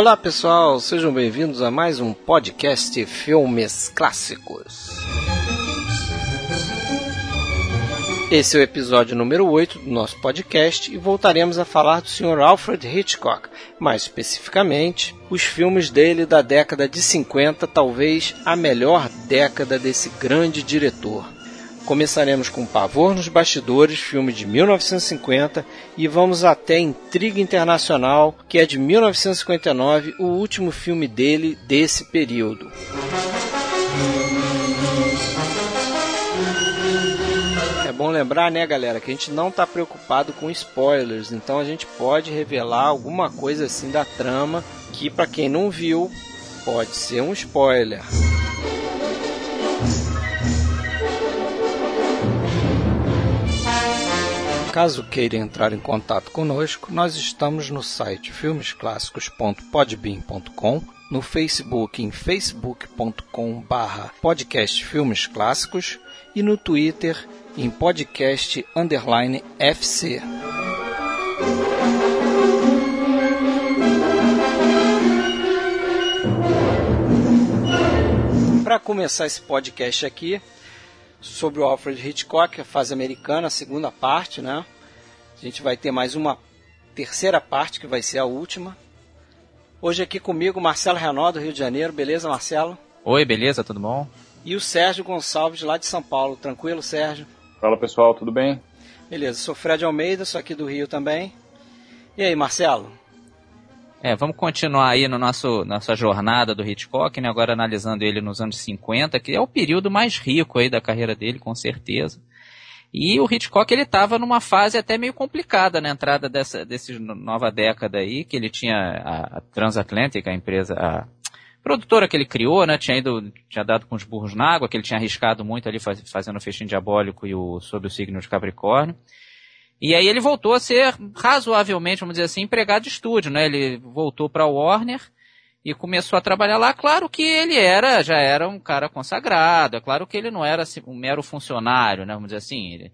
Olá pessoal, sejam bem-vindos a mais um podcast Filmes Clássicos. Esse é o episódio número 8 do nosso podcast e voltaremos a falar do Sr. Alfred Hitchcock, mais especificamente os filmes dele da década de 50, talvez a melhor década desse grande diretor. Começaremos com Pavor nos Bastidores, filme de 1950, e vamos até Intriga Internacional, que é de 1959, o último filme dele desse período. É bom lembrar, né, galera, que a gente não está preocupado com spoilers, então a gente pode revelar alguma coisa assim da trama que, para quem não viu, pode ser um spoiler. Caso queira entrar em contato conosco, nós estamos no site filmesclassicos.podbean.com, no Facebook em facebook.com barra podcast Filmes Clássicos e no Twitter em podcast underline FC. Para começar esse podcast aqui, sobre o Alfred Hitchcock, a fase americana, a segunda parte, né? A gente vai ter mais uma terceira parte, que vai ser a última. Hoje aqui comigo, Marcelo Renó, do Rio de Janeiro. Beleza, Marcelo? Oi, beleza, tudo bom? E o Sérgio Gonçalves, lá de São Paulo. Tranquilo, Sérgio? Fala, pessoal, tudo bem? Beleza, sou Fred Almeida, sou aqui do Rio também. E aí, Marcelo? É, vamos continuar aí no nosso nossa jornada do Hitchcock, né? Agora analisando ele nos anos 50, que é o período mais rico aí da carreira dele, com certeza. E o Hitchcock ele estava numa fase até meio complicada na entrada dessa desse nova década aí, que ele tinha a, a Transatlantic, a empresa, a produtora que ele criou, né? Tinha ido, tinha dado com os burros na água, que ele tinha arriscado muito ali faz, fazendo o Festim Diabólico e o Sob o Signo de Capricórnio. E aí ele voltou a ser razoavelmente, vamos dizer assim, empregado de estúdio, né? Ele voltou para Warner e começou a trabalhar lá. Claro que ele era, já era um cara consagrado. É claro que ele não era assim, um mero funcionário, né? Vamos dizer assim. Ele,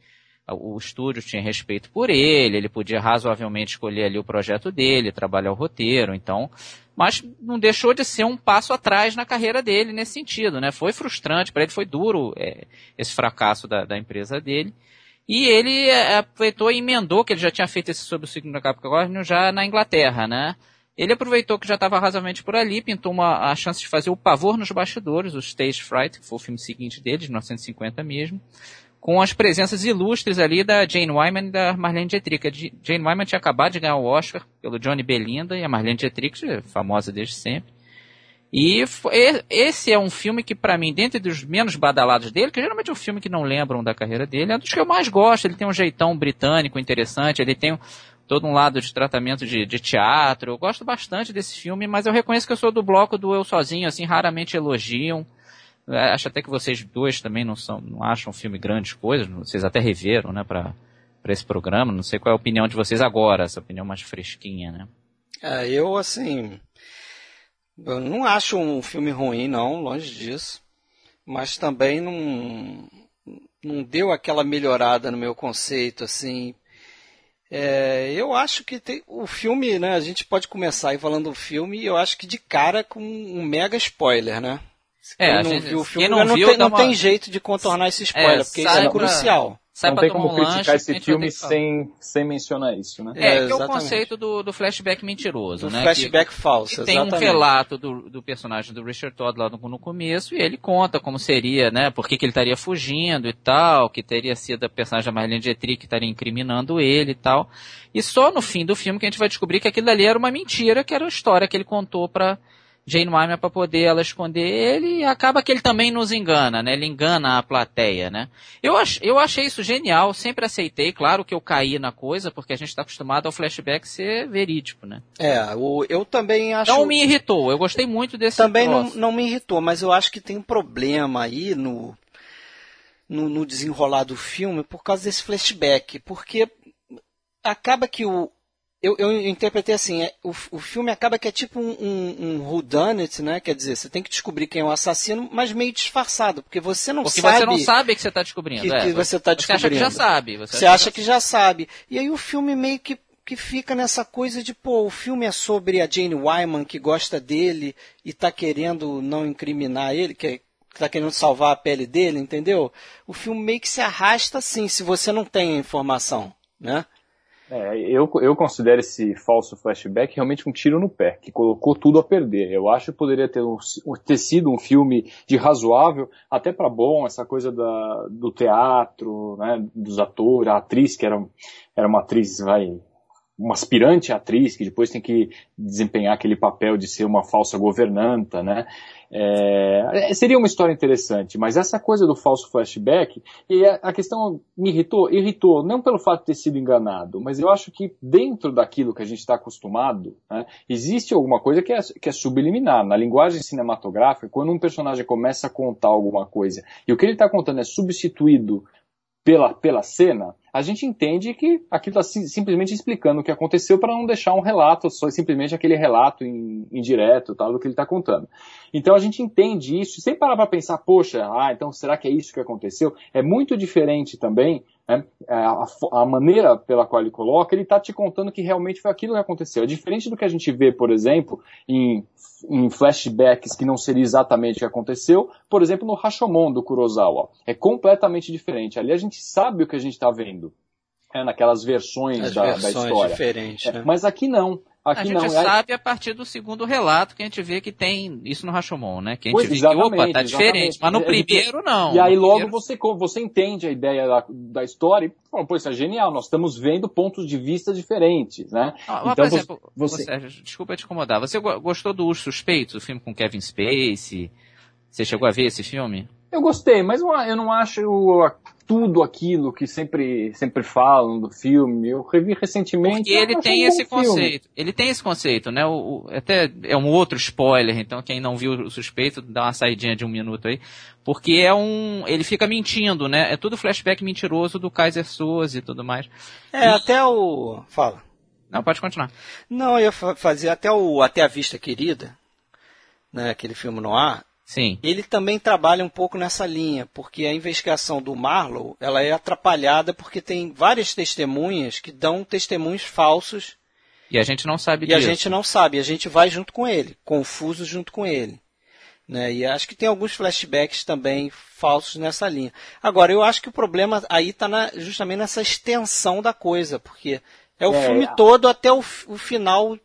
o estúdio tinha respeito por ele, ele podia razoavelmente escolher ali o projeto dele, trabalhar o roteiro, então, mas não deixou de ser um passo atrás na carreira dele nesse sentido, né? Foi frustrante para ele, foi duro é, esse fracasso da, da empresa dele. E ele é, aproveitou e emendou, que ele já tinha feito esse sobre o signo da Capricórnio já na Inglaterra, né? Ele aproveitou que já estava razoavelmente por ali, pintou uma, a chance de fazer o Pavor nos Bastidores, o Stage Fright, que foi o filme seguinte dele, de 1950 mesmo, com as presenças ilustres ali da Jane Wyman e da Marlene Dietrich. A Jane Wyman tinha acabado de ganhar o Oscar pelo Johnny Belinda, e a Marlene Dietrich, famosa desde sempre. E esse é um filme que, para mim, dentro dos menos badalados dele, que geralmente é um filme que não lembram da carreira dele, é um dos que eu mais gosto. Ele tem um jeitão britânico interessante, ele tem todo um lado de tratamento de, de teatro. Eu gosto bastante desse filme, mas eu reconheço que eu sou do bloco do Eu Sozinho, assim, raramente elogiam. É, acho até que vocês dois também não, são, não acham o filme grandes coisas, vocês até reveram, né, para esse programa. Não sei qual é a opinião de vocês agora, essa opinião mais fresquinha, né? É, eu, assim, eu não acho um filme ruim, não, longe disso. Mas também não, não deu aquela melhorada no meu conceito, assim. É, eu acho que tem, o filme, né? A gente pode começar aí falando do filme, eu acho que de cara com um mega spoiler, né? É, quem não gente, viu o filme não, não, viu, tem, não uma... tem jeito de contornar esse spoiler, É, porque isso é saiba- crucial. Sai não pra tem como um criticar lanche, esse filme sem, sem mencionar isso, né? É, que é o conceito do, do flashback mentiroso, Do né? flashback que, falso, que tem um relato do, do personagem do Richard Todd lá no, no começo e ele conta como seria, né? Por que, que ele estaria fugindo e tal, que teria sido a personagem da Marlene Dietrich que estaria incriminando ele e tal. E só no fim do filme que a gente vai descobrir que aquilo ali era uma mentira, que era a história que ele contou pra Jane Wyman para poder ela esconder ele e acaba que ele também nos engana, né? Ele engana a plateia, né? Eu, ach, eu achei isso genial, sempre aceitei, claro que eu caí na coisa, porque a gente está acostumado ao flashback ser verídico, né? É, o, eu também acho. Não me irritou, eu gostei muito desse Também não, não me irritou, mas eu acho que tem um problema aí no, no, no desenrolar do filme por causa desse flashback. Porque acaba que o. Eu, eu interpretei assim, é, o, o filme acaba que é tipo um, um, um whodunit, né? Quer dizer, você tem que descobrir quem é o assassino, mas meio disfarçado, porque você não Porque sabe você não sabe que você está descobrindo. que, é, que você está Você acha que descobrindo. já sabe. Você, Você acha que já sabe. E aí o filme meio que que fica nessa coisa de, pô, o filme é sobre a Jane Wyman que gosta dele e tá querendo não incriminar ele, que tá querendo salvar a pele dele, entendeu? O filme meio que se arrasta assim, se você não tem a informação, né? É, eu, eu considero esse falso flashback realmente um tiro no pé, que colocou tudo a perder. Eu acho que poderia ter, ter sido um filme de razoável, até para bom, essa coisa da, do teatro, né, dos atores, a atriz que era, era uma atriz, vai, uma aspirante atriz que depois tem que desempenhar aquele papel de ser uma falsa governanta, né? É, seria uma história interessante, mas essa coisa do falso flashback, e a, questão me irritou, irritou, não pelo fato de ter sido enganado, mas eu acho que dentro daquilo que a gente está acostumado, né, existe alguma coisa que é, que é subliminar. Na linguagem cinematográfica, quando um personagem começa a contar alguma coisa, e o que ele está contando é substituído pela, pela cena, a gente entende que aquilo está simplesmente explicando o que aconteceu para não deixar um relato, só simplesmente aquele relato indireto tal, do que ele está contando. Então a gente entende isso, sem parar para pensar, poxa, ah, então será que é isso que aconteceu? É muito diferente também né, a, a, maneira pela qual ele coloca, ele está te contando que realmente foi aquilo que aconteceu. É diferente do que a gente vê, por exemplo, em, em flashbacks que não seria exatamente o que aconteceu, por exemplo, no Rashomon do Kurosawa. É completamente diferente. Ali a gente sabe o que a gente está vendo é, naquelas versões, da, versões da, história. Diferentes, né? é, mas aqui não. Aqui a gente não, é sabe a partir do segundo relato que a gente vê que tem isso no Rashomon, né? Que a gente pois, vê que, opa, tá diferente. Mas no primeiro, não. E aí logo primeiro... você, você entende a ideia da, da história e fala, pô, isso é genial, nós estamos vendo pontos de vista diferentes, né? Ah, então, por exemplo, você... você... desculpa te incomodar, você gostou do Os Suspeitos, o filme com Kevin Spacey? Você chegou a ver esse filme? Eu gostei, mas eu não acho tudo aquilo que sempre, sempre falam do filme. Eu revi recentemente. Porque ele tem um esse conceito. Filme. Ele tem esse conceito, né? O, o, até é um outro spoiler, então quem não viu o suspeito, dá uma saidinha de um minuto aí. Porque é um. Ele fica mentindo, né? É tudo flashback mentiroso do Kaiser Soze e tudo mais. É, e... até o. Fala. Não, pode continuar. Não, eu ia fazer até o Até a Vista Querida, né? Aquele filme no ar Sim. Ele também trabalha um pouco nessa linha, porque a investigação do Marlowe ela é atrapalhada porque tem várias testemunhas que dão testemunhos falsos. E a gente não sabe e disso. E a gente não sabe, a gente vai junto com ele, confuso junto com ele. Né? E acho que tem alguns flashbacks também falsos nessa linha. Agora, eu acho que o problema aí está justamente nessa extensão da coisa, porque é o é, filme todo até o, o final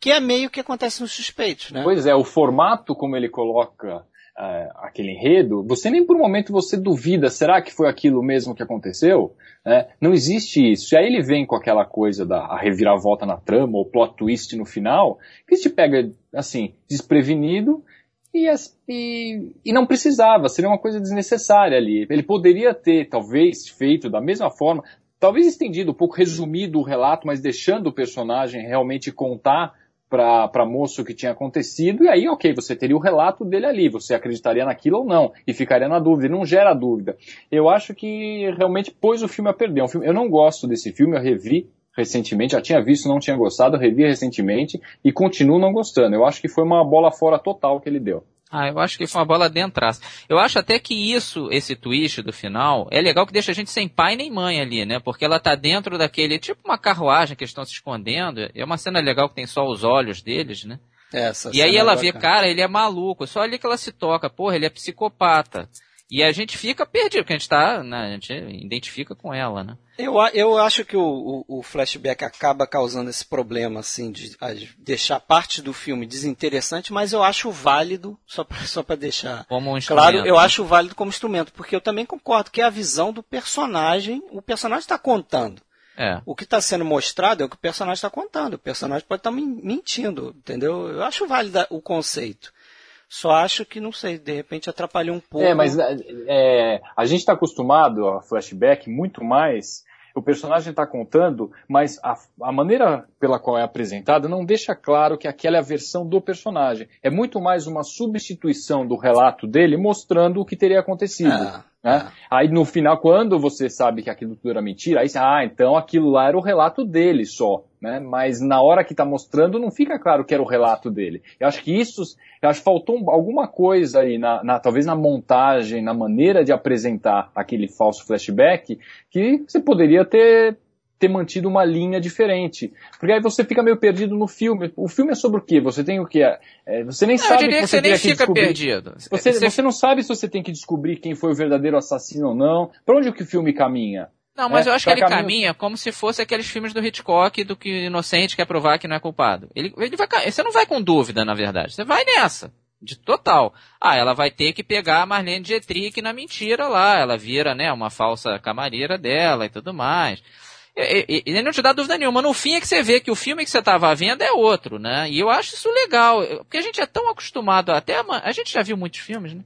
que é meio que acontece nos suspeitos, né? Pois é, o formato como ele coloca uh, aquele enredo, você nem por um momento você duvida, será que foi aquilo mesmo que aconteceu? É, não existe isso. E aí ele vem com aquela coisa da reviravolta na trama, ou plot twist no final, que te pega, assim, desprevenido, e, e, e, não precisava, seria uma coisa desnecessária ali. Ele poderia ter, talvez, feito da mesma forma, talvez estendido, um pouco resumido o relato, mas deixando o personagem realmente contar para moço o que tinha acontecido, e aí, ok, você teria o relato dele ali, você acreditaria naquilo ou não, e ficaria na dúvida, e não gera dúvida. Eu acho que realmente pôs o filme a perder. Um filme, eu não gosto desse filme, eu revi recentemente, já tinha visto, não tinha gostado, revi recentemente, e continuo não gostando. Eu acho que foi uma bola fora total que ele deu. Ah, eu acho que foi uma bola dentro. Eu acho até que isso, esse twist do final, é legal que deixa a gente sem pai nem mãe ali, né? Porque ela tá dentro daquele, tipo uma carruagem que eles estão se escondendo. É uma cena legal que tem só os olhos deles, né? Essa e aí ela é vê, cara, ele é maluco. Só ali que ela se toca, porra, ele é psicopata. E a gente fica perdido, porque a gente tá, né, a gente identifica com ela, né? Eu, eu acho que o, o, o, flashback acaba causando esse problema, assim, de, de, deixar parte do filme desinteressante, mas eu acho válido, só para só pra deixar como um claro, eu né? acho válido como instrumento, porque eu também concordo que é a visão do personagem, o personagem está contando. É. O que está sendo mostrado é o que o personagem está contando. O personagem pode estar tá mentindo, entendeu? Eu acho válido o conceito. Só acho que, não sei, de repente atrapalhou um pouco. É, mas é, a gente está acostumado a flashback muito mais. O personagem está contando, mas a, a, maneira pela qual é apresentada não deixa claro que aquela é a versão do personagem. É muito mais uma substituição do relato dele mostrando o que teria acontecido. Ah. Né? Aí no final, quando você sabe que aquilo tudo era mentira, aí você, ah, então aquilo lá era o relato dele só. Né? Mas na hora que está mostrando, não fica claro que era o relato dele. Eu acho que isso, eu acho que faltou alguma coisa aí, na, na, talvez na montagem, na maneira de apresentar aquele falso flashback, que você poderia ter ter mantido uma linha diferente. Porque aí você fica meio perdido no filme. O filme é sobre o quê? Você tem o quê? É, você nem Não, sabe eu diria que que você você tem nem que fica descobrir. perdido. Você, Você- você não sabe se você tem que descobrir quem foi o verdadeiro assassino ou não. Pra onde que o filme caminha? Não, mas É, eu acho que ele caminho- caminha como se fosse aqueles filmes do Hitchcock do que inocente quer provar que não é culpado. Ele, ele vai, você não vai com dúvida, na verdade. Você vai nessa. De total. Ah, ela vai ter que pegar a Marlene Dietrich na mentira lá. Ela vira, né, uma falsa camareira dela e tudo mais. E- e- Ele não te dá dúvida nenhuma. No fim é que você vê que o filme que você estava vendo é outro, né? E eu acho isso legal. Porque a gente é tão acostumado até a, a gente já viu muitos filmes, né?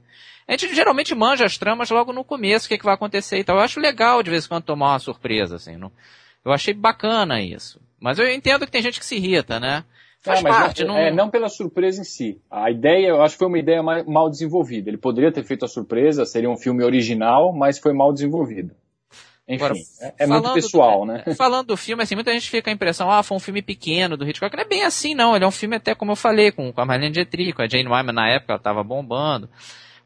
A gente geralmente manja as tramas logo no começo, o que, que vai acontecer e tal. Eu acho legal de vez em quando tomar uma surpresa, assim. Não... Eu achei bacana isso. Mas eu entendo que tem gente que se irrita, né? Faz parte, não, não... é, não pela surpresa em si. A ideia, eu acho que foi uma ideia ma- mal desenvolvida. Ele poderia ter feito a surpresa, seria um filme original, mas foi mal desenvolvido. Enfim, Agora, é, é muito falando pessoal, do- né? Falando do filme, assim, muita gente fica a impressão, ah, foi um filme pequeno do Hitchcock. Não é bem assim, não. Ele é um filme até, como eu falei, com, com a Marlene Dietrich, com a Jane Wyman na época, ela estava bombando.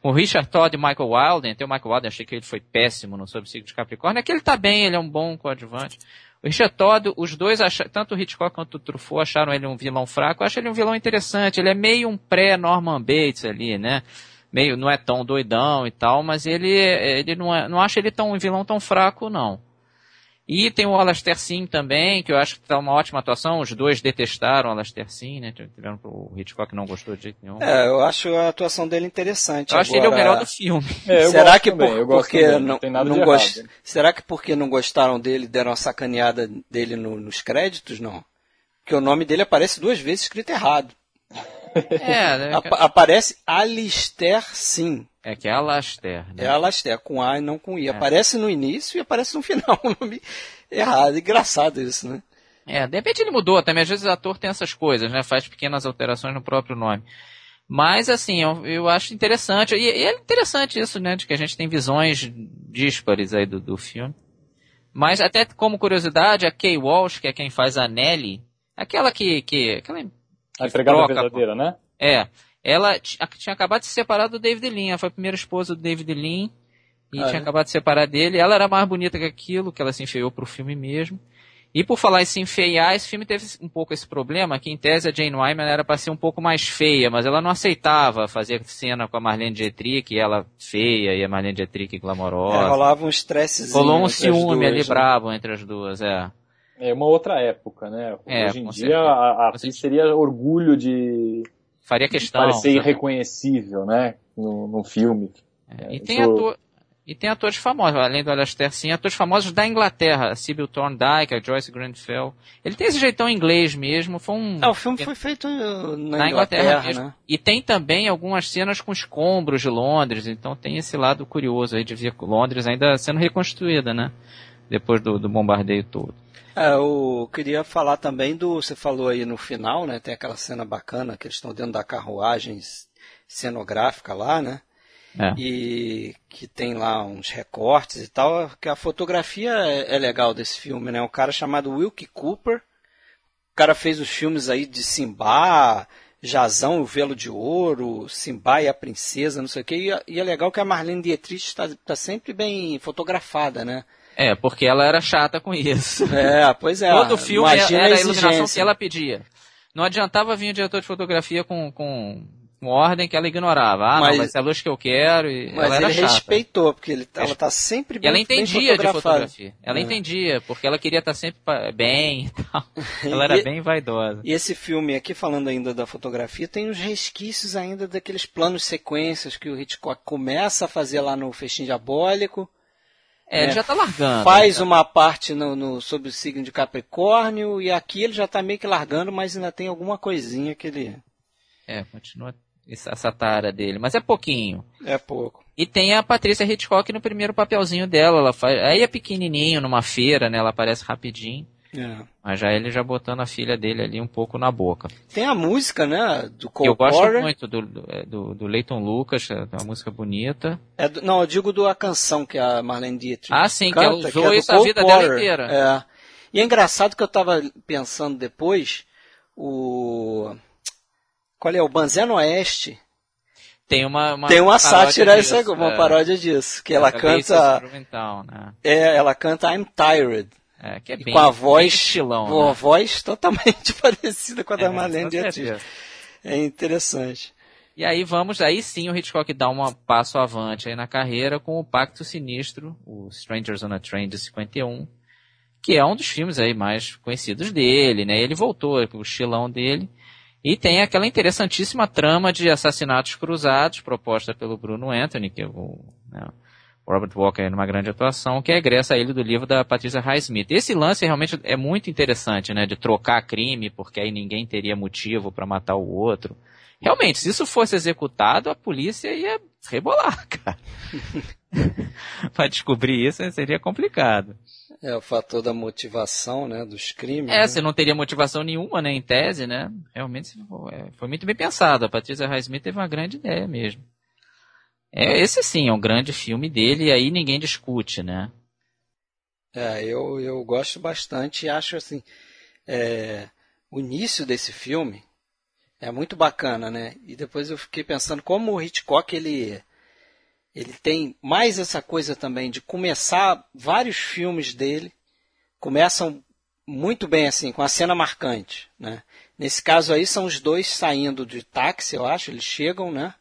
Com o Richard Todd e Michael Wilden, até o Michael Wilden, achei que ele foi péssimo no Sob Signo de Capricórnio. É que ele tá bem, ele é um bom coadjuvante. O Richard Todd, os dois, acharam, tanto o Hitchcock quanto o Truffaut acharam ele um vilão fraco. Eu acho ele um vilão interessante. Ele é meio um pré-Norman Bates ali, né? Meio, não é tão doidão e tal, mas ele, ele não, é, não acho ele tão um vilão tão fraco, não. E tem o Alastair Sim também, que eu acho que tá uma ótima atuação. Os dois detestaram o Alastair Sim, né? Tiveram o Hitchcock não gostou de jeito nenhum. É, eu acho a atuação dele interessante. eu acho ele o Agora, melhor do filme. É, eu Será gosto que também, por- eu gosto porque também, não, tem nada não de gost-. Será que porque não gostaram dele deram uma sacaneada dele no- nos créditos? Não. Porque o nome dele aparece duas vezes escrito errado. É, né? Apa- aparece Alistair Sim. é que é Alastair, né? É Alastair, com A e não com I. Aparece no início e aparece no final o nome errado. Engraçado isso, né? É, de repente ele mudou também. Às vezes o ator tem essas coisas, né? Faz pequenas alterações no próprio nome. Mas, assim, eu, eu acho interessante. E, e é interessante isso, né? De que a gente tem visões díspares aí do, do filme. Mas, até como curiosidade, a Kay Walsh, que é quem faz a Nelly, aquela que. que aquela, A empregada troca, verdadeira, né? é. Ela tinha acabado de se separar do David Lean. Ela foi a primeira esposa do David Lean. E Ah, tinha é? acabado de se separar dele. Ela era mais bonita que aquilo, que ela se enfeiou pro filme mesmo. E por falar em se enfeiar, esse filme teve um pouco esse problema, que em tese a Jane Wyman era para ser um pouco mais feia, mas ela não aceitava fazer cena com a Marlene Dietrich, e ela feia, e a Marlene Dietrich É, glamourosa. rolava um estressezinho. Rolou um entre as ciúme duas, ali né? brabo entre as duas, é. É uma outra época, né? É, Hoje em dia, certeza. a, a atriz seria orgulho de Faria questão. parecer sabe? irreconhecível, né? No, no filme. É, e, isso- tem ator, e tem atores famosos, além do Alastair Sim, atores famosos da Inglaterra, a Sybil Thorndike, a Joyce Grenfell. Ele tem esse jeitão inglês mesmo, foi um... É, o filme foi feito na, na Inglaterra, Inglaterra, mesmo. né? E tem também algumas cenas com escombros de Londres, então tem esse lado curioso aí de ver Londres ainda sendo reconstruída, né? Depois do, do bombardeio todo. É, eu queria falar também do. Você falou aí no final, né? Tem aquela cena bacana que eles estão dentro da carruagem cenográfica lá, né? É. E que tem lá uns recortes e tal. Que a fotografia é, é legal desse filme, né? Um cara chamado Wilkie Cooper. O cara fez os filmes aí de Simba, Jazão e o Velo de Ouro, Simba e a Princesa, não sei o quê. E, é- e é legal que a Marlene Dietrich está tá sempre bem fotografada, né? É, porque ela era chata com isso. É, pois é. Todo filme imagina era a iluminação exigência. que ela pedia. Não adiantava vir o diretor de fotografia com, com, com ordem que ela ignorava. Ah, Mas- não, vai ser a luz que eu quero. E Mas ela era ele chata. respeitou, porque ele, ela está sempre E bem, ela bem entendia de fotografada. fotografia. Ela É. entendia, porque ela queria estar sempre pa- bem e tal. Ela era E- bem vaidosa. E esse filme aqui, falando ainda da fotografia, tem uns resquícios ainda daqueles planos sequências que o Hitchcock começa a fazer lá no Festim Diabólico. É, ele É, já tá largando. Faz né? uma parte no, no- sobre o signo de Capricórnio, e aqui ele já está meio que largando, mas ainda tem alguma coisinha que ele. É, continua essa, essa tara dele. Mas é pouquinho. É pouco. E tem a Patrícia Hitchcock no primeiro papelzinho dela. Ela faz, aí é pequenininho, numa feira, né? Ela aparece rapidinho. É. Mas já ele já botando a filha dele ali um pouco na boca. Tem a música, né? Do Que Cole eu gosto Porter. muito do, do, é, do, Leighton Lucas, é uma música bonita. É do- não, eu digo da canção que a Marlene Dietrich Ah, sim, que ela canta, usou é do isso a Cole vida dela Porter. inteira. É. E é engraçado que eu estava pensando depois, o... Qual é? O Banzé Oeste Tem uma, uma tem uma sátira, disso, essa, uma é. paródia disso, que ela É canta... né? É, ela canta I'm Tired. É, que é bem, com a voz, estilão, com né? a voz totalmente parecida com a da É, Marlene com Dietrich. É interessante. E aí vamos, aí sim o Hitchcock dá um passo avante aí na carreira com o Pacto Sinistro, o Strangers on a Train de 51, que é um dos filmes aí mais conhecidos dele, né? Ele voltou com o estilão dele e tem aquela interessantíssima trama de assassinatos cruzados proposta pelo Bruno Anthony, que é o, né, o Robert Walker numa grande atuação, que egressa ele do livro da Patricia Highsmith. Esse lance realmente é muito interessante, né? De trocar crime, porque aí ninguém teria motivo para matar o outro. Realmente, se isso fosse executado, a polícia ia rebolar, cara. para descobrir isso seria complicado. É o fator da motivação, né, dos crimes. É, né? você não teria motivação nenhuma, né, em tese, né? Realmente foi, foi muito bem pensado. A Patrícia Highsmith teve uma grande ideia mesmo. É, esse sim é um grande filme dele e aí ninguém discute, né? É, eu, eu gosto bastante e acho assim, é, o início desse filme é muito bacana, né? E depois eu fiquei pensando como o Hitchcock ele ele tem mais essa coisa também de começar vários filmes dele começam muito bem assim com a cena marcante, né? Nesse caso aí são os dois saindo de táxi, eu acho, eles chegam, né?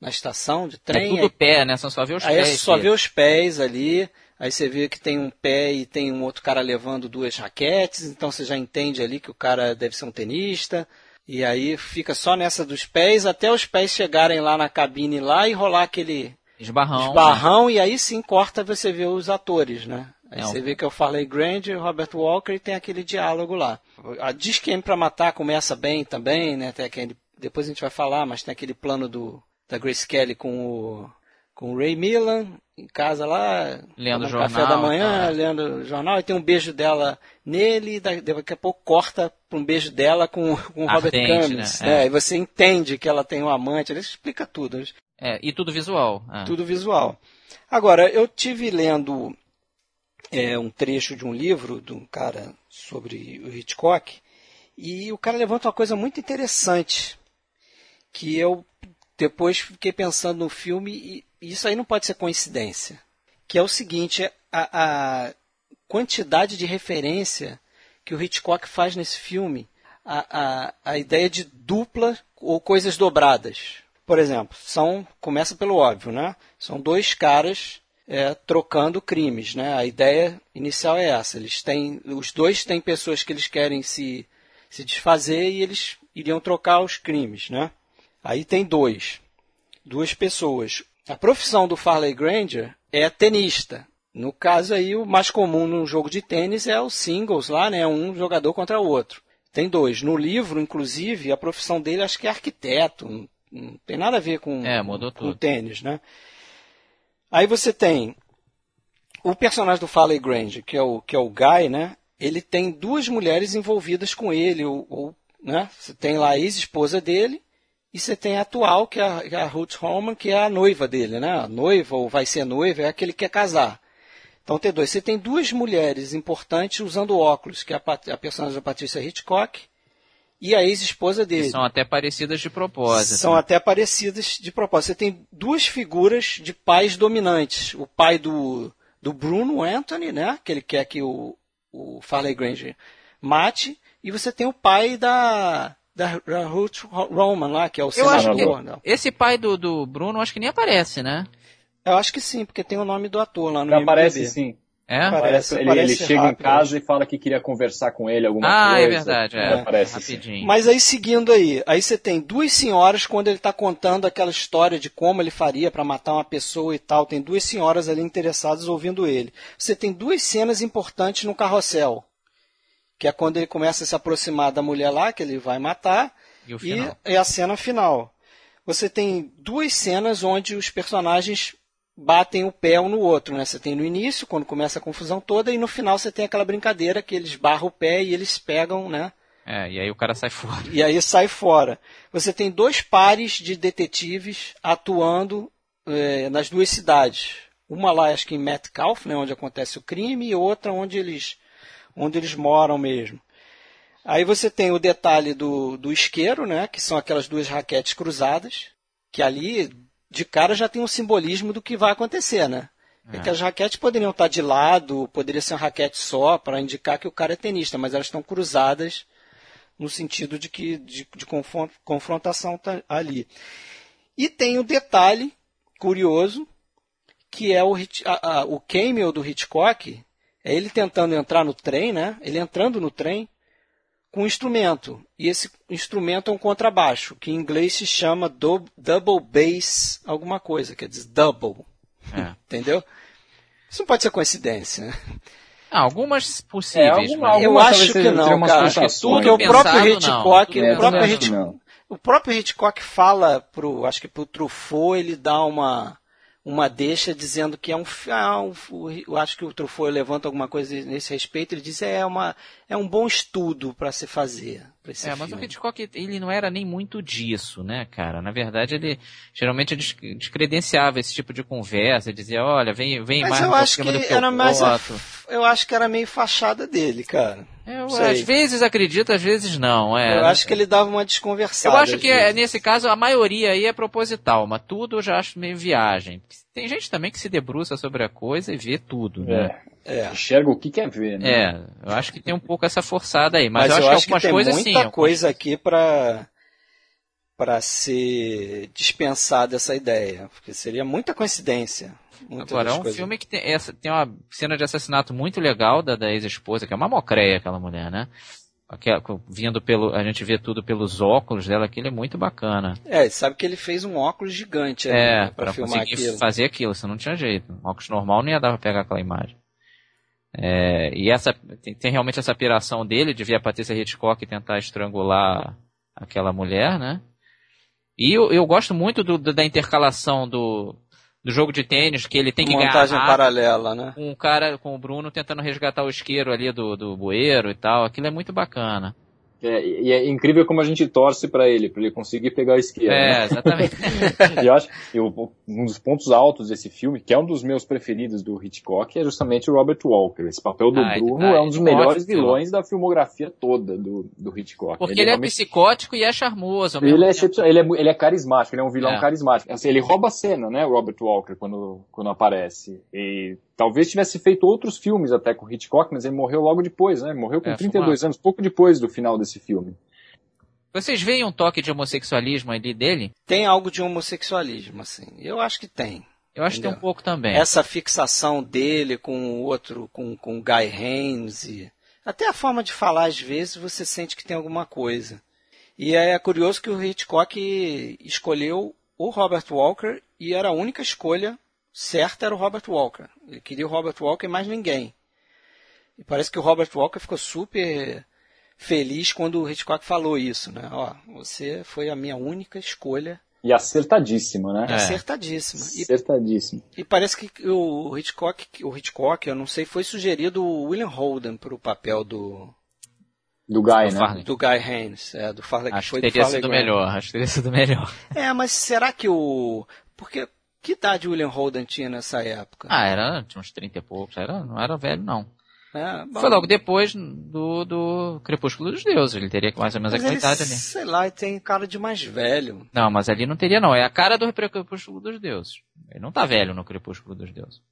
Na estação de trem. É tudo pé, né? São só ver os aí pés. você só vê os pés ali. Aí você vê que tem um pé e tem um outro cara levando duas raquetes, então você já entende ali que o cara deve ser um tenista. E aí fica só nessa dos pés até os pés chegarem lá na cabine lá e rolar aquele Esbarrão. esbarrão e aí sim corta você vê os atores, né? Aí É, você vê que eu falei Granger, Robert Walker e tem aquele diálogo lá. A Diz que M pra matar começa bem também, né? Tem aquele, depois a gente vai falar, mas tem aquele plano do da Grace Kelly com o com o Ray Millan em casa lá, Lendo jornal, café da manhã, tá. lendo o jornal, e tem um beijo dela nele, e da- daqui a pouco corta para um beijo dela com, com o Robert Ardente, Cummings. né? né? É. E você entende que ela tem um amante, ele explica tudo. É, e tudo visual. é. Tudo visual. Agora, eu tive lendo é, um trecho de um livro de um cara sobre o Hitchcock e o cara levanta uma coisa muito interessante que eu depois fiquei pensando no filme e isso aí não pode ser coincidência. Que é o seguinte, a, a quantidade de referência que o Hitchcock faz nesse filme, a, a, a ideia de dupla ou coisas dobradas. Por exemplo, são começa pelo óbvio, né? São dois caras é, trocando crimes, né? A ideia inicial é essa. Eles têm, os dois têm pessoas que eles querem se se desfazer e eles iriam trocar os crimes, né? Aí tem dois, duas pessoas. A profissão do Farley Granger é tenista. No caso aí, o mais comum num jogo de tênis é o singles lá, né? Um jogador contra o outro. Tem dois. No livro, inclusive, a profissão dele acho que é arquiteto. Não, tem nada a ver com, É, com tênis, né? Aí você tem o personagem do Farley Granger, que é o, que é o Guy, né? Ele tem duas mulheres envolvidas com ele, ou, ou, né? Você tem lá a ex-esposa dele e você tem a atual, que é a, que é a Ruth Holman, que é a noiva dele, né? A noiva, ou vai ser noiva, é aquele que quer casar. Então tem dois. Você tem duas mulheres importantes usando óculos, que é a, Pat- a personagem da Patrícia Hitchcock e a ex-esposa Que dele. são até parecidas de propósito. São né? até parecidas de propósito. Você tem duas figuras de pais dominantes. O pai do, do Bruno Anthony, né? Que ele quer que o, o Farley Granger mate. E você tem o pai da, da, da Ruth Roman lá, que é o Eu acho que senador. não. esse pai do, do Bruno, acho que nem aparece, né? Eu acho que sim, porque tem o nome do ator lá no Já aparece sim. É? Parece- Parece, ele, parece ele chega rápido, em casa e fala que queria conversar com ele alguma Ah, coisa. é verdade, é. Aparece sim. Rapidinho. Mas aí seguindo aí, aí você tem duas senhoras quando ele está contando aquela história de como ele faria para matar uma pessoa e tal. Tem duas senhoras ali interessadas ouvindo ele. Você tem duas cenas importantes no carrossel, que é quando ele começa a se aproximar da mulher lá que ele vai matar E e é a cena final. Você tem duas cenas onde os personagens batem o pé um no outro, né? Você tem no início, quando começa a confusão toda, e no final você tem aquela brincadeira que eles barram o pé e eles pegam, né? É, e aí o cara sai fora. E aí sai fora. Você tem dois pares de detetives atuando eh, nas duas cidades. Uma lá, acho que em Metcalf, né, onde acontece o crime, e outra onde eles, onde eles moram mesmo. Aí você tem o detalhe do, do isqueiro, né, que são aquelas duas raquetes cruzadas, que ali, de cara, já tem um simbolismo do que vai acontecer, né? É. é que as raquetes poderiam estar de lado, poderia ser uma raquete só para indicar que o cara é tenista, mas elas estão cruzadas no sentido de que de, de confrontação tá ali. E tem o detalhe curioso que é o, a, a, o cameo do Hitchcock, é ele tentando entrar no trem, né? Ele entrando no trem com um instrumento. E esse instrumento é um contrabaixo, que em inglês se chama do, double bass alguma coisa, quer dizer, double. É. Entendeu? Isso não pode ser coincidência, né? Ah, algumas possíveis. É, alguma, eu acho que não, cara. Acho que tudo, o próprio Hitchcock, não, o próprio Hitchcock, o próprio Hitchcock fala pro, acho que pro Truffaut, ele dá uma uma deixa dizendo que é um, ah, um, eu acho que o Truffaut levanta alguma coisa nesse respeito, ele diz é uma é um bom estudo para se fazer. É, filme. mas o Hitchcock ele não era nem muito disso, né, cara? Na verdade ele geralmente descredenciava esse tipo de conversa, dizia, olha, vem vem mas mais eu acho que, que era mais a, eu acho que era meio fachada dele, cara. Eu, às vezes acredito, às vezes não. É. Eu acho que ele dava uma desconversada. Eu acho que é, nesse caso a maioria aí é proposital, mas tudo eu já acho meio viagem. Tem gente também que se debruça sobre a coisa e vê tudo, né? É. é. Enxerga o que quer ver, né? É, eu acho que tem um pouco essa forçada aí, mas, mas eu, acho, que algumas coisas sim. Tem muita coisa aqui para para ser dispensada essa ideia, porque seria muita coincidência. Agora, é um coisas. filme que tem, essa, tem uma cena de assassinato muito legal da, da ex-esposa, que é uma mocreia aquela mulher, né? Aquela, vindo pelo, a gente vê tudo pelos óculos dela, aquilo é muito bacana. É, sabe que ele fez um óculos gigante ali, é, né, pra, pra filmar aquilo. fazer aquilo, você não tinha jeito. Um óculos normal não ia dar pra pegar aquela imagem. É, e essa tem, tem, realmente essa piração dele de ver a Patrícia Hitchcock tentar estrangular aquela mulher, né? E eu, eu gosto muito do, da intercalação do, do jogo de tênis, que ele tem que Montagem ganhar. paralela, né? Com o cara, com o Bruno tentando resgatar o isqueiro ali do, do bueiro e tal. Aquilo é muito bacana. É, e é incrível como a gente torce para ele, para ele conseguir pegar a esquerda. É, né? exatamente. e eu acho que um dos pontos altos desse filme, que é um dos meus preferidos do Hitchcock, é justamente o Robert Walker. Esse papel do ah, Bruno é um dos melhores vilões da filmografia toda do, do Hitchcock. Porque ele, ele é, realmente... psicótico e é charmoso. Ele é, ele, é, ele é carismático, ele é um vilão é. carismático. Assim, ele rouba a cena, né, o Robert Walker, quando, quando aparece. E talvez tivesse feito outros filmes até com Hitchcock, mas ele morreu logo depois, né? Morreu com é, 32 anos, pouco depois do final desse filme. Vocês veem um toque de homossexualismo ali dele? Tem algo de homossexualismo, assim. Eu acho que tem. Eu acho entendeu? que tem um pouco também. Essa fixação dele com o outro, com, com o Guy Haynes e até a forma de falar às vezes você sente que tem alguma coisa. E é curioso que o Hitchcock escolheu o Robert Walker e era a única escolha certo era o Robert Walker. Ele queria o Robert Walker e mais ninguém. E parece que o Robert Walker ficou super feliz quando o Hitchcock falou isso, né? Ó, você foi a minha única escolha. E acertadíssimo, né? É. Acertadíssimo. Acertadíssimo. E, e, parece que o Hitchcock, o Hitchcock, eu não sei, foi sugerido o William Holden para o papel do do Guy, do né? Do Guy Haynes, é, do Farley. Acho que teria sido melhor, acho que teria sido melhor. É, mas será que o... Porque que idade William Holden tinha nessa época? Ah, era, tinha uns 30 e poucos, era, não era velho não. É, Foi logo depois do, do Crepúsculo dos Deuses, ele teria mais ou menos aquela idade ali. Sei lá, ele tem cara de mais velho. Não, mas ali não teria não, é a cara do Crepúsculo dos Deuses. Ele não tá velho no Crepúsculo dos Deuses.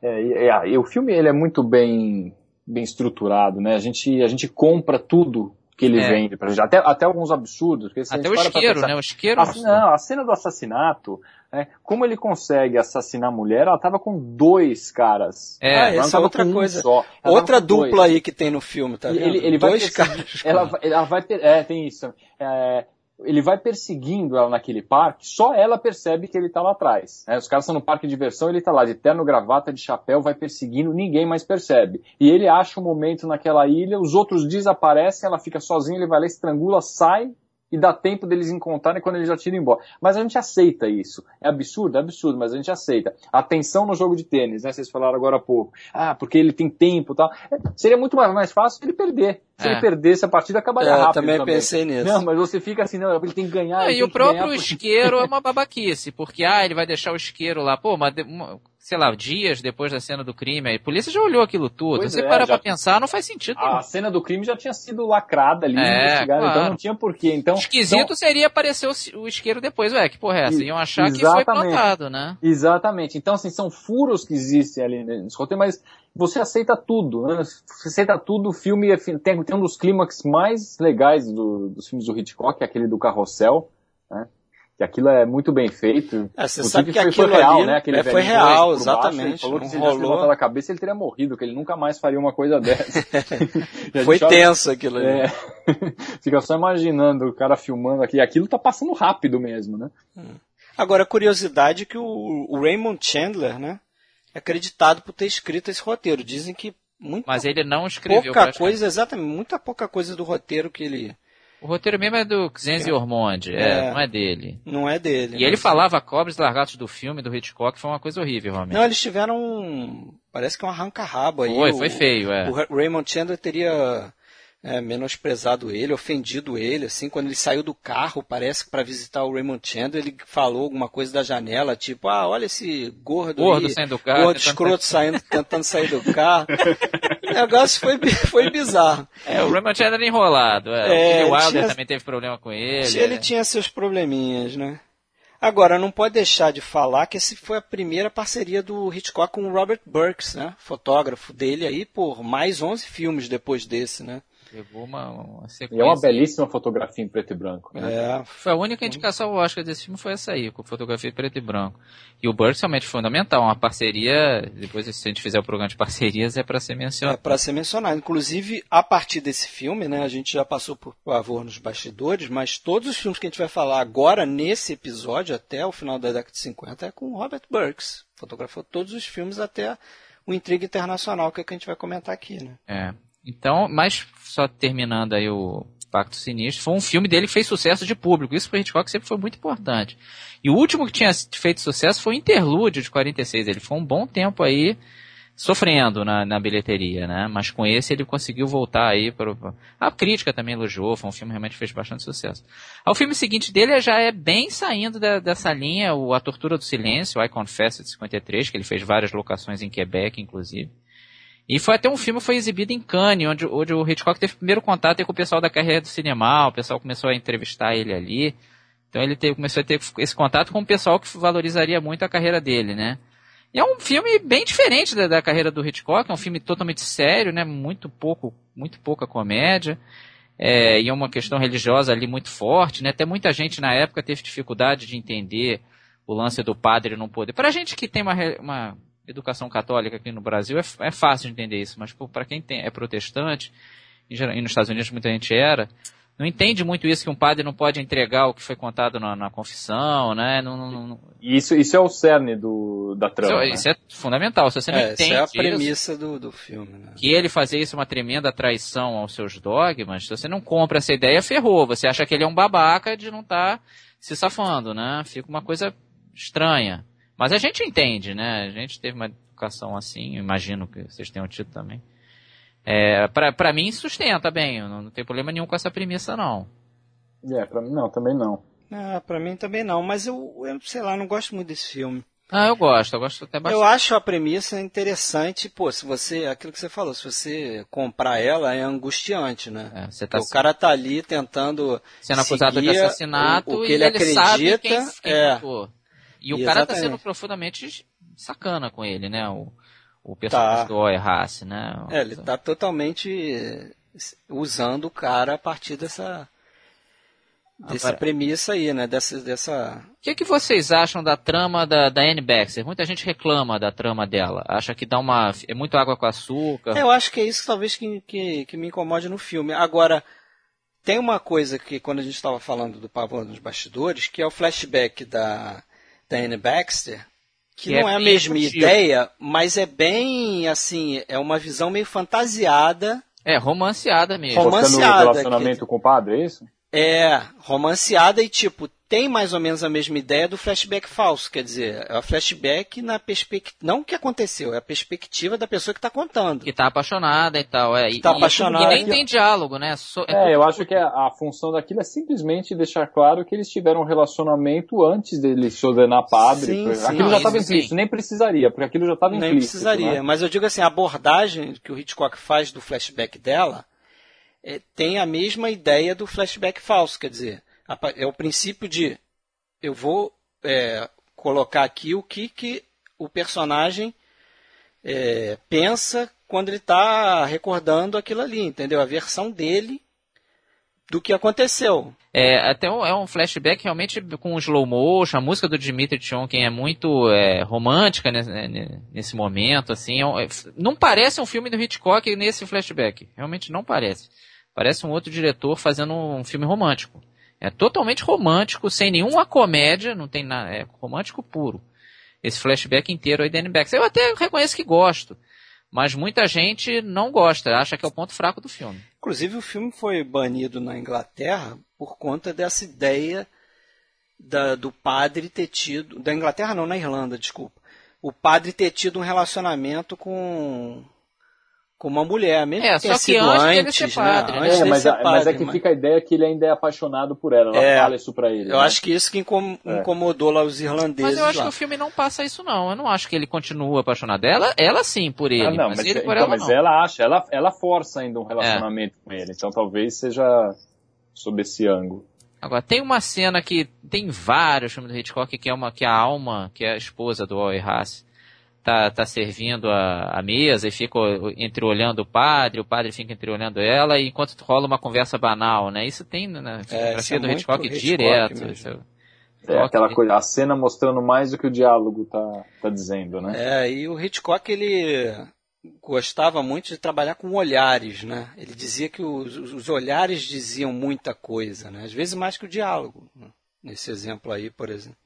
É, e, é, e o filme ele é muito bem, bem estruturado, né? A gente, a gente compra tudo que ele é. vende pra gente. Até, até alguns absurdos. até o isqueiro, pensar, né? O isqueiro. A, não, a cena do assassinato, né? como ele consegue assassinar a mulher, ela tava com dois caras. É, ah, essa é outra coisa. Um outra dupla dois. aí que tem no filme, tá vendo? Ele, ele dois vai caras. Ela, ela vai ter, é, tem isso. É, ele vai perseguindo ela naquele parque, só ela percebe que ele tá lá atrás. Né? Os caras estão no parque de diversão, ele tá lá de terno, gravata, de chapéu, vai perseguindo, ninguém mais percebe. E ele acha um momento naquela ilha, os outros desaparecem, ela fica sozinha, ele vai lá, estrangula, sai, e dá tempo deles encontrarem quando eles já tiram embora. Mas a gente aceita isso. É absurdo, é absurdo, mas a gente aceita. Atenção no jogo de tênis, né? Vocês falaram agora há pouco. Ah, porque ele tem tempo e tal. É, seria muito mais, mais fácil ele perder. Se é. ele perdesse a partida, acabaria é, rápido. Eu também, também, pensei nisso. Não, mas você fica assim, não, ele tem que ganhar. e o próprio isqueiro é uma babaquice, porque, ah, ele vai deixar o isqueiro lá. Pô, mas sei lá, dias depois da cena do crime. A polícia já olhou aquilo tudo. Pois Você é, para já- pra pensar, não faz sentido. A cena do crime já tinha sido lacrada ali, É, investigada, claro. então não tinha porquê. Então, Esquisito então- seria aparecer o, o isqueiro depois. Ué, que porra é essa? Iam achar que foi exatamente. plantado, né? Exatamente. Então, assim, são furos que existem ali nesse roteiro, mas você aceita tudo, né? Você aceita tudo, o filme é tem, tem um dos clímax mais legais do- dos filmes do Hitchcock, que aquele do carrossel, né? Que aquilo é muito bem feito. É, você Inclusive, sabe que foi, aquilo foi real, ali né? Aquele é, foi real, baixo, exatamente. ele falou que se ele tivesse rolou. levantado a cabeça, ele teria morrido, que ele nunca mais faria uma coisa dessa. Foi tenso aquilo ali. É. Fica só imaginando o cara filmando aqui. Aquilo tá passando rápido mesmo, né? Agora, a curiosidade é que o, o Raymond Chandler, né, é acreditado por ter escrito esse roteiro. Dizem que muita Mas ele não escreveu. pouca coisa, exatamente, muita pouca coisa do roteiro que ele O roteiro mesmo é do Xenzi Ormonde, é, É. não é dele. não é dele. E ele mas- falava cobras largatos do filme, do Hitchcock, foi uma coisa horrível, realmente. Não, eles tiveram um, parece que um arranca-rabo aí. foi, O- foi feio, é. O Ra- Raymond Chandler teria é, menosprezado ele, ofendido ele, assim, quando ele saiu do carro, parece que para visitar o Raymond Chandler, ele falou alguma coisa da janela, tipo, ah, olha esse gordo, Gordo aí, saindo do carro, gordo tentando escroto saindo, tentando sair do carro. o negócio foi, foi bizarro. É, o Raymond Chandler era enrolado, é. É, o Wilder tinha- também teve problema com ele. Ele é. tinha seus probleminhas, né? Agora, não pode deixar de falar que essa foi a primeira parceria do Hitchcock com o Robert Burks, né? Fotógrafo dele aí por mais 11 filmes depois desse, né? Pegou uma, uma E sequência. é uma belíssima fotografia em preto e branco. Né? É, Foi a única indicação ao Oscar desse filme foi essa aí, com fotografia em preto e branco. E o Burks realmente fundamental, uma parceria, depois se a gente fizer o programa de parcerias é para ser é mencionado. para ser mencionado. Inclusive, a partir desse filme, né? A gente já passou por favor nos bastidores, mas todos os filmes que a gente vai falar agora, nesse episódio, até o final da década de 50, é com o Robert Burks. Fotografou todos os filmes até o Intriga Internacional, que é o que a gente vai comentar aqui, né? É. Então, mas só terminando aí o Pacto Sinistro, foi um filme dele que fez sucesso de público. Isso para Hitchcock sempre foi muito importante. E o último que tinha feito sucesso foi o Interlúdio de 46. Ele foi um bom tempo aí sofrendo na, na bilheteria, né? Mas com esse ele conseguiu voltar aí para a crítica também elogiou, foi um filme que realmente fez bastante sucesso. O filme seguinte dele já é bem saindo da- dessa linha, o A Tortura do Silêncio, I Confess de 53, que ele fez várias locações em Quebec, inclusive. E foi até um filme que foi exibido em Cannes, onde, onde o Hitchcock teve primeiro contato com o pessoal da carreira do cinema, o pessoal começou a entrevistar ele ali. Então ele teve, começou a ter esse contato com o pessoal que valorizaria muito a carreira dele, né? E é um filme bem diferente da, da carreira do Hitchcock, é um filme totalmente sério, né? Muito pouco, muito pouca comédia. É, e é uma questão religiosa ali muito forte, né? Até muita gente na época teve dificuldade de entender o lance do padre não poder. Para gente que tem uma, uma educação católica aqui no Brasil, é, é fácil de entender isso, mas para quem tem, é protestante, em geral- e nos Estados Unidos muita gente era, não entende muito isso que um padre não pode entregar o que foi contado na, na confissão, né? Não, não- não- E isso, isso é o cerne do, da trama. isso, né? isso é fundamental. Se você não É, entende é a isso, premissa do, do filme, né? que ele fazer isso é uma tremenda traição aos seus dogmas, se você não compra essa ideia, ferrou. Você acha que ele é um babaca de não estar se safando, né? Fica uma coisa estranha. Mas a gente entende, né? A gente teve uma educação assim, imagino que vocês tenham tido também. É, pra, pra mim sustenta bem, não, não tem problema nenhum com essa premissa não. É, pra mim não, também não. Ah, pra mim também não, mas eu, eu sei lá, não gosto muito desse filme. Ah, eu gosto, eu gosto até bastante. Eu acho a premissa interessante, pô, se você, aquilo que você falou, se você comprar ela, é angustiante, né? É, você tá o cara tá ali tentando sendo acusado de assassinato o, o que e ele, acredita, sabe quem, quem é, matou. E o cara tá sendo profundamente sacana com ele, né? O, o personagem Tá. do Oy Haas, né? é, ele tá totalmente eh, usando o cara a partir dessa dessa Agora- premissa aí, né? Dessa, dessa O que, que vocês acham da trama da, da Anne Baxter? Muita gente reclama da trama dela. Acha que dá uma. É muito água com açúcar. Eu acho que é isso talvez que, que, que me incomode no filme. Agora, tem uma coisa que quando a gente estava falando do Pavão nos bastidores, que é o flashback da, da Anne Baxter, que, Que é não é, a bem mesma sutil. ideia, mas é bem assim, é uma visão meio fantasiada. É, romanceada mesmo. Rom- Mostrando o romanceada relacionamento com o padre, é isso? É, romanceada e tipo, tem mais ou menos a mesma ideia do flashback falso, quer dizer, é o flashback na perspectiva, não o que aconteceu, é a perspectiva da pessoa que está contando. Que está apaixonada e tal, é. Que tá e, apaixonada. E nem tem diálogo, né? So, é, é eu acho que a, a, função daquilo é simplesmente deixar claro que eles tiveram um relacionamento antes dele se ordenar padre. Sim, sim. Aquilo não, já estava implícito, nem precisaria, porque aquilo já estava implícito. Nem precisaria, né? mas eu digo assim, a abordagem que o Hitchcock faz do flashback dela é, tem a mesma ideia do flashback falso, quer dizer, é o princípio de eu vou é, colocar aqui o que, que o personagem é, pensa quando ele está recordando aquilo ali, entendeu? A versão dele do que aconteceu. É, até um, é um flashback realmente com slow motion, a música do Dimitri Chonkin é muito é, romântica nesse, né, nesse, momento, assim, é, não parece um filme do Hitchcock nesse flashback, realmente não parece. Parece um outro diretor fazendo um filme romântico. É totalmente romântico, sem nenhuma comédia, não tem nada, é romântico puro. Esse flashback inteiro aí da Annie Eu até reconheço que gosto, mas muita gente não gosta, acha que é o ponto fraco do filme. Inclusive o filme foi banido na Inglaterra por conta dessa ideia da, do padre ter tido, da Inglaterra não, na Irlanda, desculpa, o padre ter tido um relacionamento com com uma mulher, mesmo é, que tenha só que sido antes, antes, padre, né? É, mas, ser a, padre, mas é que mas... fica a ideia que ele ainda é apaixonado por ela, ela É, fala isso pra ele. Eu né? acho que isso que É. incomodou lá os irlandeses Mas eu acho lá. que o filme não passa isso não. Eu não acho que ele continua apaixonado. Ela, ela sim por ele, Ah, não, mas, mas, ele por então, ela mas não. ela acha, ela, ela força ainda um relacionamento com ele, então talvez seja sob esse ângulo. Agora, tem uma cena que tem vários filmes do Hitchcock que é uma que a alma, que é a esposa do Roy Haas, tá, tá servindo a, a mesa e fica entreolhando o padre, o padre fica entreolhando ela, e enquanto rola uma conversa banal, né? Isso tem na É, isso filmografia é do muito Hitchcock Hitchcock direto. é- É aquela coisa, a cena mostrando mais do que o diálogo tá, tá dizendo, né? É, e o Hitchcock ele gostava muito de trabalhar com olhares, né? Ele dizia que os, os olhares diziam muita coisa, né? Às vezes mais que o diálogo. né? Nesse exemplo aí, por exemplo.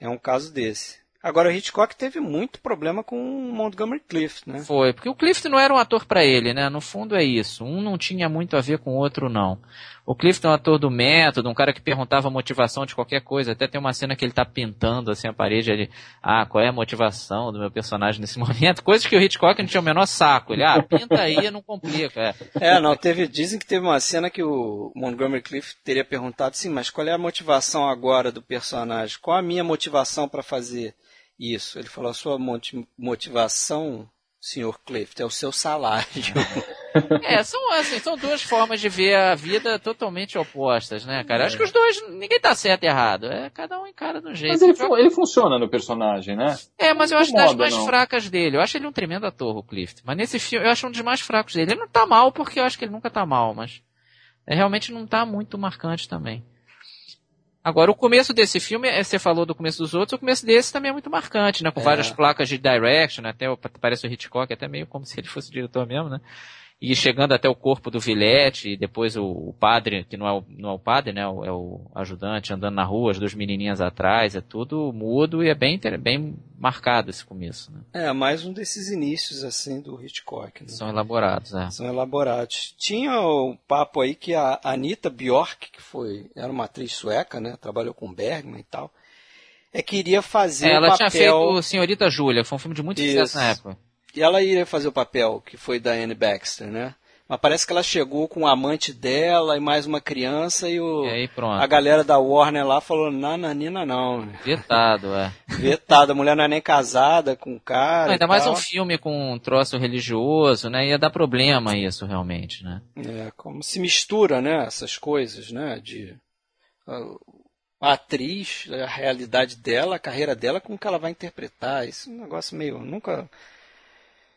É um caso desse. Agora, o Hitchcock teve muito problema com o Montgomery Clift, né? Foi, porque o Clifton não era um ator pra ele, né? No fundo é isso. Um não tinha muito a ver com o outro, não. O Clifton é um ator do método, um cara que perguntava a motivação de qualquer coisa. Até tem uma cena que ele tá pintando assim a parede, ele, ah, qual é a motivação do meu personagem nesse momento? Coisas que o Hitchcock não tinha o menor saco. Ele, ah, pinta aí, não complica. É. É, não, teve, dizem que teve uma cena que o Montgomery Clift teria perguntado, sim, mas qual é a motivação agora do personagem? Qual a minha motivação para fazer isso? Ele falou, a sua moti- motivação, senhor Clift, é o seu salário. É, são assim, são duas formas de ver a vida totalmente opostas, né, cara? Acho que os dois, ninguém tá certo e errado. É, cada um encara de um jeito. Mas ele, ele funciona no personagem, né? É, mas eu acho das mais não. fracas dele. Eu acho ele um tremendo ator, o Clift. Mas nesse filme, eu acho um dos mais fracos dele. Ele não tá mal, porque eu acho que ele nunca tá mal, mas é, realmente não tá muito marcante também. Agora, o começo desse filme, é, você falou do começo dos outros, o começo desse também é muito marcante, né? Com É. várias placas de direction, né? até parece o Hitchcock, até meio como se ele fosse o diretor mesmo, né? E chegando até o corpo do Vilete, e depois o, o padre, que não é o, não é o padre, né? É o ajudante andando na rua, as duas menininhas atrás, é tudo mudo e é bem, bem marcado esse começo, né? é, mais um desses inícios, assim, do Hitchcock. Né? São elaborados, né? São elaborados. Tinha o papo aí que a Anita Bjork, que foi, era uma atriz sueca, né? Trabalhou com Bergman e tal, é que iria fazer É, ela o papel... tinha feito Senhorita Júlia, foi um filme de muito Isso. sucesso na época. E ela iria fazer o papel que foi da Anne Baxter, né? Mas parece que ela chegou com o amante dela e mais uma criança e, o, E a galera da Warner lá falou, não, Nanina não. Vetado, é. Vetada, a mulher não é nem casada com o cara. Não, ainda mais tal. um filme com um troço religioso, né? Ia dar problema isso, realmente, né? É, como se mistura, né, essas coisas, né, de a atriz, a realidade dela, a carreira dela com o que ela vai interpretar. Isso é um negócio meio, nunca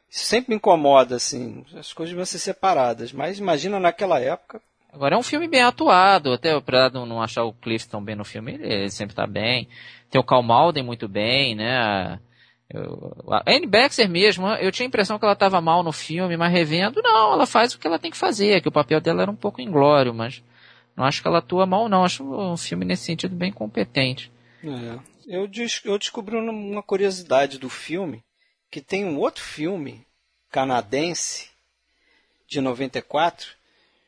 sempre me incomoda assim, as coisas vão ser separadas, mas imagina naquela época. Agora é um filme bem atuado, até pra não não achar o Cliff tão bem no filme, ele, sempre tá bem. Tem o Cal Malden muito bem, né? Eu- a Anne Baxter mesmo, eu tinha a impressão que ela estava mal no filme, mas revendo, não, ela faz o que ela tem que fazer, que o papel dela era um pouco inglório, mas não acho que ela atua mal não, acho um filme nesse sentido bem competente. É, eu, des- eu descobri uma curiosidade do filme, que tem um outro filme canadense de 94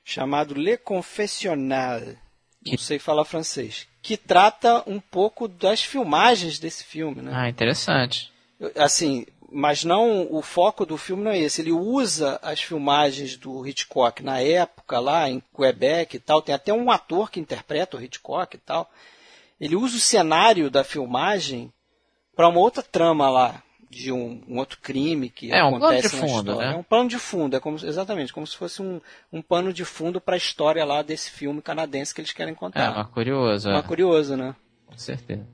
chamado Le Confessionnal. Não sei falar francês. Que trata um pouco das filmagens desse filme, né? Ah, interessante. Assim, mas não o foco do filme não é esse. Ele usa as filmagens do Hitchcock na época lá em Quebec e tal. Tem até um ator que interpreta o Hitchcock e tal. Ele usa o cenário da filmagem para uma outra trama lá de um, um, outro crime que é, acontece um de fundo, história. Né? É um plano de fundo, é como exatamente como se fosse um, um pano de fundo para a história lá desse filme canadense que eles querem contar. É, uma curioso. Uma é. curioso, né? Com certeza.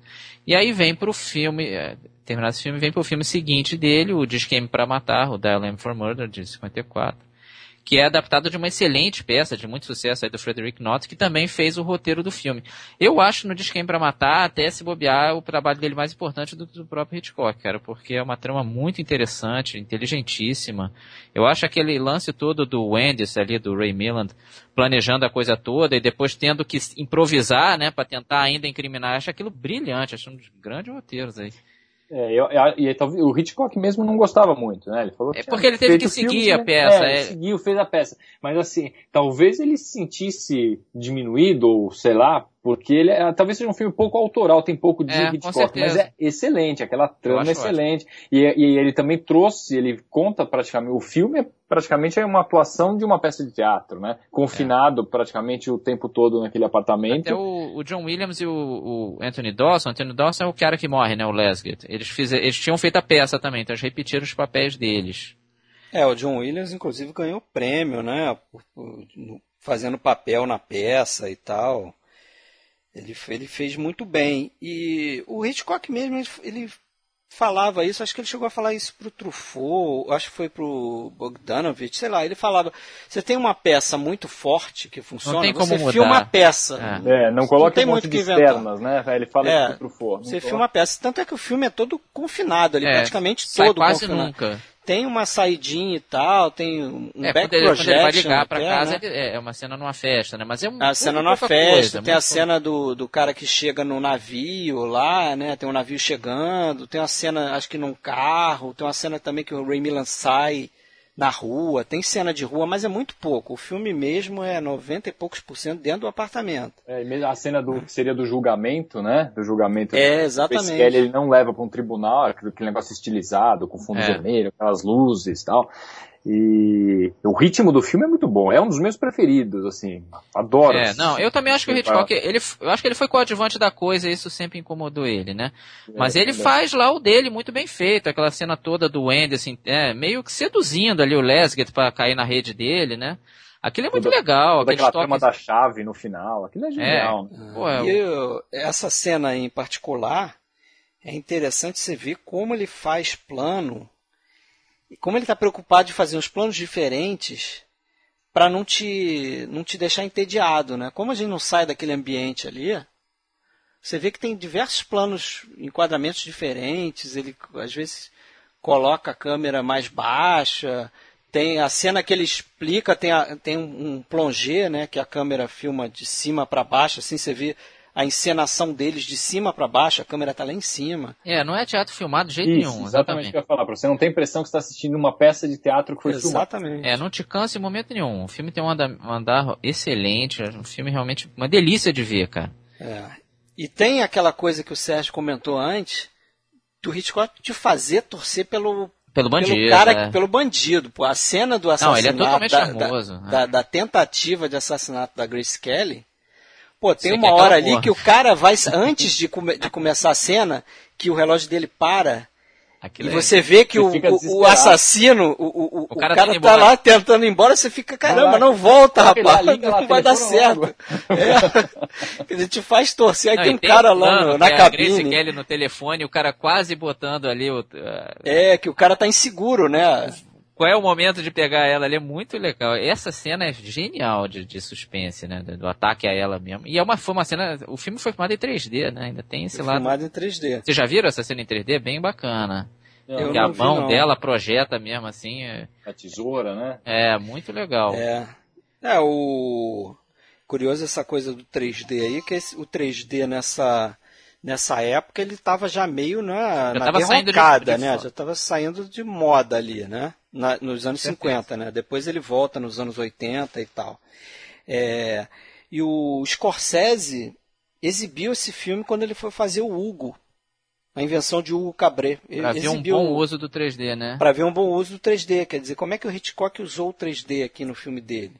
E aí vem pro filme, é, terminado esse filme, vem pro filme seguinte dele, o Disqueme para Matar, o Dial M for Murder, de 54 que é adaptado de uma excelente peça de muito sucesso aí do Frederick Knott, que também fez o roteiro do filme. Eu acho no Disquem para Matar, até se bobear, o trabalho dele mais importante do que do próprio Hitchcock, cara, porque é uma trama muito interessante, inteligentíssima. Eu acho aquele lance todo do Wendy's ali, do Ray Milland, planejando a coisa toda e depois tendo que improvisar, né, para tentar ainda incriminar, acho aquilo brilhante, acho um dos grandes roteiros aí. É, eu, eu, e o Hitchcock mesmo não gostava muito, né? Ele falou é porque ele teve que seguir a peça. É, é... seguiu, fez a peça. Mas assim, talvez ele se sentisse diminuído, ou sei lá, porque ele é, talvez seja um filme pouco autoral, tem pouco de é, Hitchcock, mas é excelente, aquela trama é excelente. E, e, ele também trouxe, ele conta praticamente, o filme é praticamente é uma atuação de uma peça de teatro, né? Confinado é. praticamente o tempo todo naquele apartamento. Até o, o John Williams e o, o, Anthony Dawson, Anthony Dawson é o cara que morre, né? O Lesgate. Eles, fiz, eles tinham feito a peça também, então eles repetiram os papéis deles. É, o John Williams inclusive ganhou prêmio, né? Fazendo papel na peça e tal. Ele, ele fez muito bem. E o Hitchcock mesmo, ele, ele falava isso, acho que ele chegou a falar isso pro Truffaut, acho que foi pro Bogdanovich, sei lá, ele falava, você tem uma peça muito forte que funciona, não tem como você mudar. filma a peça. É, não coloca não um monte de externas, né? Ele fala é, isso pro Truffaut. Você filma a peça, tanto é que o filme é todo confinado ali, é, praticamente sai todo quase confinado. nunca tem uma saidinha e tal, tem um é, back quando projection. Quando ele vai ligar pra até, casa, né? ele, é uma cena numa festa, né? Mas é um, A cena numa festa, coisa, tem a cena do, do cara que chega no navio lá, né? Tem um navio chegando, tem uma cena, acho que num carro, tem uma cena também que o Ray Milland sai na rua, tem cena de rua, mas é muito pouco. O filme mesmo é 90 e poucos por cento dentro do apartamento. É, a cena do que seria do julgamento, né? Do julgamento. É, exatamente. Kelly, ele não leva para um tribunal, aquele negócio estilizado, com fundo É. vermelho, aquelas luzes e tal. E o ritmo do filme é muito bom. É um dos meus preferidos, assim. Adoro. É, não, eu também acho que o Hitchcock, ele, eu acho que ele foi coadjuvante da coisa e isso sempre incomodou ele, né? Mas É, ele também. faz lá o dele muito bem feito, aquela cena toda do Andy, assim, é, meio que seduzindo ali o Lesgate pra cair na rede dele, né? Aquilo é muito Toda- legal, Toda aquela trama toques... da chave no final. Aquilo é genial. né? Pô, é, E eu- essa cena em particular é interessante você ver como ele faz plano como ele está preocupado de fazer uns planos diferentes para não te não te deixar entediado, né? Como a gente não sai daquele ambiente ali, você vê que tem diversos planos, enquadramentos diferentes. Ele às vezes coloca a câmera mais baixa. Tem a cena que ele explica, tem, a- tem um, plongé, né? Que a câmera filma de cima para baixo, assim você vê a encenação deles de cima para baixo, a câmera está lá em cima. é, não é teatro filmado de jeito Isso, nenhum, exatamente o que eu ia falar. Pra você não ter a impressão que você está assistindo uma peça de teatro que foi filmada. Exatamente. É, não te cansa em momento nenhum. O filme tem um andar, um andar excelente, é um filme realmente uma delícia de ver, cara. É. E tem aquela coisa que o Sérgio comentou antes, do Hitchcock de fazer torcer pelo, Pelo bandido, pelo cara, é. pelo bandido. Pô, a cena do Não, assassinato, ele é totalmente da, charmoso, da, né? da- da tentativa de assassinato da Grace Kelly. Pô, tem Sei uma é hora ali porra. que o cara vai, antes de, come- de começar a cena, que o relógio dele para Aquilo e é- você vê que Você o, o- assassino, o, o, o, o cara cara, tá tá lá tentando ir embora, você fica, caramba, não volta, rapaz, liga lá, não vai dar certo. É. Dizer, te faz torcer, aí Não, tem um cara um lá no- na é A Grace cabine. Kelly no telefone, o cara quase botando ali o. É, que o cara tá inseguro, né? Qual é o momento de pegar ela ali? É muito legal. Essa cena é genial de, de suspense, né? Do, do ataque a ela mesmo. E é uma, foi uma cena. O filme foi filmado em 3D, né? Ainda tem esse lado. Filmado em 3D. Vocês já viram essa cena em 3D? Bem bacana. Eu que a vi, mão não. dela projeta mesmo assim. É, A tesoura, né? é muito legal. É. É, o. Curioso essa coisa do 3D aí, que esse- o 3D nessa, nessa época ele estava já meio na, na tava saindo de- derrocada, de né? Já estava saindo de moda ali, né? Na- nos anos 50, né? Depois ele volta nos anos 80 e tal. É, e o Scorsese exibiu esse filme quando ele foi fazer o Hugo, a invenção de Hugo Cabret. Para ver um bom uso do 3D, né? Para ver um bom uso do 3D, quer dizer, como é que o Hitchcock usou o 3D aqui no filme dele,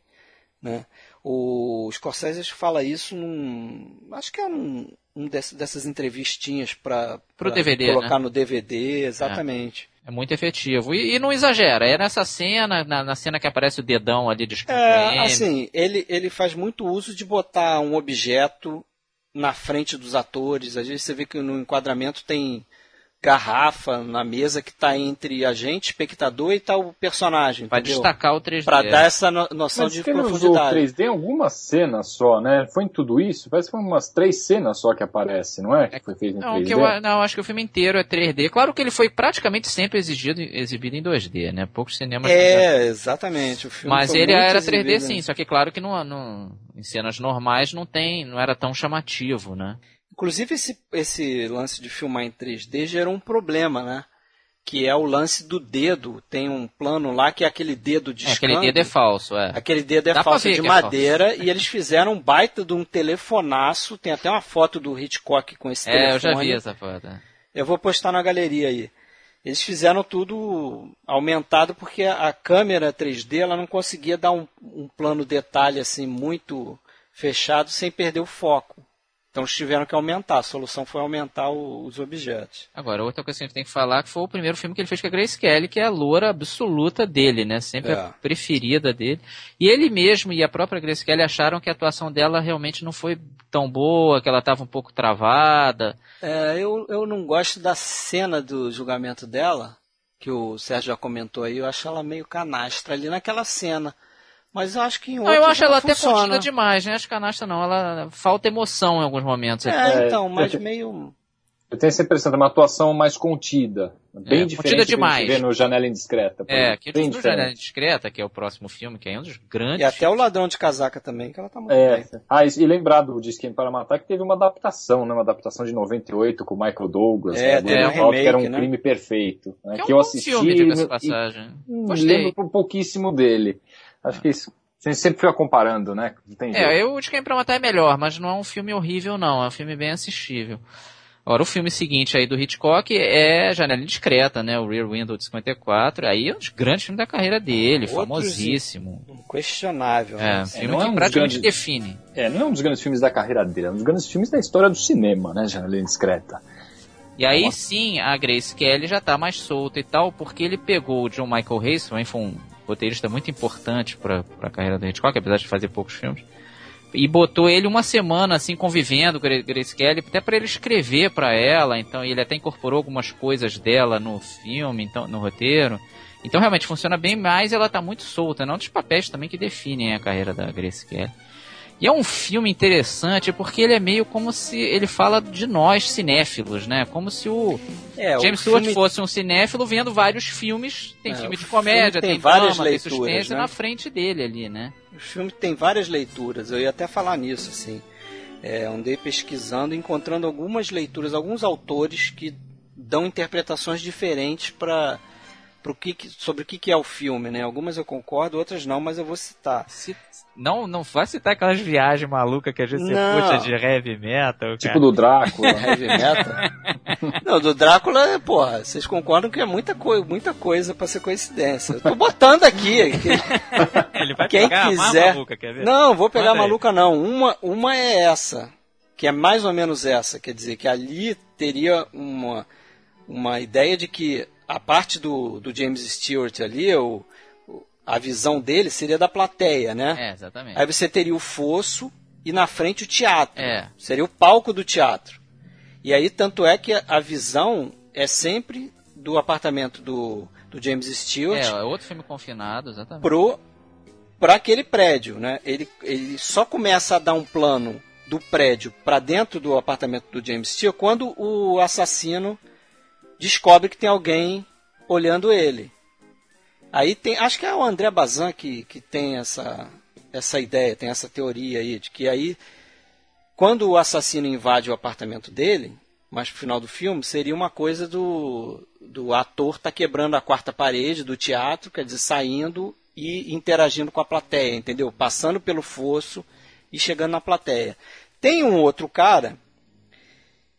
né? O Scorsese fala isso num, acho que é um, um dessas entrevistinhas para colocar né? no DVD, exatamente. É. é muito efetivo. E, e, não exagera. É nessa cena, na, na, cena que aparece o dedão ali de É, assim, ele, ele faz muito uso de botar um objeto na frente dos atores. Às vezes você vê que no enquadramento tem garrafa na mesa que está entre a gente, espectador e tá o personagem. Para destacar o 3D. Para dar essa no noção Mas de que profundidade. Ele usou o 3D em algumas cenas só, né? Foi em tudo isso? Parece que foi umas três cenas só que aparece, não é? Que foi feito em não, 3D. Que eu, não, acho que o filme inteiro é 3D. Claro que ele foi praticamente sempre exigido, exibido em 2D, né? Poucos cinemas. É, exatamente. O filme Mas ele era exibido, 3D né? sim, só que claro que no, no, em cenas normais não tem, não era tão chamativo, né? Inclusive, esse, esse lance de filmar em 3D gerou um problema, né? Que é o lance do dedo. Tem um plano lá que é aquele dedo de É, aquele dedo é falso, é. Aquele dedo é Dá falso ver de é madeira e eles fizeram um baita de um telefonaço. Tem até uma foto do Hitchcock com esse É, telefone. eu já vi essa foto. é. Eu vou postar na galeria aí. Eles fizeram tudo aumentado porque a a câmera 3D ela não conseguia dar um, um plano detalhe assim muito fechado sem perder o foco. Então eles tiveram que aumentar. A solução foi aumentar o- os objetos. Agora, outra coisa que a gente tem que falar que foi o primeiro filme que ele fez com a Grace Kelly, que é a loura absoluta dele, né? Sempre É. a preferida dele. E ele mesmo e a própria Grace Kelly acharam que a atuação dela realmente não foi tão boa, que ela estava um pouco travada. É, eu, eu não gosto da cena do julgamento dela, que o Sérgio já comentou aí. Eu acho ela meio canastra ali naquela cena. Mas eu acho que em Não, outros eu acho ela até funciona. contida demais, né? Acho canasta não, ela falta emoção em alguns momentos. É, É, então, mas eu- meio... Eu tenho essa impressão de uma atuação mais contida. Bem É, diferente contida do que a demais. gente vê no Janela Indiscreta. É, que do Janela diferente. Discreta, que é o próximo filme, que é um dos grandes. E até o ladrão de casaca também, que ela tá muito É. bem. Ah, e e lembrar do Disque para Matar que teve uma adaptação, né? Uma adaptação de 98 com o Michael Douglas, É, né? Glenn um Fowle, que era um remake, né? crime perfeito. Né? Que é um que eu assisti filme, diga-se e- passagem. Hum, Gostei. lembro um pouquíssimo dele. Acho que isso. A gente sempre fica comparando, né? É, eu de Quem Pra Matar é melhor, mas não é um filme horrível não, é um filme bem assistível. Agora, o filme seguinte aí do Hitchcock é Janela Indiscreta, né? O Rear Window de 54. Aí é um dos grandes filmes da carreira dele, Outros- famosíssimo. Questionável. É, né? um filme não é que um dos praticamente grandes- define. É, não é um dos grandes filmes da carreira dele, é um dos grandes filmes da história do cinema, né? Janela Indiscreta. E aí sim, a Grace Kelly já tá mais solta e tal, porque ele pegou o John Michael Hayes, também foi um roteirista muito importante para a carreira do Hitchcock, apesar de fazer poucos filmes. E botou ele uma semana assim convivendo com Grace Kelly, até para ele escrever para ela. Então ele até incorporou algumas coisas dela no filme, então no roteiro. Então realmente funciona bem mais, ela tá muito solta, não dos papéis também que definem a carreira da Grace Kelly. E é um filme interessante porque ele é meio como se ele fala de nós cinéfilos, né? Como se o É, James Stewart filme- fosse um cinéfilo vendo vários filmes. Tem É, filme de comédia, filme tem tem, várias drama, leituras, tem suspense né? na frente dele ali, né? O filme tem várias leituras, eu ia até falar nisso, assim. É, andei pesquisando, encontrando algumas leituras, alguns autores que dão interpretações diferentes para que, que- sobre o que, que é o filme, né? Algumas eu concordo, outras não, mas eu vou citar. Se- não, não vai citar aquelas viagens malucas que a gente Não. puxa de heavy metal. Tipo do Drácula. Heavy metal? Não, do Drácula, porra, vocês concordam que é muita, coi muita coisa para ser coincidência. Eu tô botando aqui. Ele vai Quem pegar quiser. maluca, quer ver? Não, vou pegar a Manda aí. maluca não. Uma, uma é essa, que é mais ou menos essa. Quer dizer, que ali teria uma, uma ideia de que a parte do, do James Stewart ali, o, a visão dele seria da plateia, né? É, exatamente. Aí você teria o fosso e na frente o teatro. É. Seria o palco do teatro. E aí, tanto é que a, visão é sempre do apartamento do, do James Stewart É, é outro filme confinado, exatamente. pro para aquele prédio, né? Ele, ele só começa a dar um plano do prédio para dentro do apartamento do James Stewart quando o assassino descobre que tem alguém olhando ele. Aí tem, acho que é o André Bazin que, que tem essa essa ideia, tem essa teoria aí de que aí quando o assassino invade o apartamento dele, mas no final do filme seria uma coisa do, do ator tá quebrando a quarta parede do teatro, quer dizer, saindo e interagindo com a plateia, entendeu? Passando pelo fosso e chegando na plateia. Tem um outro cara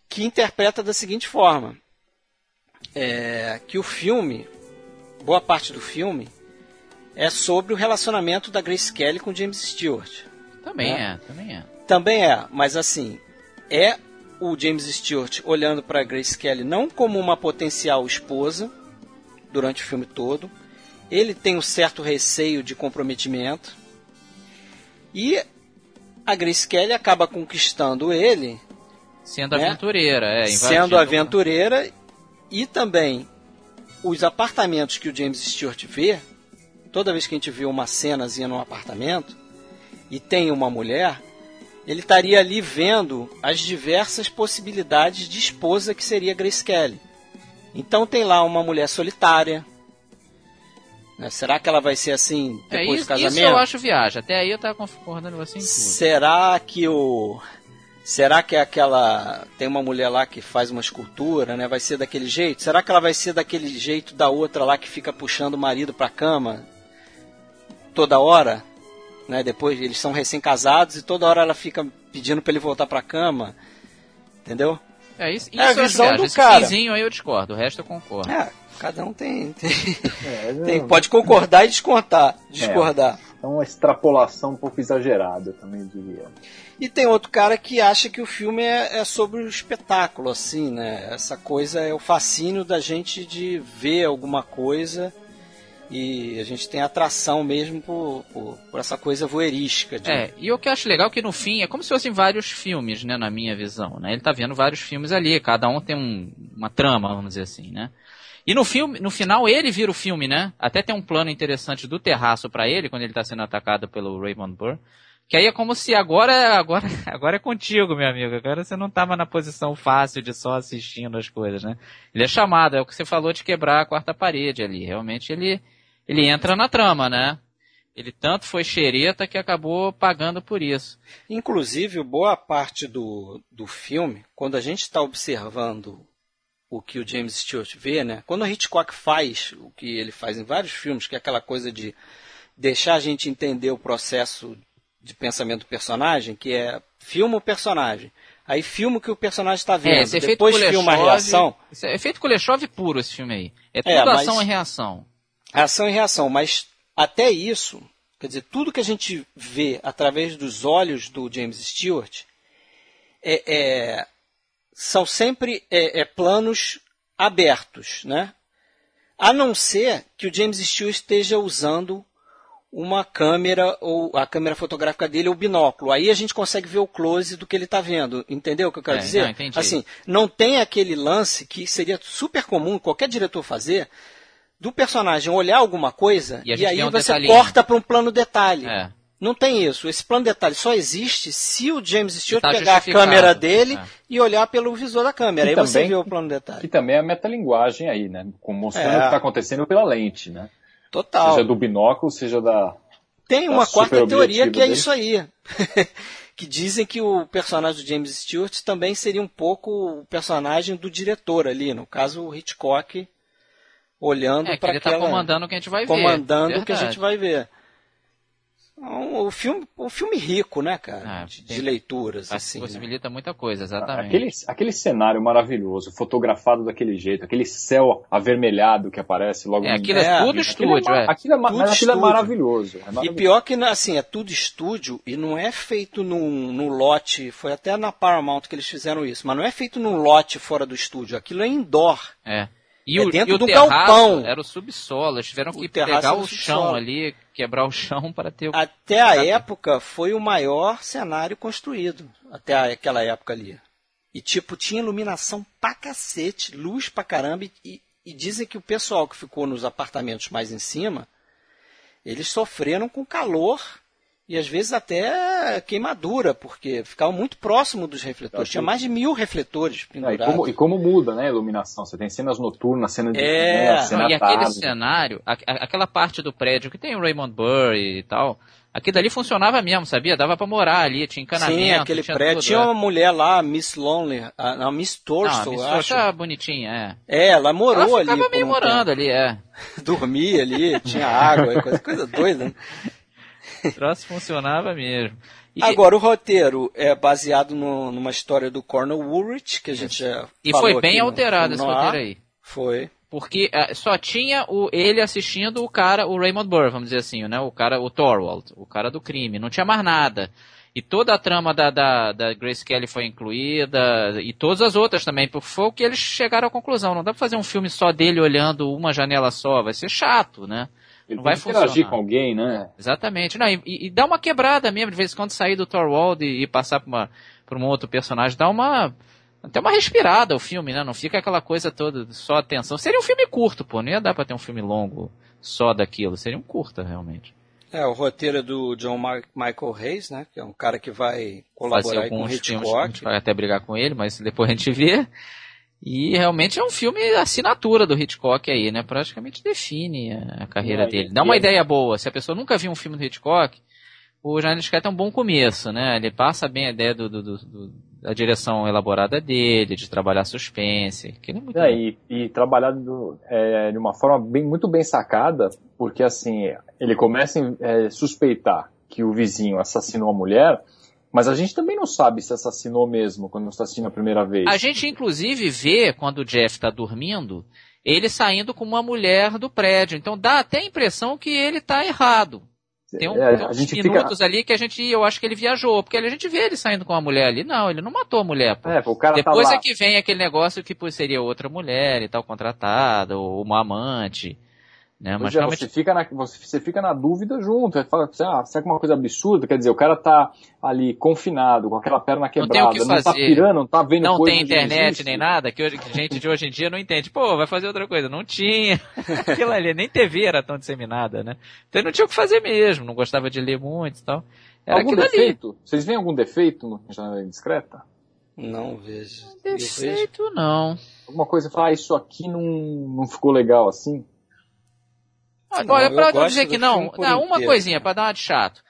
que interpreta da seguinte forma: é, que o filme, boa parte do filme, é sobre o relacionamento da Grace Kelly com James Stewart. Também né? é, também é. Também é, mas assim, é o James Stewart olhando para Grace Kelly não como uma potencial esposa durante o filme todo. Ele tem um certo receio de comprometimento. E a Grace Kelly acaba conquistando ele. Sendo né? aventureira, é. Sendo aventureira. E também os apartamentos que o James Stewart vê. Toda vez que a gente vê uma cenazinha num apartamento e tem uma mulher, ele estaria ali vendo as diversas possibilidades de esposa que seria Grace Kelly. Então tem lá uma mulher solitária. Né? Será que ela vai ser assim é, depois é, isso, do casamento? Isso eu acho viagem. Até aí eu tava concordando com você em tudo. Será que o Será que é aquela tem uma mulher lá que faz uma escultura, né? Vai ser daquele jeito? Será que ela vai ser daquele jeito da outra lá que fica puxando o marido para cama toda hora? né? Depois eles são recém-casados e toda hora ela fica pedindo para ele voltar para cama, entendeu? É isso. isso é a visão do Esse cara. aí eu discordo, o resto eu concordo. É, cada um tem, tem, é, tem pode concordar e discordar, discordar. É, é uma extrapolação um pouco exagerada, também diria. E tem outro cara que acha que o filme é, é, sobre o espetáculo, assim, né? Essa coisa é o fascínio da gente de ver alguma coisa e a gente tem atração mesmo por, por, por essa coisa voyeurística. De... É, e o que eu acho legal é que no fim é como se fossem vários filmes, né, na minha visão, né? Ele tá vendo vários filmes ali, cada um tem um, uma trama, vamos dizer assim, né? E no filme, no final ele vira o filme, né? Até tem um plano interessante do terraço para ele quando ele tá sendo atacado pelo Raymond Burr. Que aí é como se agora, agora, agora é contigo, meu amigo. Agora você não tava na posição fácil de só assistindo as coisas, né? Ele é chamado, é o que você falou de quebrar a quarta parede ali. Realmente ele, ele entra na trama, né? Ele tanto foi xereta que acabou pagando por isso. Inclusive, boa parte do, do filme, quando a gente está observando o que o James Stewart vê, né? Quando o Hitchcock faz o que ele faz em vários filmes, que é aquela coisa de deixar a gente entender o processo de pensamento do personagem, que é filma o personagem. Aí filma o que o personagem está vendo. É, depois filma a reação. É efeito Kuleshov puro esse filme aí. É, é tudo é, ação e reação. Ação e reação, mas até isso, quer dizer, tudo que a gente vê através dos olhos do James Stewart é, é são sempre é, é, planos abertos, né? A não ser que o James Stewart esteja usando uma câmera ou a câmera fotográfica dele ou binóculo. Aí a gente consegue ver o close do que ele está vendo. Entendeu o que eu quero é, dizer? Não, assim, não tem aquele lance que seria super comum qualquer diretor fazer do personagem olhar alguma coisa e, e aí um você detalhinho. corta para um plano detalhe. É. Não tem isso. Esse plano detalhe só existe se o James Stewart tá pegar a câmera dele é. e olhar pelo visor da câmera. Que aí também, você vê o plano detalhe. Que também é a metalinguagem aí, né? Mostrando é. o que está acontecendo pela lente, né? Total. Seja do binóculo, seja da. Tem uma quarta teoria que é isso aí. que dizem que o personagem do James Stewart também seria um pouco o personagem do diretor ali, no caso o Hitchcock olhando é, para ele está comandando o que a gente vai comandando ver. Comandando o que a gente vai ver. O filme, o filme rico, né, cara? É, de, de, leituras, assim. Né? Possibilita né? muita coisa, exatamente. Aquele, aquele cenário maravilhoso, fotografado daquele jeito, aquele céu avermelhado que aparece logo é, no Aquilo é tudo estúdio, é. Aquilo, é, tudo aquilo é maravilhoso, é maravilhoso. E pior que, assim, é tudo estúdio e não é feito num, num lote, foi até na Paramount que eles fizeram isso, mas não é feito num lote fora do estúdio, aquilo é indoor. É. E, é o, dentro e o do terraço galpão. Era o subsolo, eles tiveram que pegar o chão ali, quebrar o chão para ter o... Até a época foi o maior cenário construído, até aquela época ali. E tipo, tinha iluminação pra cacete, luz pra caramba, e, e dizem que o pessoal que ficou nos apartamentos mais em cima, eles sofreram com calor e às vezes até queimadura, porque ficava muito próximo dos refletores. Tinha mais de mil refletores pendurados. É, e, como, e, como, muda né, a iluminação? Você tem cenas noturnas, cena de é, né, cena E aquele cenário, a, a, aquela parte do prédio que tem o Raymond Burr e tal, Aquilo dali funcionava mesmo, sabia? Dava para morar ali, tinha encanamento. Sim, aquele tinha prédio. tudo, tinha é. uma mulher lá, Miss Lonely, a, a Miss Torso, Não, a Miss acho. Torso é bonitinha, é. É, ela morou Ela ali. ficava meio um morando ali, é. tempo. Dormia ali, tinha água, coisa, coisa doida. Né? O troço funcionava mesmo. E, Agora, o roteiro é baseado no- numa história do Cornel Woolrich, que a gente já e foi bem aqui no alterado Filme esse roteiro aí. Foi. Porque eh, só tinha o, ele assistindo o cara, o Raymond Burr, vamos dizer assim, né? O cara, o Thorwald, o cara do crime. Não tinha mais nada. E toda a trama da, da, da Grace Kelly foi incluída, e todas as outras também, porque foi o que eles chegaram à conclusão. Não dá pra fazer um filme só dele olhando uma janela só, vai ser chato, né? Ele Não vai que interagir funcionar. com alguém, né? Exatamente. Não, e, e dá uma quebrada mesmo, de vez em quando sair do Thorwald e, e passar pra, uma, pra um outro personagem, dá uma. Até uma respirada o filme, né? Não fica aquela coisa toda, só atenção. Seria um filme curto, pô. Não ia dar pra ter um filme longo só daquilo. Seria um curta, realmente. É, o roteiro é do John Michael Hayes, né? Que é um cara que vai colaborar com o alguns filmes, a Hitchcock. gente vai até brigar com ele, mas depois a gente vê. E realmente é um filme assinatura do Hitchcock aí, né? Praticamente define a, a carreira É, dele. Dá uma é- ideia boa. Se a pessoa nunca viu um filme do Hitchcock, o Janelle Scott é um bom começo, né? Ele passa bem a ideia do, do- do- da direção elaborada dele, de trabalhar suspense. Que ele é muito É, e, e trabalhado é, de uma forma bem, muito bem sacada, porque assim, ele começa a é, suspeitar que o vizinho assassinou a mulher, mas a gente também não sabe se assassinou mesmo quando está assistindo a primeira vez. A gente inclusive vê quando o Jeff tá dormindo, ele saindo com uma mulher do prédio. Então dá até a impressão que ele tá errado. Tem, um, É, tem a uns minutos fica. ali que a gente, eu acho que ele viajou, porque a gente vê ele saindo com uma mulher ali. Não, ele não matou a mulher, pô. É, pô, cara Depois tá é que vem aquele negócio que pô, seria outra mulher e tal, contratada, ou uma amante. Né? Mas é, realmente você, fica na, você, você fica na dúvida junto. Você fala, ah, será que é uma coisa absurda? Quer dizer, o cara tá ali confinado, com aquela perna tem quebrada, que não, tá pirando, não tá vendo não coisa tem internet nem nada, que hoje, que gente de hoje em dia não entende. Pô, vai fazer outra coisa. Não tinha. Aquilo ali, nem TV era tão disseminada, né? Então ele não tinha o que fazer mesmo, não gostava de ler muito e tal. Era Algum aquilo ali. defeito? Vocês veem algum defeito no Janela Indiscreta? Não vejo. Eu vejo. Defeito não. Alguma coisa, falar, ah, isso aqui não, não ficou legal assim? Não, Olha, eu pra não dizer que não, não, uma inteiro. coisinha, pra dar uma de chato.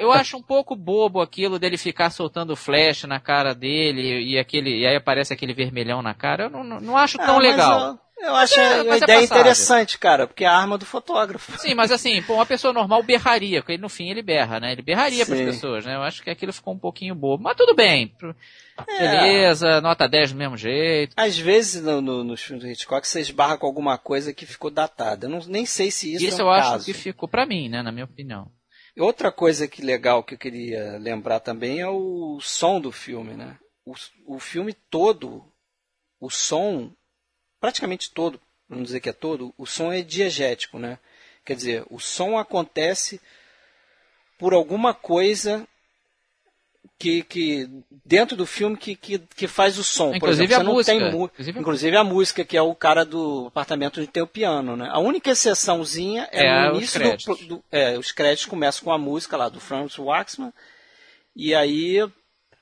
Eu acho um pouco bobo aquilo dele ficar soltando flash na cara dele e aquele e aí aparece aquele vermelhão na cara. Eu não, não, não acho tão Ah, legal. Eu, eu acho é- a mas é ideia passável. interessante, cara, porque é a arma do fotógrafo. Sim, mas assim, pô, uma pessoa normal berraria, porque no fim ele berra, né? Ele berraria pras Sim. pessoas, né? Eu acho que aquilo ficou um pouquinho bobo. Mas tudo bem. É. Beleza, nota 10 do mesmo jeito. Às vezes no, no, nos filmes do Hitchcock você esbarra com alguma coisa que ficou datada. Eu não, nem sei se isso, Isso, é um eu acho que ficou pra mim, né? Na minha opinião. Outra coisa que legal que eu queria lembrar também é o som do filme, né? O, o filme todo, o som, praticamente todo, vamos dizer que é todo, o som é diegético, né? Quer dizer, o som acontece por alguma coisa que, que dentro do filme que, que, que faz o som. Por Inclusive exemplo, a você não música. tem mu- Inclusive a inclusive a música que é o cara do apartamento onde tem o piano, né? A única exceçãozinha é, É, no os início créditos. do, do- é, os créditos começam com a música lá do Franz Waxman e aí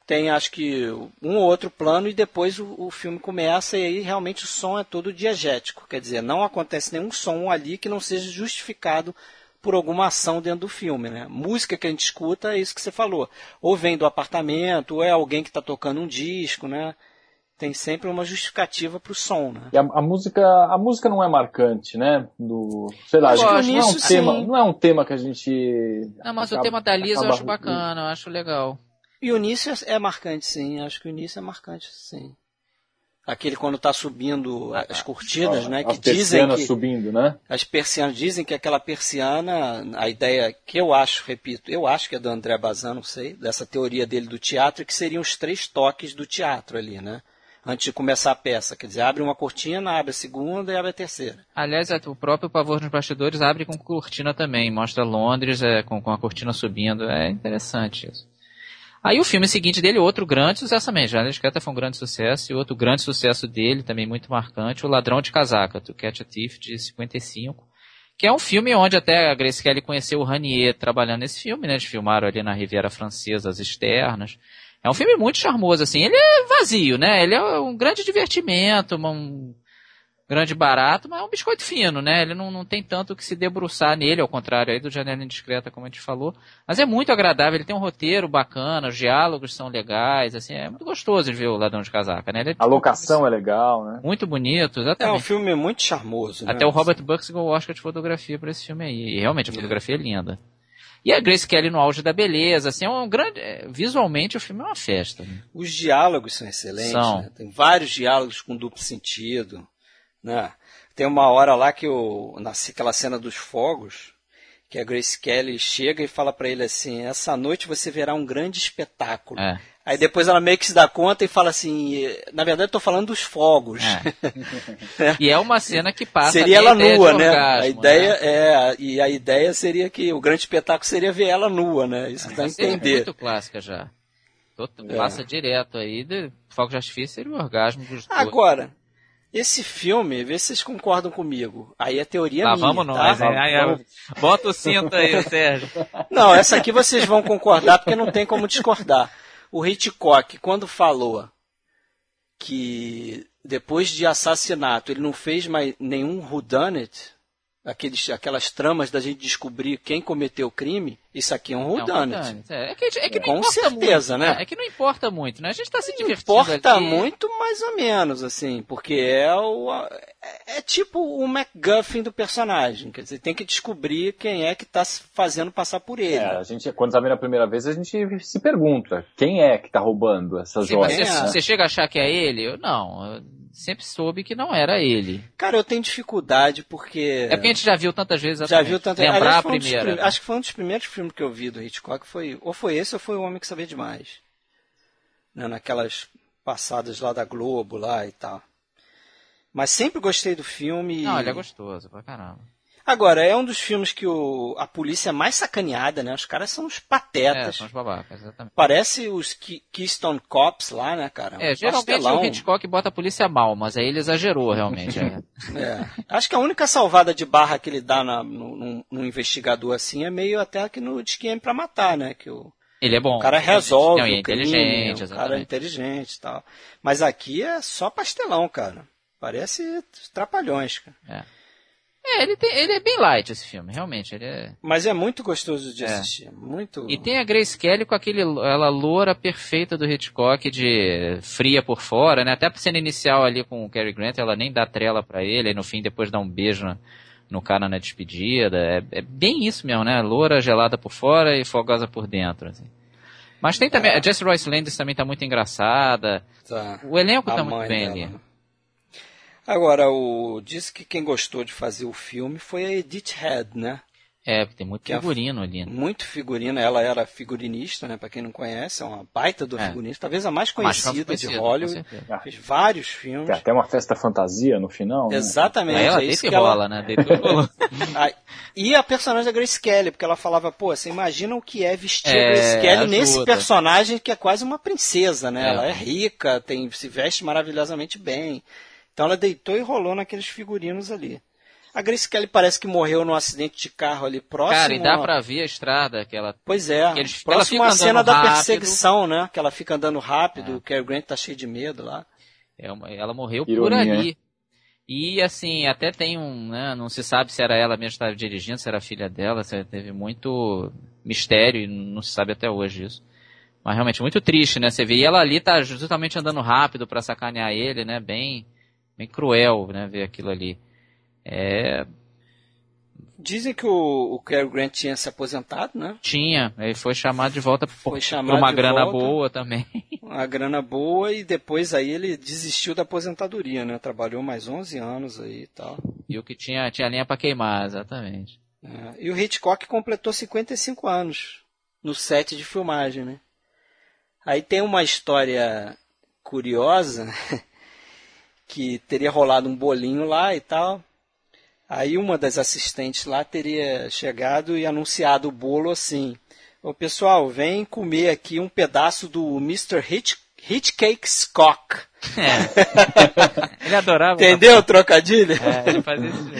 tem acho que um ou outro plano e depois o, o filme começa e aí realmente o som é todo diegético, quer dizer, não acontece nenhum som ali que não seja justificado por alguma ação dentro do filme, né? Música que a gente escuta é isso que você falou, ou vem do apartamento, ou é alguém que está tocando um disco, né? Tem sempre uma justificativa para o som, né? E a, a música, a música não é marcante, né? Do, sei lá, não, é um tema, não é um tema que a gente. Não, mas o acaba- tema da Lisa eu acho bacana, eu acho legal. E o início é é marcante, sim. Acho que o início é marcante, sim. Aquele quando está subindo as cortinas, né? Que As dizem persianas que subindo, né? as persianas dizem que aquela persiana, a ideia que eu acho, repito, eu acho que é do André Bazin, não sei, dessa teoria dele do teatro, que seriam os três toques do teatro ali, né? Antes de começar a peça, quer dizer, abre uma cortina, abre a segunda e abre a terceira. Aliás, é, o próprio Pavor nos Bastidores abre com cortina também, mostra Londres é, com, com a cortina subindo, é interessante isso. Aí o filme seguinte dele, outro grande sucesso também, Janela Discreta foi um grande sucesso, e outro grande sucesso dele, também muito marcante, O Ladrão de Casaca, To Catch a Thief, de 55, que é um filme onde até a Grace Kelly conheceu o Ranier trabalhando nesse filme, né, eles filmaram ali na Riviera Francesa, as externas, é um filme muito charmoso, assim, ele é vazio, né, ele é um grande divertimento, um grande barato, mas é um biscoito fino, né? Ele não, não tem tanto que se debruçar nele, ao contrário aí do Janela Indiscreta, como a gente falou. Mas é muito agradável, ele tem um roteiro bacana, os diálogos são legais, assim, é muito gostoso de ver o Ladrão de Casaca, né? É a locação é legal, né? Muito bonito, exatamente. É um filme muito charmoso, né? Até o Robert Bucks ganhou o Oscar de fotografia para esse filme aí, e realmente a fotografia é, é linda. E a Grace Kelly no auge da beleza, assim, é um grande. É, visualmente o filme é uma festa. Né? Os diálogos são excelentes, são. Né? Tem vários diálogos com duplo sentido. Né? Tem uma hora lá que eu. Naquela cena dos fogos, que a Grace Kelly chega e fala para ele assim: essa noite você verá um grande espetáculo. É. Aí depois ela meio que se dá conta e fala assim: na verdade eu tô falando dos fogos. É. e é uma cena que passa. Seria ela nua, né? Orgasmo, a ideia né? é e a ideia seria que o grande espetáculo seria ver ela nua, né? Isso dá a entender. É muito clássica já. É. Passa direto aí, de, fogo de artifício seria o orgasmo dos dois. Esse filme, vê se vocês concordam comigo. Aí é teoria tá, minha, vamos nós, tá? Aí, aí, bota o cinto aí, Sérgio. Não, essa aqui vocês vão concordar porque não tem como discordar. O Hitchcock, quando falou que depois de assassinato ele não fez mais nenhum whodunit, aqueles, aquelas tramas da gente descobrir quem cometeu o crime, isso aqui é um whodunit. É, é, que, é que Com certeza, muito, né? É, é que não importa muito, né? A gente está se divertindo Importa aqui. muito, mais ou menos, assim, porque é o... É, é tipo o MacGuffin do personagem, quer dizer, tem que descobrir quem é que está fazendo passar por ele. É, a gente, quando está vendo a primeira vez, a gente se pergunta, quem é que está roubando essas Sim, joias? Você, você chega a achar que é ele? Eu, não, eu sempre soube que não era ele. Cara, eu tenho dificuldade porque. É porque a gente já viu tantas vezes. Já viu tantas vezes. Lembrar a primeira. Prim... Acho que foi um dos primeiros filmes que eu vi do Hitchcock. Foi... Ou foi esse ou foi O Homem que Sabia Demais. Né? Naquelas passadas lá da Globo lá e tal. Mas sempre gostei do filme. Não, ele é gostoso pra caramba. Agora, é um dos filmes que o, a polícia é mais sacaneada, né? Os caras são os patetas. É, são os babacas, exatamente. Parece os Keystone Cops lá, né, cara? É, geralmente Pastelão. o Hitchcock bota a polícia mal, mas aí ele exagerou, realmente. é. é. Acho que a única salvada de barra que ele dá na, no, no, no, investigador assim é meio até que no Disque pra matar, né? Que o, ele é bom. O cara resolve. Não, é inteligente, crime, o cara é inteligente e tal. Mas aqui é só pastelão, cara. Parece trapalhões, cara. É. É, ele, tem, ele é bem light esse filme, realmente. Ele é... Mas é muito gostoso de é. assistir. Muito... E tem a Grace Kelly com aquele, ela loura perfeita do Hitchcock, de fria por fora, né? Até a cena inicial ali com o Cary Grant, ela nem dá trela para ele, e no fim depois dá um beijo no, no cara na despedida. É, é, bem isso mesmo, né? Loura gelada por fora e fogosa por dentro. Assim. Mas tem também, é. a Jess Royce Landis também tá muito engraçada. Tá. O elenco a tá muito bem dela. ali. Agora, o disse que quem gostou de fazer o filme foi a Edith Head, né? É, tem muito é figurino é, ali. Né? Muito figurino. Ela era figurinista, né? Para quem não conhece, é uma baita do é. figurinista. Talvez a mais conhecida, mais conhecida de Hollywood. Fez vários filmes. Tem até uma festa fantasia no final. Né? Exatamente. Aí ela é isso que rola, ela... né? e a personagem da Grace Kelly, porque ela falava, pô, você imagina o que é vestir é, a Grace Kelly ajuda. nesse personagem que é quase uma princesa, né? É. Ela é rica, tem, se veste maravilhosamente bem. Então ela deitou e rolou naqueles figurinos ali. A Grace Kelly parece que morreu num acidente de carro ali próximo. Cara, e dá pra ver a estrada que ela. Pois é. Que eles, próximo à cena da rápido. perseguição, né? Que ela fica andando rápido, é. o Cary Grant tá cheio de medo lá. É uma, ela morreu Ironia. por ali. E assim, até tem um, né, não se sabe se era ela mesmo que estava dirigindo, se era a filha dela, teve muito mistério e não se sabe até hoje isso. Mas realmente muito triste, né? Você vê, e ela ali tá justamente andando rápido para sacanear ele, né? Bem, bem cruel, né, ver aquilo ali. É... Dizem que o, o Cary Grant tinha se aposentado, né? Tinha, ele foi chamado de volta por, por uma grana volta, boa também. Uma grana boa e depois aí ele desistiu da aposentadoria, né? Trabalhou mais 11 anos aí e tal. E o que tinha, tinha linha para queimar, exatamente. É, e o Hitchcock completou 55 anos no set de filmagem, né? Aí tem uma história curiosa que teria rolado um bolinho lá e tal. Aí uma das assistentes lá teria chegado e anunciado o bolo assim: Ô pessoal, vem comer aqui um pedaço do Mr. Hitch, Hitchcake's Cock. É. ele adorava. Entendeu o trocadilho? É, ele fazia isso.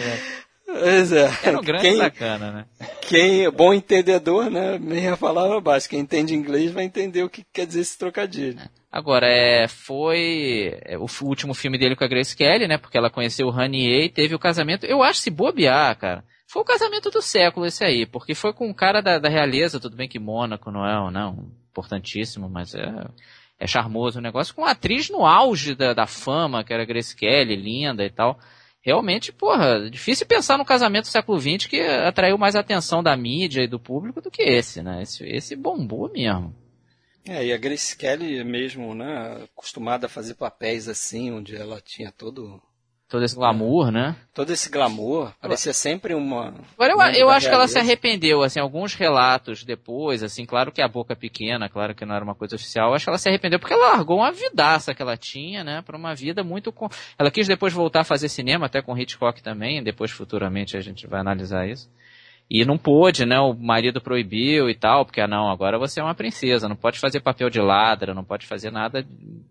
Pois é. Era um grande quem, sacana, né? Quem, bom entendedor, né? Meia palavra baixa. Quem entende inglês vai entender o que quer dizer esse trocadilho. Agora, é, foi é, o último filme dele com a Grace Kelly, né? Porque ela conheceu o Ranier e teve o casamento. Eu acho se bobear, cara. Foi o casamento do século esse aí, porque foi com um cara da, da realeza, tudo bem que Mônaco não é, não, importantíssimo, mas é, é charmoso o negócio, com uma atriz no auge da, da fama, que era Grace Kelly, linda e tal. Realmente, porra, difícil pensar no casamento do século XX que atraiu mais atenção da mídia e do público do que esse, né? Esse, esse bombou mesmo. É, e a Grace Kelly mesmo, né, acostumada a fazer papéis assim, onde ela tinha todo todo esse glamour, né? Todo esse glamour, parecia sempre uma. Agora eu, eu acho que ela se arrependeu, assim, alguns relatos depois, assim, claro que a boca pequena, claro que não era uma coisa oficial, acho que ela se arrependeu porque ela largou uma vidaça que ela tinha, né, para uma vida muito. Com... Ela quis depois voltar a fazer cinema, até com Hitchcock também, depois futuramente a gente vai analisar isso. E não pôde, né? O marido proibiu e tal, porque, ah, não, agora você é uma princesa, não pode fazer papel de ladra, não pode fazer nada.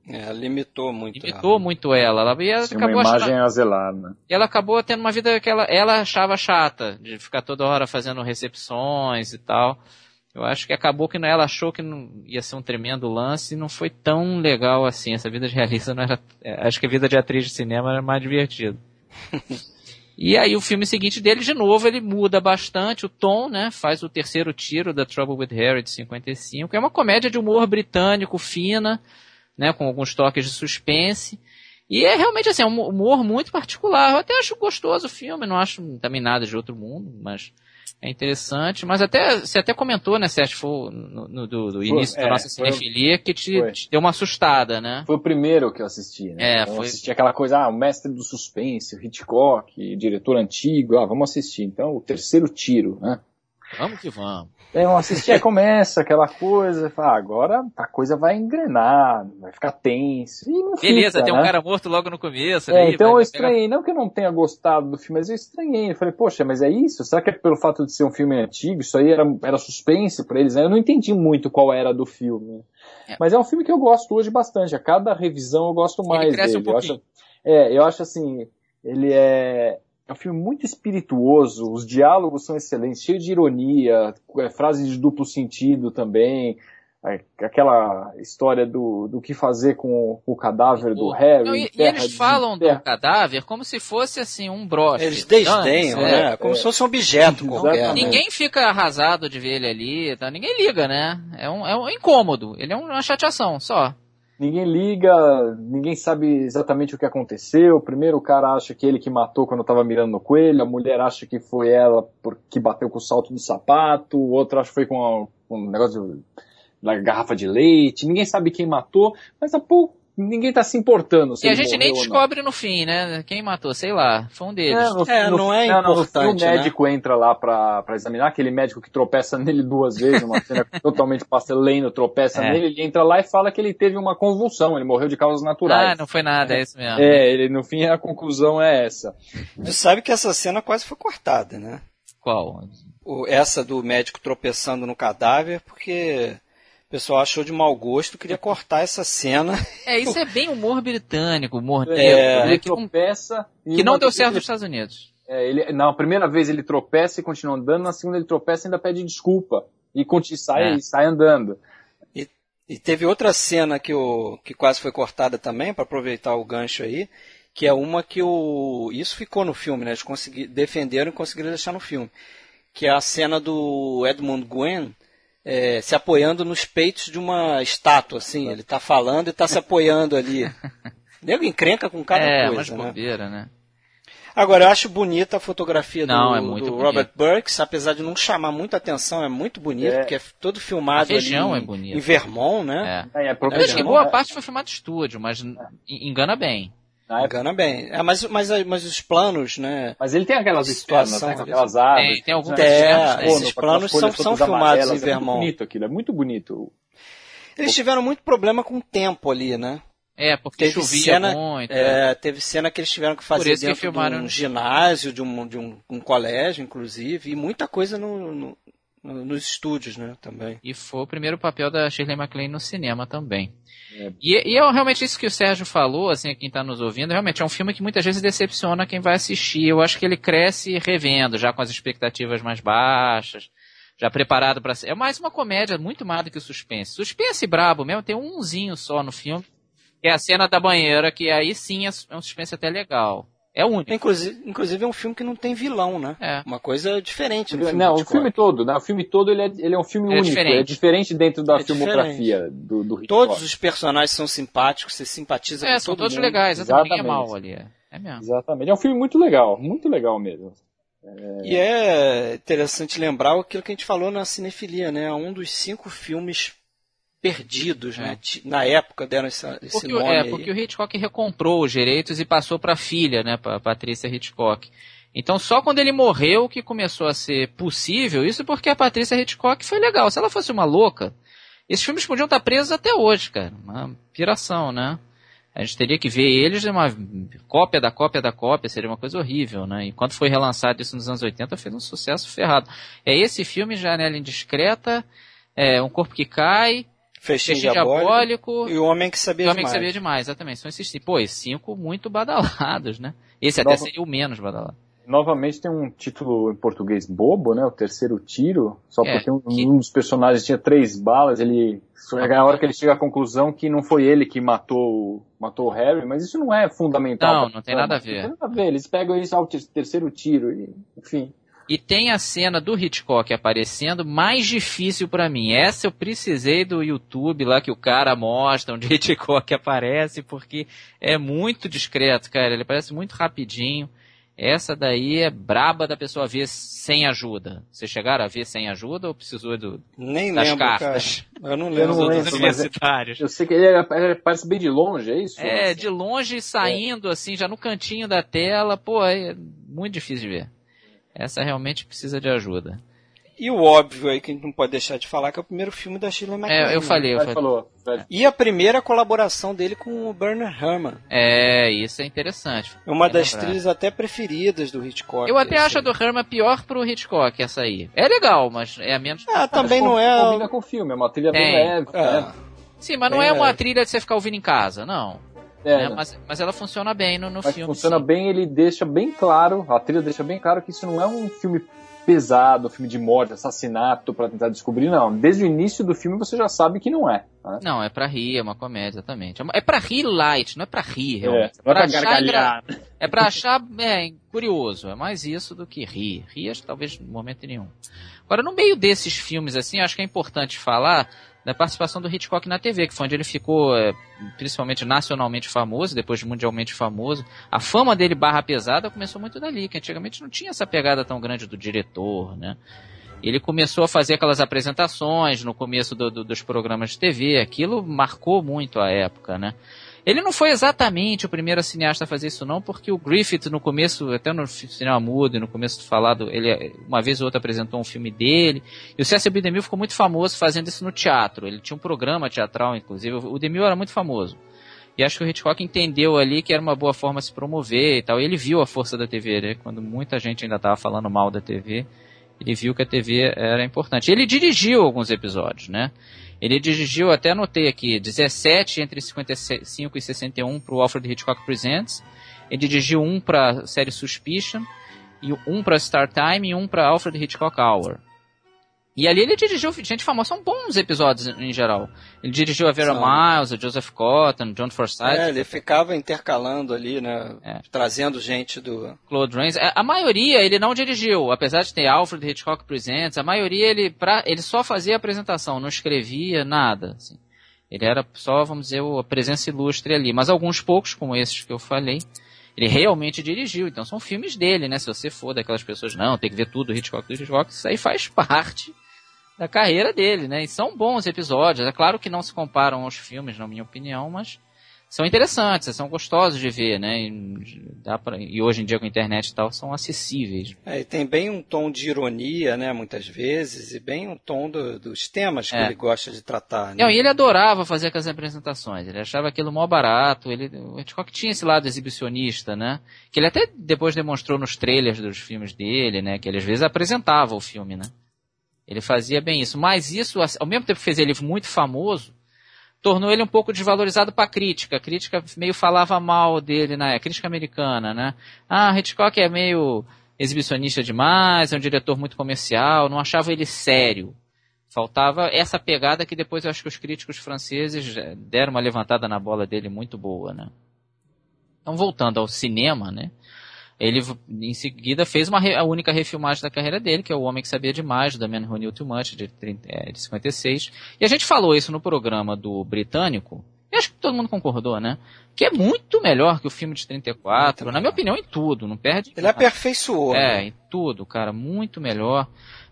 É, limitou muito Limitou ela. muito ela. ela e ela acabou uma imagem achando... azelada. E ela acabou tendo uma vida que ela, ela achava chata, de ficar toda hora fazendo recepções e tal. Eu acho que acabou que ela achou que não ia ser um tremendo lance e não foi tão legal assim. Essa vida de realista não era. É, acho que a vida de atriz de cinema era mais divertida. E aí o filme seguinte dele, de novo, ele muda bastante o tom, né? Faz o terceiro tiro da Trouble with Harry de 55. É uma comédia de humor britânico, fina, né? Com alguns toques de suspense. E é realmente assim, é um humor muito particular. Eu até acho gostoso o filme, não acho também nada de outro mundo, mas é interessante, mas até você até comentou, né, Sérgio, foi no, no do, do, início foi, da é, nossa cinefilia que te, te, deu uma assustada, né? Foi o primeiro que eu assisti, né? É, então, foi... Eu assisti aquela coisa, ah, o mestre do suspense, o Hitchcock, diretor antigo, ah, vamos assistir. Então, o terceiro tiro, né? Vamos que vamos. Então assistir, aí começa aquela coisa, fala, ah, agora a coisa vai engrenar, vai ficar tenso. Beleza, fica, tem né? um cara morto logo no começo. É, então eu estranhei, pegar... não que eu não tenha gostado do filme, mas eu estranhei. Eu falei, poxa, mas é isso? Será que é pelo fato de ser um filme antigo? Isso aí era, era suspense para eles? Né? Eu não entendi muito qual era do filme. É. Mas é um filme que eu gosto hoje bastante. A cada revisão eu gosto mais ele cresce dele. Um eu acho, é, eu acho assim, ele é é um filme muito espirituoso, os diálogos são excelentes, cheio de ironia, é, frases de duplo sentido também, é, aquela história do, do que fazer com o cadáver do Harry. Não, e, e eles falam do cadáver como se fosse assim um broche. Eles desdenham, né? É, como é, se fosse um objeto qualquer. Ninguém fica arrasado de ver ele ali, tá? ninguém liga, né? É um, é um incômodo, ele é uma chateação só ninguém liga, ninguém sabe exatamente o que aconteceu. Primeiro o cara acha que ele que matou quando estava mirando no coelho, a mulher acha que foi ela porque bateu com o salto do sapato, o outro acha que foi com, um negócio da garrafa de leite, ninguém sabe quem matou, mas a pouco ninguém tá se importando. e a gente nem descobre no fim, né? Quem matou, sei lá, foi um deles. É, no, é no, não é não, importante. o né? médico né? entra lá pra, pra examinar, aquele médico que tropeça nele duas vezes, uma cena totalmente pastelendo, tropeça é. nele, ele entra lá e fala que ele teve uma convulsão, ele morreu de causas naturais. Ah, não foi nada, é, é isso mesmo. É, ele, no fim a conclusão é essa. Você sabe que essa cena quase foi cortada, né? Qual? O, essa do médico tropeçando no cadáver, porque o pessoal achou de mau gosto, queria cortar essa cena. É, isso é bem humor britânico, humor é, negro. É, ele tropeça. Que não deu certo nos Estados Unidos. É, ele, na primeira vez ele tropeça e continua andando, na segunda ele tropeça e ainda pede desculpa. E, e sai, é. sai andando. E, e, teve outra cena que, o, que quase foi cortada também, para aproveitar o gancho aí, que é uma que o. Isso ficou no filme, né? Eles conseguiram, defenderam e conseguiram deixar no filme. Que é a cena do Edmund Gwen é, se apoiando nos peitos de uma estátua, assim. Ele está falando e está se apoiando ali. Nego encrenca com cada é, coisa, né? bobeira, né? Agora, eu acho bonita a fotografia não, do, é muito do Robert Burks, apesar de não chamar muita atenção, é muito bonito, é. porque é todo filmado a região ali é bonita. em Vermont, né? É. É, é, é, boa parte foi filmado estúdio, mas engana bem. Na Engana bem. É, mas, mas, mas os planos, né? Mas ele tem aquelas externas, né? aquelas árvores. Tem, tem alguns é, esses planos são, são filmados em Vermont. É muito bonito aquilo, é muito bonito. Eles tiveram muito problema com o tempo ali, né? É, porque teve chovia cena, muito. É, é, teve cena que eles tiveram que fazer dentro que filmaram... de um ginásio, de um, de um, um colégio, inclusive, e muita coisa no, no, nos estúdios, né, também. E foi o primeiro papel da Shirley MacLaine no cinema também. É. E, e, é realmente isso que o Sérgio falou, assim, quem está nos ouvindo, realmente é um filme que muitas vezes decepciona quem vai assistir. Eu acho que ele cresce revendo, já com as expectativas mais baixas, já preparado para ser. É mais uma comédia, muito mais do que o suspense. Suspense brabo mesmo, tem umzinho só no filme, que é a cena da banheira, que aí sim é, é um suspense até legal. É o único. Inclusive, inclusive é um filme que não tem vilão, né? É. Uma coisa diferente no filme Não, o filme todo, né? O filme todo ele é, ele é um filme É único. diferente. É diferente dentro da É filmografia do, do Hitchcock. Todos os personagens são simpáticos, você simpatiza É, com são todo todos mundo. legais, exatamente. Ninguém é Exatamente. mal ali. É, é mesmo. Exatamente. É um filme muito legal, muito legal mesmo. E é interessante lembrar aquilo que a gente falou na cinefilia, né? Um dos cinco filmes perdidos, né? Ti- Na época deram essa, esse Porque, nome é, aí. porque o Hitchcock recomprou os direitos e passou para a filha, né, para Patrícia Hitchcock. Então só quando ele morreu que começou a ser possível isso porque a Patrícia Hitchcock foi legal. Se ela fosse uma louca, esses filmes podiam estar presos até hoje, cara. Uma piração, né? A gente teria que ver eles uma cópia da cópia da cópia, seria uma coisa horrível, né? Enquanto foi relançado isso nos anos 80, fez um sucesso ferrado. É esse filme, Janela Indiscreta, é, Um Corpo que Cai, Festim Festim Diabólico, Diabólico, e o Homem que Sabia o Homem que Demais. Sabia Demais, exatamente. São esses, pô, cinco muito badalados, né? Esse até Nova- seria o menos badalado. Novamente tem um título em português bobo, né? O terceiro tiro. Só É, porque um, que- um dos personagens tinha três balas, ele. É a hora que ele chega à conclusão que não foi ele que matou, matou o Harry, mas isso não é fundamental. Não, não tem nada a ver. Não tem nada a ver. Eles pegam isso ao ter- terceiro tiro, e, enfim. E tem a cena do Hitchcock aparecendo mais difícil pra mim. Essa eu precisei do YouTube lá que o cara mostra onde Hitchcock aparece, porque é muito discreto, cara. Ele aparece muito rapidinho. Essa daí é braba da pessoa ver sem ajuda. Vocês chegaram a ver sem ajuda ou precisou do, Nem das lembro, cartas? cara. Eu não Eu lembro. não Dos lembro, outros é- universitários. Eu sei que ele, ele parece bem de longe, é isso? É, de longe saindo, assim, já no cantinho da tela, pô, é muito difícil de ver. Essa realmente precisa de ajuda. E o óbvio aí que a gente não pode deixar de falar que é o primeiro filme da Shirley MacLaine. É, eu falei, eu falei. falou. E a primeira colaboração dele com o Bernard Herrmann. É, isso é interessante. É uma É das lembrar. trilhas até preferidas do Hitchcock. Eu até esse acho a aí. do Herman pior pro Hitchcock, essa aí. É legal, mas é a menos. Ah, também Mas não é... Combina com o filme, é uma trilha bem leve. É. né? Sim, mas não É. é uma trilha de você ficar ouvindo em casa, não. É, né? mas, mas ela funciona bem no, no Mas filme. funciona sim. bem, ele deixa bem claro, a trilha deixa bem claro que isso não é um filme pesado, um filme de morte, assassinato pra tentar descobrir, não. Desde o início do filme você já sabe que não é. né? Não, é pra rir, é uma comédia, exatamente. É É pra rir light, não é pra rir, realmente. É, não é pra achar É pra achar é, curioso. É mais isso do que rir. Rir, talvez no momento nenhum. Agora, no meio desses filmes, assim, acho que é importante falar da participação do Hitchcock na TV, que foi onde ele ficou é, principalmente nacionalmente famoso, depois mundialmente famoso. A fama dele barra pesada começou muito dali, que antigamente não tinha essa pegada tão grande do diretor, né? Ele começou a fazer aquelas apresentações no começo do- do- dos programas de TV, aquilo marcou muito a época, né? Ele não foi exatamente o primeiro cineasta a fazer isso não, porque o Griffith no começo, até no cinema mudo, e no começo do falado, ele uma vez ou outra apresentou um filme dele, e o Cecil B. DeMille ficou muito famoso fazendo isso no teatro. Ele tinha um programa teatral, inclusive, o DeMille era muito famoso. E acho que o Hitchcock entendeu ali que era uma boa forma se promover e tal. E ele viu a força da TV, né? Quando muita gente ainda estava falando mal da TV, ele viu que a TV era importante. Ele dirigiu alguns episódios, né? Ele dirigiu, até anotei aqui, 17 entre 55 e 61 para o Alfred Hitchcock Presents. Ele dirigiu um para a série Suspicion, e um para Star Time e um para Alfred Hitchcock Hour. E ali ele dirigiu gente famosa, são bons episódios em geral. Ele dirigiu a Vera São. Miles, o Joseph Cotton, John Forsythe, É, ele ficava intercalando ali, né? É. Trazendo gente do. Claude Rains. É, A maioria ele não dirigiu, apesar de ter Alfred Hitchcock Presents, a maioria ele, pra, ele só fazia apresentação, não escrevia nada. assim. Ele era só, vamos dizer, a presença ilustre ali. Mas alguns poucos, como esses que eu falei, ele realmente dirigiu. Então são filmes dele, né? Se você for daquelas pessoas, não, tem que ver tudo, Hitchcock, tudo Hitchcock, isso aí faz parte da carreira dele, né? E são bons episódios. É claro que não se comparam aos filmes, na minha opinião, mas são interessantes, são gostosos de ver, né? E, dá pra, e hoje em dia com a internet e tal, são acessíveis. É, e tem bem um tom de ironia, né? Muitas vezes, e bem um tom do- dos temas que É. ele gosta de tratar. Né? Não, e ele adorava fazer aquelas apresentações, ele achava aquilo mó barato, ele, o Hitchcock tinha esse lado exibicionista, né? Que ele até depois demonstrou nos trailers dos filmes dele, né? Que ele às vezes apresentava o filme, né? Ele fazia bem isso, mas isso, ao mesmo tempo que fez ele muito famoso, tornou ele um pouco desvalorizado para a crítica. A crítica meio falava mal dele, né? A crítica americana, né? Ah, Hitchcock é meio exibicionista demais, é um diretor muito comercial, não achava ele sério. Faltava essa pegada que depois eu acho que os críticos franceses deram uma levantada na bola dele muito boa, né? Então, voltando ao cinema, né? Ele, em seguida, fez uma, a única refilmagem da carreira dele, que é O Homem que Sabia Demais, da Man Who Knew Too Much, de, 30, é, de 56. E a gente falou isso no programa do Britânico, e acho que todo mundo concordou, né? Que é muito melhor que o filme de 34, na minha opinião, em tudo, não perde. Ele aperfeiçoou. É, né? em tudo, cara, muito melhor.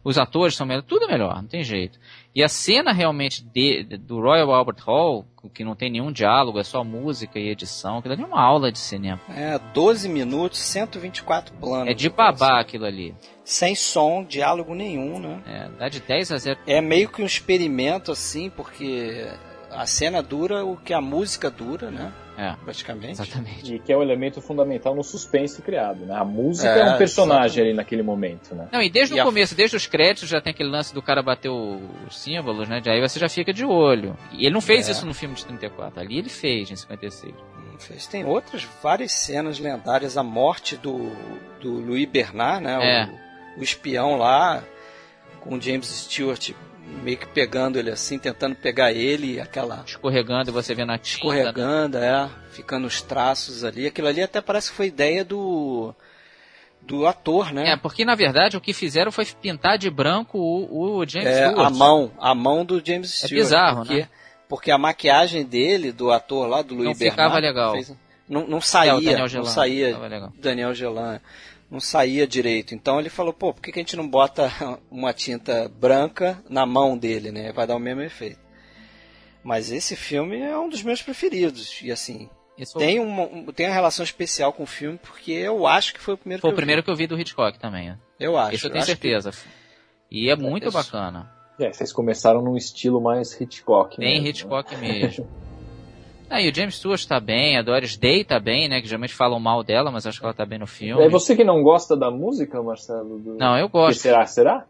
Os atores são melhor, tudo é melhor, não tem jeito. E a cena realmente de, de, do Royal Albert Hall, que não tem nenhum diálogo, é só música e edição, aquilo ali é uma aula de cinema. É, 12 minutos, 124 planos. É de babá aquilo ali. Sem som, diálogo nenhum, né? É, dá de 10 a 0. É meio que um experimento, assim, porque a cena dura o que a música dura, né? É, praticamente. Exatamente. E que é o elemento fundamental no suspense criado, né? A música é, é um personagem exatamente. ali naquele momento, né? Não, e desde e o a... começo, desde os créditos, já tem aquele lance do cara bater os símbolos, né? Aí você já fica de olho. E ele não fez é. isso no filme de 34, ali ele fez em 56. Fez. Tem outras várias cenas lendárias, a morte do, do Louis Bernard, né? É. O, o espião lá, com James Stewart meio que pegando ele assim, tentando pegar ele, aquela. Escorregando e você vendo a tinta. Escorregando, né? é. Ficando os traços ali. Aquilo ali até parece que foi ideia do. Do ator, né? É, porque na verdade o que fizeram foi pintar de branco o, o James é, Stewart. A mão, a mão do James é Stewart. É bizarro, porque, né? Porque a maquiagem dele, do ator lá, do Louis não Bernard. Ficava legal. Fez, não, não saía. É, não saía. Daniel Gelan não saía direito. Então ele falou, pô, por que, que a gente não bota uma tinta branca na mão dele, né? Vai dar o mesmo efeito. Mas esse filme é um dos meus preferidos. E assim, Isso tem, uma, tem uma relação especial com o filme, porque eu acho que foi o primeiro foi que o primeiro vi. que eu vi do Hitchcock também. Eu acho. Isso eu tenho eu certeza. Que... E é muito bacana. É, vocês começaram num estilo mais Hitchcock. Bem né? Hitchcock mesmo. Ah, e o James Stewart tá bem, a Doris Day tá bem, né? Que geralmente falam mal dela, mas acho que ela tá bem no filme. É você que não gosta da música, Marcelo? Do... Não, eu gosto. Que será? Será?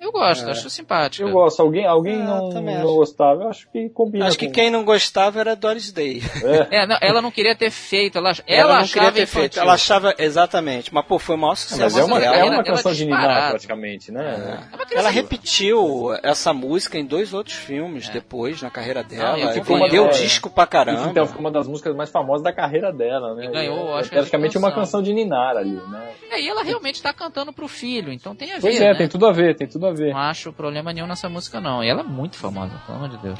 Eu gosto, é. acho simpática. Eu gosto. Alguém, alguém ah, não, não gostava? Eu acho que combina. Acho que quem não gostava era Doris Day. É. é não, ela não queria ter feito. Ela, ela, ela não queria ter feito. Ela achava, exatamente. Mas, pô, foi o maior sucesso. Mas é uma, é uma canção de Ninar, praticamente, né? É. Ela repetiu essa música em dois outros filmes é. depois, na carreira dela. Não, e vendeu o disco pra caramba. Então, ficou uma das músicas mais famosas da carreira dela, né? E ganhou, é, acho praticamente uma canção de Ninar ali, né? É, e ela realmente tá cantando pro filho, então tem a ver. Pois é, né? tem tudo a ver, tem tudo a ver. Não acho problema nenhum nessa música, não. E ela é muito famosa, pelo amor de Deus.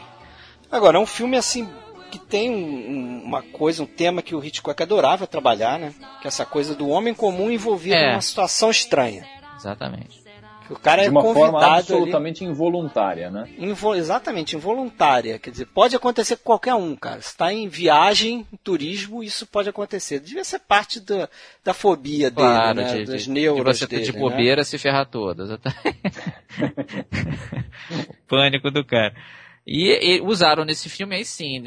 Agora, é um filme assim que tem um, uma coisa, um tema que o Hitchcock adorava trabalhar, né? Que é essa coisa do homem comum envolvido é. numa situação estranha. Exatamente. O cara de é uma convidado forma absolutamente ali, involuntária, né? Invo, exatamente, involuntária. Quer dizer, pode acontecer com qualquer um, cara. Se está em viagem, em turismo, isso pode acontecer. Devia ser parte da, da fobia claro, dele, né? De, das de, neuras de você dele, de bobeira né? se ferrar todas. o pânico do cara. E, e, usaram nesse filme aí sim,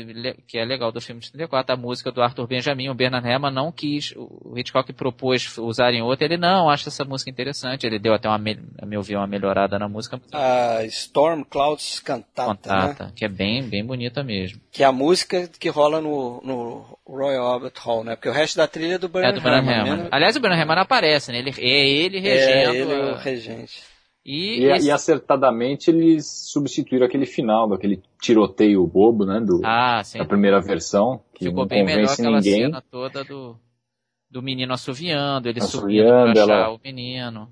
que é legal do filme de 34, a música do Arthur Benjamin, o Bernard Herrmann não quis, o Hitchcock propôs usar em outra, ele não, acha essa música interessante, ele deu até uma, a meu ver, uma melhorada na música. A Storm Clouds Cantata, Cantata né? que é bem, bem bonita mesmo. Que é a música que rola no, no Royal Albert Hall, né? Porque o resto da trilha é do Bernard, é do Bernard Herrmann. Herrmann. Aliás, o Bernard Herrmann aparece, né? Ele, é ele regendo. É ele a... o regente. E, e, esse... e, acertadamente eles substituíram aquele final, daquele tiroteio bobo, né? Do, ah, sim. Da primeira versão. Que Ficou não bem melhor aquela ninguém. cena toda do, do menino assoviando, ele assoviando, subindo pra achar ela... o menino.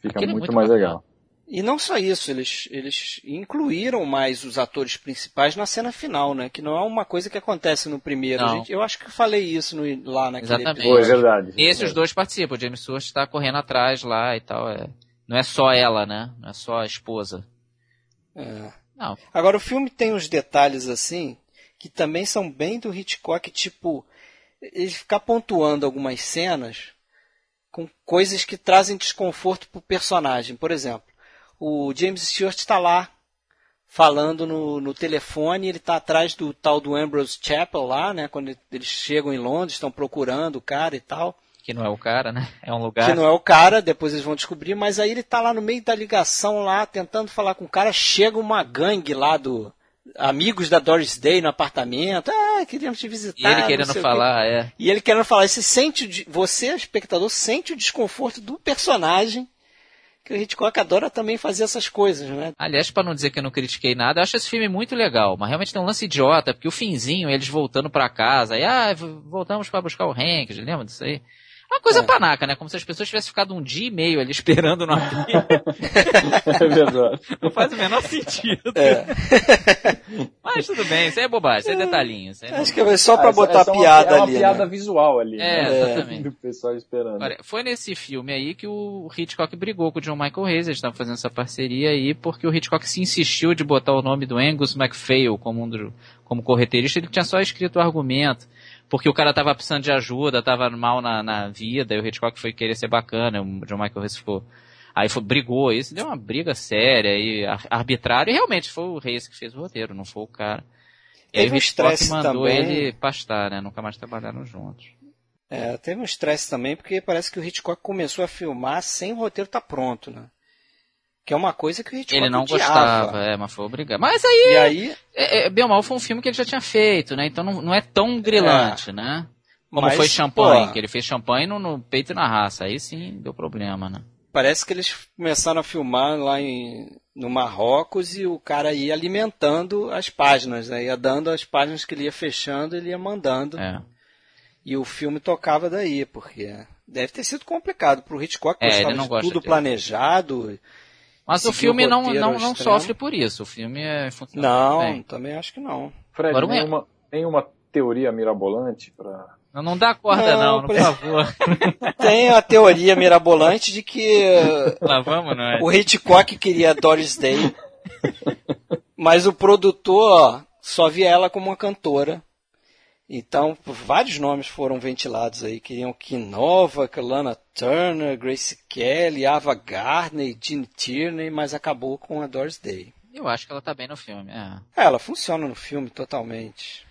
Fica Aquilo muito, é muito mais bacana. legal. E não só isso, eles, eles incluíram mais os atores principais na cena final, né? Que não é uma coisa que acontece no primeiro. Gente, eu acho que eu falei isso no, lá naquele Exatamente. episódio. Foi, é verdade. Esses é. dois participam, o James Stewart está correndo atrás lá e tal. É. Não é só ela, né? Não é só a esposa. É. Não. Agora, o filme tem uns detalhes assim, que também são bem do Hitchcock, tipo, ele ficar pontuando algumas cenas com coisas que trazem desconforto pro personagem. Por exemplo, o James Stewart está lá falando no, no telefone, ele está atrás do tal do Ambrose Chapel lá, né? Quando eles chegam em Londres, estão procurando o cara e tal. Que não é o cara, né? É um lugar. Que não é o cara, depois eles vão descobrir, mas aí ele tá lá no meio da ligação lá, tentando falar com o cara, chega uma gangue lá do, amigos da Doris Day no apartamento. Ah, queríamos te visitar. E ele querendo falar, é. E ele querendo falar. Você sente, você, espectador, sente o desconforto do personagem. Que o Hitchcock adora também fazer essas coisas, né? Aliás, para não dizer que eu não critiquei nada, eu acho esse filme muito legal, mas realmente tem um lance idiota, porque o finzinho, eles voltando para casa, e ah, voltamos para buscar o Hank, lembra disso aí? Uma coisa é. panaca, né? Como se as pessoas tivessem ficado um dia e meio ali esperando no avião. é verdade. Não faz o menor sentido. É. Mas tudo bem, isso aí é bobagem, isso é detalhinho. Isso é Acho que é só pra ah, botar essa, piada é uma, ali. É uma piada né? visual ali. É, né? exatamente. Do pessoal esperando. Olha, foi nesse filme aí que o Hitchcock brigou com o John Michael Hayes, eles estavam fazendo essa parceria aí, porque o Hitchcock se insistiu de botar o nome do Angus MacPhail como, um do, como correteirista, ele tinha só escrito o argumento porque o cara tava precisando de ajuda, tava mal na, na vida, e o Hitchcock foi querer ser bacana, o John Michael Reis ficou... Aí foi, brigou, isso deu uma briga séria e arbitrária, e realmente foi o Reis que fez o roteiro, não foi o cara. E aí o Hitchcock mandou também. ele pastar, né? Nunca mais trabalharam juntos. É, teve um estresse também, porque parece que o Hitchcock começou a filmar sem o roteiro estar tá pronto, né? Que é uma coisa que o Hitchcock Ele não odiava. gostava, é, mas foi obrigado. Mas aí, aí é, é, bem ou mal, foi um filme que ele já tinha feito, né? Então não, não é tão grilante, é. né? Como mas, foi Champagne, pô, que ele fez Champagne no, no, peito e na raça. Aí sim deu problema, né? Parece que eles começaram a filmar lá em, no Marrocos e o cara ia alimentando as páginas, né? Ia dando as páginas que ele ia fechando, ele ia mandando. É. E o filme tocava daí, porque deve ter sido complicado para o Hitchcock, é, ele não de tudo planejado. Mas o filme o não, não, não sofre por isso. O filme é Não, bem. também acho que não. Fred, Agora, tem, uma, tem uma teoria mirabolante para não, não dá corda não, não por favor. Tem a teoria mirabolante de que Lá vamos, não é? o Hitchcock queria Doris Day, mas o produtor só via ela como uma cantora então, vários nomes foram ventilados aí. Queriam Kinova, Lana Turner, Grace Kelly, Ava Gardner, Gene Tierney, mas acabou com a Doris Day. Eu acho que ela tá bem no filme. É. é ela funciona no filme totalmente.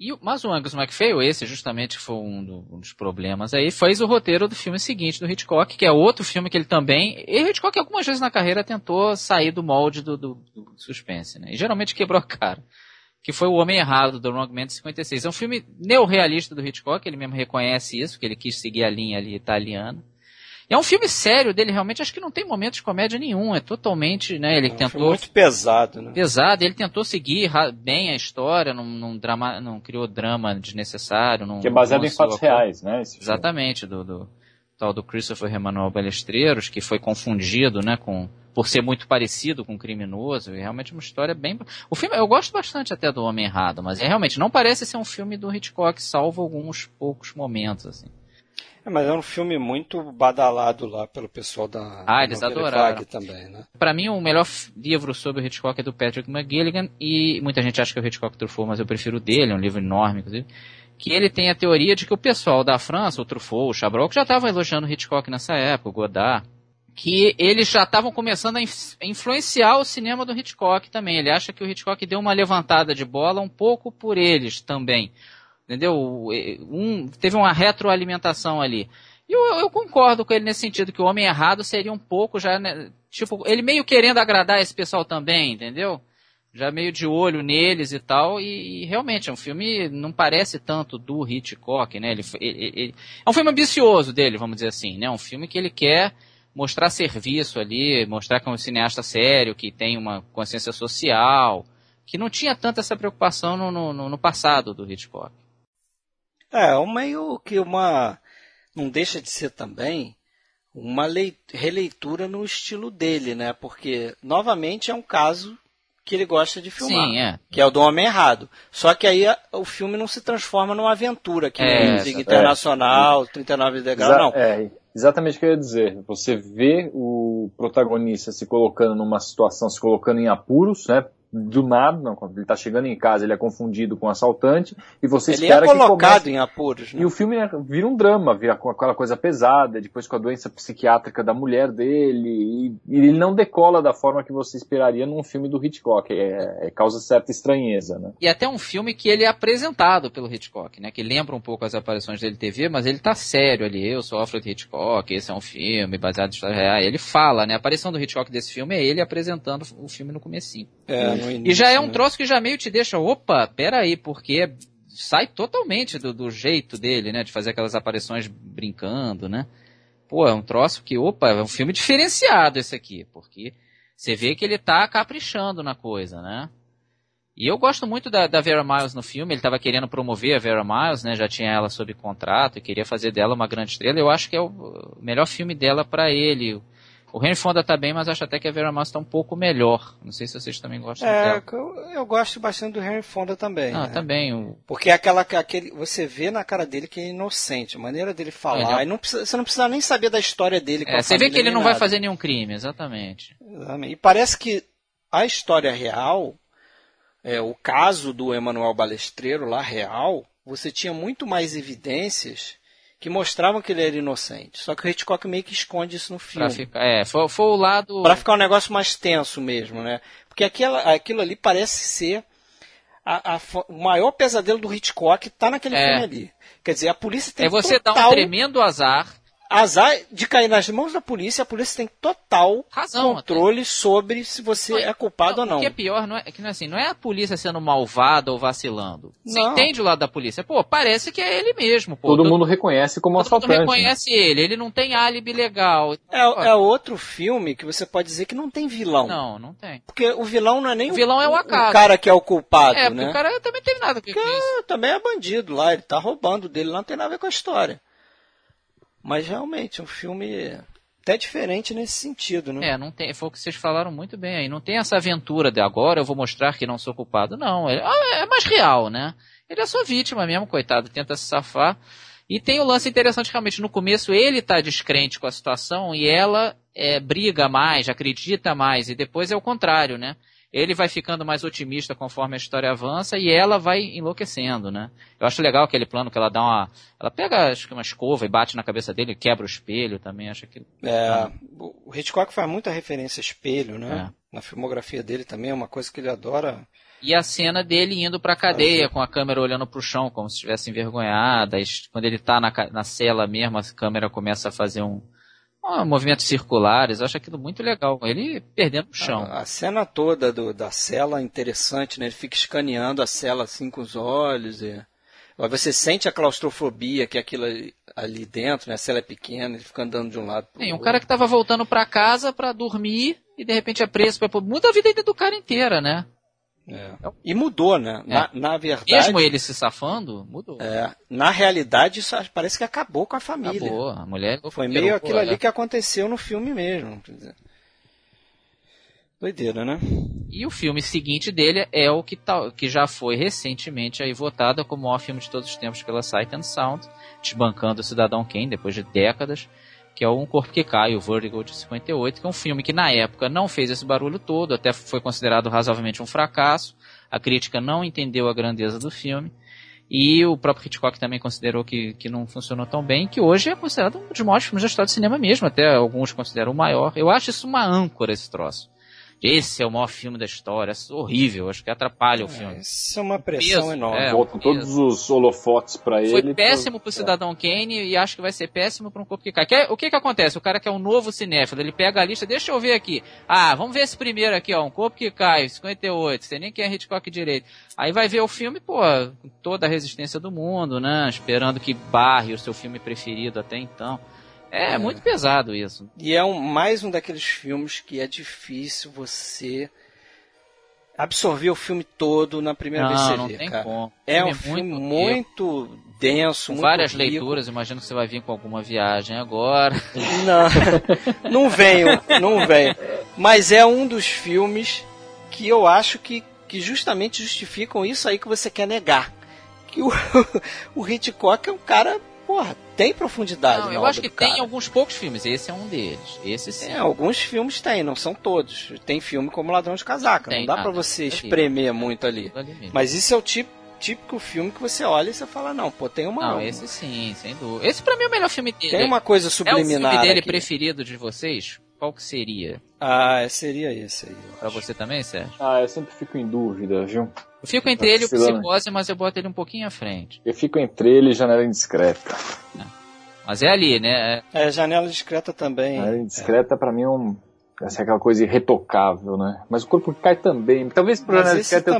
E, mas o Angus MacPhail, esse justamente foi um, do, um, dos problemas aí, fez o roteiro do filme seguinte, do Hitchcock, que é outro filme que ele também... E Hitchcock algumas vezes na carreira tentou sair do molde do, do, do suspense, né? E geralmente quebrou a cara que foi O Homem Errado, do Wrong Man de 56. É um filme neorrealista do Hitchcock, ele mesmo reconhece isso, que ele quis seguir a linha ali italiana. É um filme sério dele, realmente, acho que não tem momentos de comédia nenhum, é totalmente, né, ele é um tentou... muito pesado, né? Pesado, ele tentou seguir bem a história, não, não, drama, não criou drama desnecessário. Não, que é baseado em fatos reais, né? Exatamente, do, do, tal do Christopher Emanuel Balestreiros, que foi confundido, né, com por ser muito parecido com o criminoso, e realmente uma história bem. O filme, eu gosto bastante até do Homem Errado, mas é, realmente não parece ser um filme do Hitchcock, salvo alguns poucos momentos, assim. É, mas é um filme muito badalado lá pelo pessoal da. Ah, eles adoraram. também, né? Para mim, o melhor livro sobre o Hitchcock é do Patrick McGilligan, e muita gente acha que é o Hitchcock Truffaut, mas eu prefiro o dele, é um livro enorme, inclusive. Que ele tem a teoria de que o pessoal da França, o Truffaut, o Chabrol, que já estavam elogiando o Hitchcock nessa época, o Godard, que eles já estavam começando a influenciar o cinema do Hitchcock também. Ele acha que o Hitchcock deu uma levantada de bola um pouco por eles também. Entendeu? Um, teve uma retroalimentação ali. E eu, eu, concordo com ele nesse sentido, que o Homem Errado seria um pouco já, né, tipo, ele meio querendo agradar esse pessoal também, entendeu? Já meio de olho neles e tal, e, e realmente é um filme, não parece tanto do Hitchcock, né? Ele, ele, ele, é um filme ambicioso dele, vamos dizer assim, né? Um filme que ele quer mostrar serviço ali, mostrar que é um cineasta sério, que tem uma consciência social, que não tinha tanta essa preocupação no, no, no passado do Hitchcock. É, um meio que uma. Não deixa de ser também uma releitura no estilo dele, né? Porque, novamente, é um caso que ele gosta de filmar. Sim, é. Que é o do Homem Errado. Só que aí o filme não se transforma numa aventura, que é, é Internacional, é. 39 degraus, não. É, Exatamente o que eu ia dizer. Você vê o protagonista se colocando numa situação, se colocando em apuros, né? Do nada, não, quando ele está chegando em casa, ele é confundido com um assaltante, e você ele espera é colocado em apuros. Né? E o filme é, vira um drama, vira com aquela coisa pesada, depois com a doença psiquiátrica da mulher dele, e, e ele não decola da forma que você esperaria num filme do Hitchcock, é, é, causa certa estranheza, né? E até um filme que ele é apresentado pelo Hitchcock, né? Que lembra um pouco as aparições dele TV, mas ele tá sério ali, eu sou Alfred Hitchcock, esse é um filme baseado em história real. Ele fala, né? A aparição do Hitchcock desse filme é ele apresentando o filme no comecinho. É, início, e já é um né? troço que já meio te deixa, opa, peraí, porque sai totalmente do, do, jeito dele, né? De fazer aquelas aparições brincando, né? Pô, é um troço que, opa, é um filme diferenciado esse aqui, porque você vê que ele tá caprichando na coisa, né? E eu gosto muito da, da Vera Miles no filme, ele estava querendo promover a Vera Miles, né? Já tinha ela sob contrato e queria fazer dela uma grande estrela. Eu acho que é o melhor filme dela para ele. O Henry Fonda tá bem, mas acho até que a Vera Miles tá um pouco melhor. Não sei se vocês também gostam é, dela. Eu, eu gosto bastante do Henry Fonda também. Ah, né? também. O... Porque é aquela, aquele, você vê na cara dele que é inocente, a maneira dele falar. É, não precisa, você não precisa nem saber da história dele. É, você vê que ele não nada. vai fazer nenhum crime, exatamente. exatamente. E parece que a história real, é, o caso do Emanuel Balestreiro lá real, você tinha muito mais evidências que mostravam que ele era inocente. Só que o Hitchcock meio que esconde isso no filme. Pra ficar, é, foi, foi o lado. Pra ficar um negócio mais tenso mesmo, né? Porque aquela, aquilo ali parece ser a, a, o maior pesadelo do Hitchcock tá naquele é. filme ali. Quer dizer, a polícia tem É você total... dar um tremendo azar azar de cair nas mãos da polícia, a polícia tem total Razão, controle até. sobre se você não, é culpado não, ou não. O que é pior não é, é que não é assim, não é a polícia sendo malvada ou vacilando. Você não. entende o lado da polícia? Pô, parece que é ele mesmo. Pô. Todo, todo mundo reconhece como todo assaltante. Todo mundo reconhece ele, ele não tem álibi legal. É, é, outro filme que você pode dizer que não tem vilão. Não, não tem. Porque o vilão não é nem o, vilão é o, acaso. o cara que é o culpado, é, né? o cara também tem nada com isso. também é bandido lá, ele tá roubando dele, não tem nada a ver com a história. Mas realmente, um filme até diferente nesse sentido, né? É, não tem, foi o que vocês falaram muito bem aí. Não tem essa aventura de agora eu vou mostrar que não sou culpado. Não, é, é mais real, né? Ele é só vítima mesmo, coitado, tenta se safar. E tem o lance interessante, realmente, no começo ele tá descrente com a situação e ela é, briga mais, acredita mais, e depois é o contrário, né? Ele vai ficando mais otimista conforme a história avança e ela vai enlouquecendo, né? Eu acho legal aquele plano que ela dá uma. Ela pega, acho que uma escova e bate na cabeça dele, quebra o espelho também, acho que. É, o Hitchcock faz muita referência a espelho, né? É. Na filmografia dele também, é uma coisa que ele adora. E a cena dele indo pra cadeia, com a câmera olhando pro chão, como se estivesse envergonhada. Quando ele tá na, na cela mesmo, a câmera começa a fazer um ah, movimentos circulares, acho aquilo muito legal. Ele perdendo o chão. A, a cena toda do, da cela é interessante, né? Ele fica escaneando a cela assim com os olhos. E... Você sente a claustrofobia que é aquilo ali, ali, dentro, né? A cela é pequena, ele fica andando de um lado pro Tem um outro. cara que estava voltando para casa para dormir e de repente é preso. Muda a vida do cara inteira, né? É. E mudou, né? É. Na, na, verdade. Mesmo ele se safando, mudou. É, na realidade, isso parece que acabou com a família. Acabou, a mulher. Foi meio aquilo ali que aconteceu no filme mesmo. Doideira, né? E o filme seguinte dele é o que, tá, que já foi recentemente aí votado como o maior filme de todos os tempos pela Sight and Sound, desbancando o Cidadão Kane depois de décadas que é Um Corpo que Cai, o Vertigo de 58, que é um filme que na época não fez esse barulho todo, até foi considerado razoavelmente um fracasso, a crítica não entendeu a grandeza do filme, e o próprio Hitchcock também considerou que, que não funcionou tão bem, que hoje é considerado um dos maiores filmes da história do cinema mesmo, até alguns consideram o maior. Eu acho isso uma âncora, esse troço esse é o maior filme da história, é horrível, acho que atrapalha o é, filme. Isso é uma pressão peso, enorme. É, Botam todos os holofotes para ele. Foi péssimo pro é. Cidadão Kane e acho que vai ser péssimo para um corpo que cai. o que que acontece? O cara que é um novo cinéfilo, ele pega a lista, deixa eu ver aqui. Ah, vamos ver esse primeiro aqui, ó, um corpo que cai, 58, sei nem quem é Hitchcock direito. Aí vai ver o filme, pô, com toda a resistência do mundo, né? Esperando que barre o seu filme preferido até então. É, é, muito pesado isso. E é um, mais um daqueles filmes que é difícil você absorver o filme todo na primeira não, vez que você vê, cara. Como. É um filme muito, muito denso, com muito várias rico. leituras, imagino que você vai vir com alguma viagem agora. Não, não venho, não venho. Mas é um dos filmes que eu acho que, que justamente justificam isso aí que você quer negar. Que o, o Hitchcock é um cara porra, tem profundidade. Não, eu acho que tem alguns poucos filmes, esse é um deles. Esse sim. É, alguns filmes tem, não são todos. Tem filme como Ladrão de Casaca, tem, não dá para você espremer muito ali. ali Mas isso é o tipo típico filme que você olha e você fala, não, pô, tem uma. Não, esse sim, sem dúvida. Esse pra mim é o melhor filme dele. Tem uma coisa subliminar. É o filme dele aqui. preferido de vocês? Qual que seria? Ah, seria esse aí. Pra acho. você também, Sérgio? Ah, eu sempre fico em dúvida, viu? Eu fico entre tá ele e o Psicose, mas eu boto ele um pouquinho à frente. Eu fico entre ele e Janela Indiscreta. É. Mas é ali, né? É, Janela Discreta também. Janela Indiscreta é. pra mim é um essa é aquela coisa irretocável, né? Mas o corpo que cai também. Talvez por eu,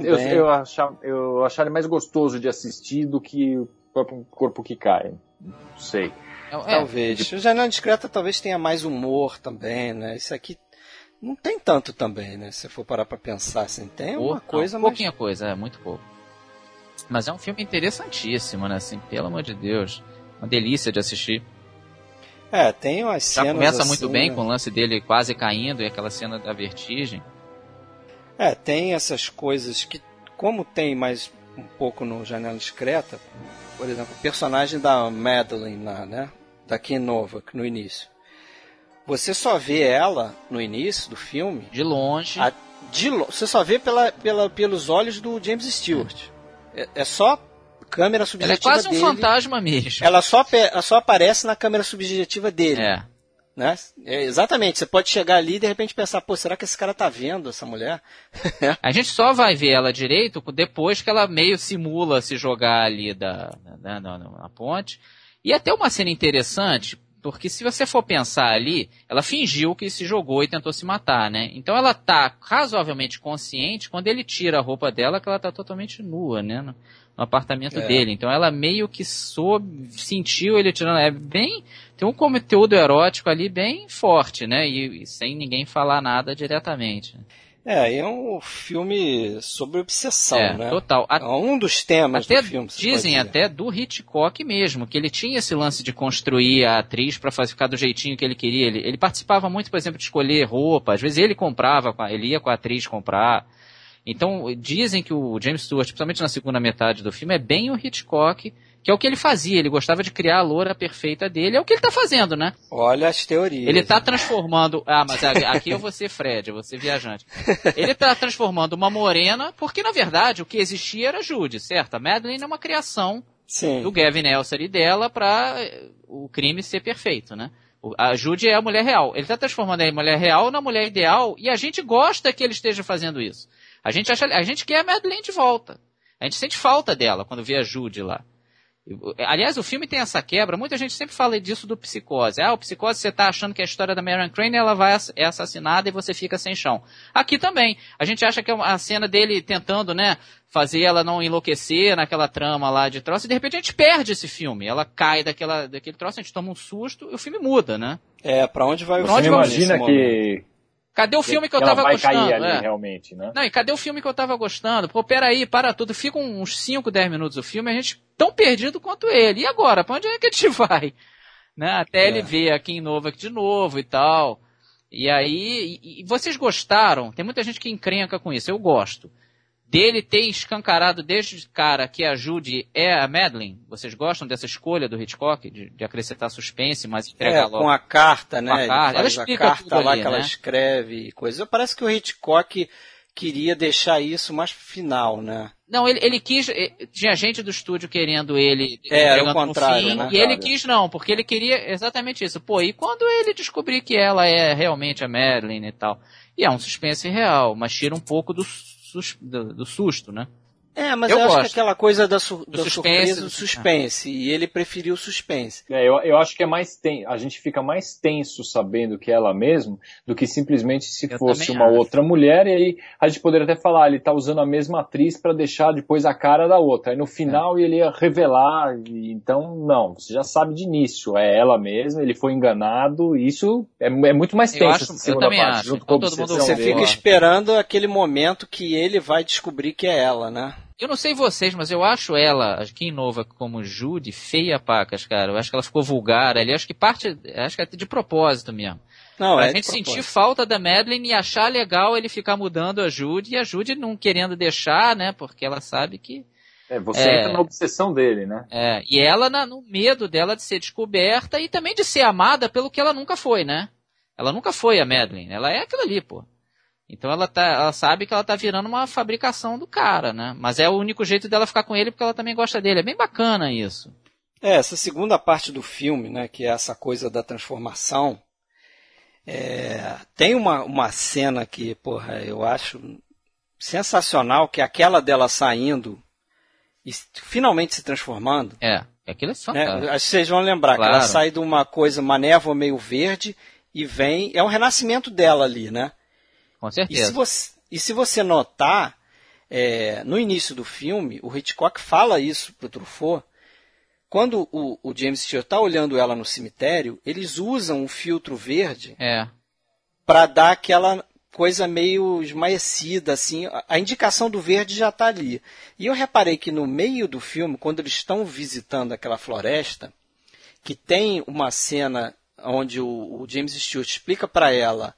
eu, eu, achar, eu achar ele mais gostoso de assistir do que o próprio corpo que cai. Não sei. É, talvez. O Janela Discreta talvez tenha mais humor também, né? Isso aqui não tem tanto também, né? Se for parar pra pensar, assim, tem uma coisa, não, pouquinha coisa, é, muito pouco. Mas é um filme interessantíssimo, né? Assim, pelo amor de Deus. Uma delícia de assistir. É, tem umas cenas. Já começa assim, muito bem né? com o lance dele quase caindo e aquela cena da vertigem. É, tem essas coisas que, como tem mais um pouco no Janela Discreta, por exemplo, o personagem da Madeline lá, né? Da Kim Novak no início. Você só vê ela no início do filme. De longe. A, de você só vê pela, pela, pelos olhos do James Stewart. É, é só câmera subjetiva Ela é quase dele. um fantasma mesmo. Ela só, ela só aparece na câmera subjetiva dele. É. Né? É, exatamente, você pode chegar ali e de repente pensar, pô, será que esse cara tá vendo essa mulher? a gente só vai ver ela direito depois que ela meio simula se jogar ali da, da, da, na ponte. E até uma cena interessante, porque se você for pensar ali, ela fingiu que se jogou e tentou se matar, né? Então ela tá razoavelmente consciente quando ele tira a roupa dela, que ela tá totalmente nua, né? No, no apartamento é. dele. Então ela meio que soube, sentiu ele tirando. É bem. Tem um conteúdo erótico ali bem forte, né? E, e sem ninguém falar nada diretamente. É, é um filme sobre obsessão, é, né? Total. É um dos temas até do filme. Dizem até do Hitchcock mesmo, que ele tinha esse lance de construir a atriz para ficar do jeitinho que ele queria. Ele, ele, participava muito, por exemplo, de escolher roupa. Às vezes ele comprava, ele ia com a atriz comprar. Então, dizem que o James Stewart, principalmente na segunda metade do filme, é bem o Hitchcock que é o que ele fazia, ele gostava de criar a loura perfeita dele, é o que ele está fazendo, né? Olha as teorias. Ele está transformando, ah, mas aqui eu vou ser Fred, eu vou ser viajante. Ele está transformando uma morena, porque na verdade o que existia era Judy, certo? A Madeline é uma criação Sim. do Gavin Elser e dela para o crime ser perfeito, né? A Judy é a mulher real. Ele está transformando a mulher real na mulher ideal e a gente gosta que ele esteja fazendo isso. A gente acha, a gente quer a Madeline de volta. A gente sente falta dela quando vê a Judy lá. Aliás, o filme tem essa quebra. Muita gente sempre fala disso do Psicose. Ah, o Psicose você está achando que a história da Marion Crane ela vai é assassinada e você fica sem chão. Aqui também. A gente acha que é a cena dele tentando, né, fazer ela não enlouquecer naquela trama lá de troço e de repente a gente perde esse filme. Ela cai daquela, daquele troço, a gente toma um susto e o filme muda, né? É, para onde vai pra o filme? Imagina que Cadê o filme que, eu tava gostando? Ali, é. realmente, né? Não, e cadê o filme que eu tava gostando? Pô, peraí, para tudo. Fica uns 5, 10 minutos o filme, a gente tão perdido quanto ele. E agora? Pra onde é que a gente vai? Né? Até é. ele ver aqui em novo aqui de novo e tal. E aí, e, e vocês gostaram? Tem muita gente que encrenca com isso. Eu gosto dele ter escancarado desde cara que a Judy é a Madeline. Vocês gostam dessa escolha do Hitchcock de, de acrescentar suspense, mas entregar é, logo? com a carta, né? A carta. Ela explica a carta lá ali, que ela né? escreve e coisa. Parece que o Hitchcock queria deixar isso mais final, né? Não, ele, ele quis. eh, Tinha gente do estúdio querendo ele. É, era o contrário, fim, né? E ele quis não, porque ele queria exatamente isso. Pô, e quando ele descobrir que ela é realmente a Madeline e tal? E é um suspense real, mas tira um pouco do do, do susto, né? É, mas Eu eu, acho gosto. que aquela coisa da, su da suspense, surpresa, do- do suspense. E ele preferiu o suspense. É, eu, eu acho que é mais ten... a gente fica mais tenso sabendo que é ela mesmo do que simplesmente se Eu fosse uma acho. outra mulher e aí a gente poderia até falar, ele tá usando a mesma atriz para deixar depois a cara da outra. Aí no final É. ele ia revelar, e, então não, você já sabe de início, é ela mesma, ele foi enganado, isso é, é muito mais Eu tenso acho- essa eu segunda também parte, acho. junto Então com a todo mundo- Você dele. fica esperando aquele momento que ele vai descobrir que é ela, né? Eu não sei vocês, mas eu acho ela, a Kim Nova, como Judy, feia pacas, cara. Eu acho que ela ficou vulgar ali. Acho que parte, acho que é de propósito mesmo. Não, pra é gente sentir falta da Madeline e achar legal ele ficar mudando a Judy e a Judy não querendo deixar, né? Porque ela sabe que. É, você É. entra na obsessão dele, né? É, e ela na- no medo dela de ser descoberta e também de ser amada pelo que ela nunca foi, né? Ela nunca foi a Madeline. Ela é aquilo ali, pô. Então ela, tá, ela sabe que ela tá virando uma fabricação do cara, né? Mas é o único jeito dela ficar com ele porque ela também gosta dele. É bem bacana isso. É, essa segunda parte do filme, né, que é essa coisa da transformação, é, tem uma, uma cena que, porra, eu acho sensacional, que é aquela dela saindo e finalmente se transformando. É, aquilo é Né? fantástico. Acho que vocês vão lembrar que Claro. ela sai de uma coisa, uma névoa meio verde, e vem. É um renascimento dela ali, né? Com certeza. E se você, e se você notar, é, no início do filme, o Hitchcock fala isso pro Truffaut. Quando o, o James Stewart está olhando ela no cemitério, eles usam um filtro verde É. para dar aquela coisa meio esmaecida, assim. A- A indicação do verde já está ali. E eu reparei que no meio do filme, quando eles estão visitando aquela floresta, que tem uma cena onde o, o James Stewart explica para ela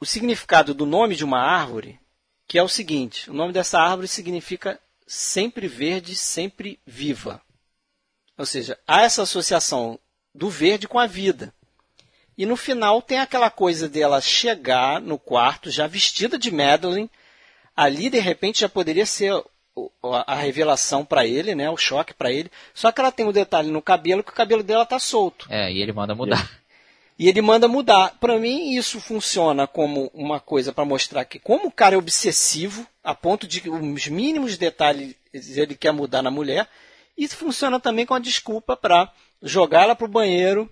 o significado do nome de uma árvore, que é o seguinte: o nome dessa árvore significa sempre verde, sempre viva. Ou seja, há essa associação do verde com a vida. E no final tem aquela coisa dela chegar no quarto já vestida de Madeline. Ali de repente já poderia ser a a revelação para ele, né, o choque para ele. Só que ela tem um detalhe no cabelo que o cabelo dela tá solto. É, e ele manda mudar. E ele manda mudar. Para mim, isso funciona como uma coisa para mostrar que, como o cara é obsessivo, a ponto de que os mínimos detalhes ele quer mudar na mulher, isso funciona também com a desculpa para jogar ela para o banheiro,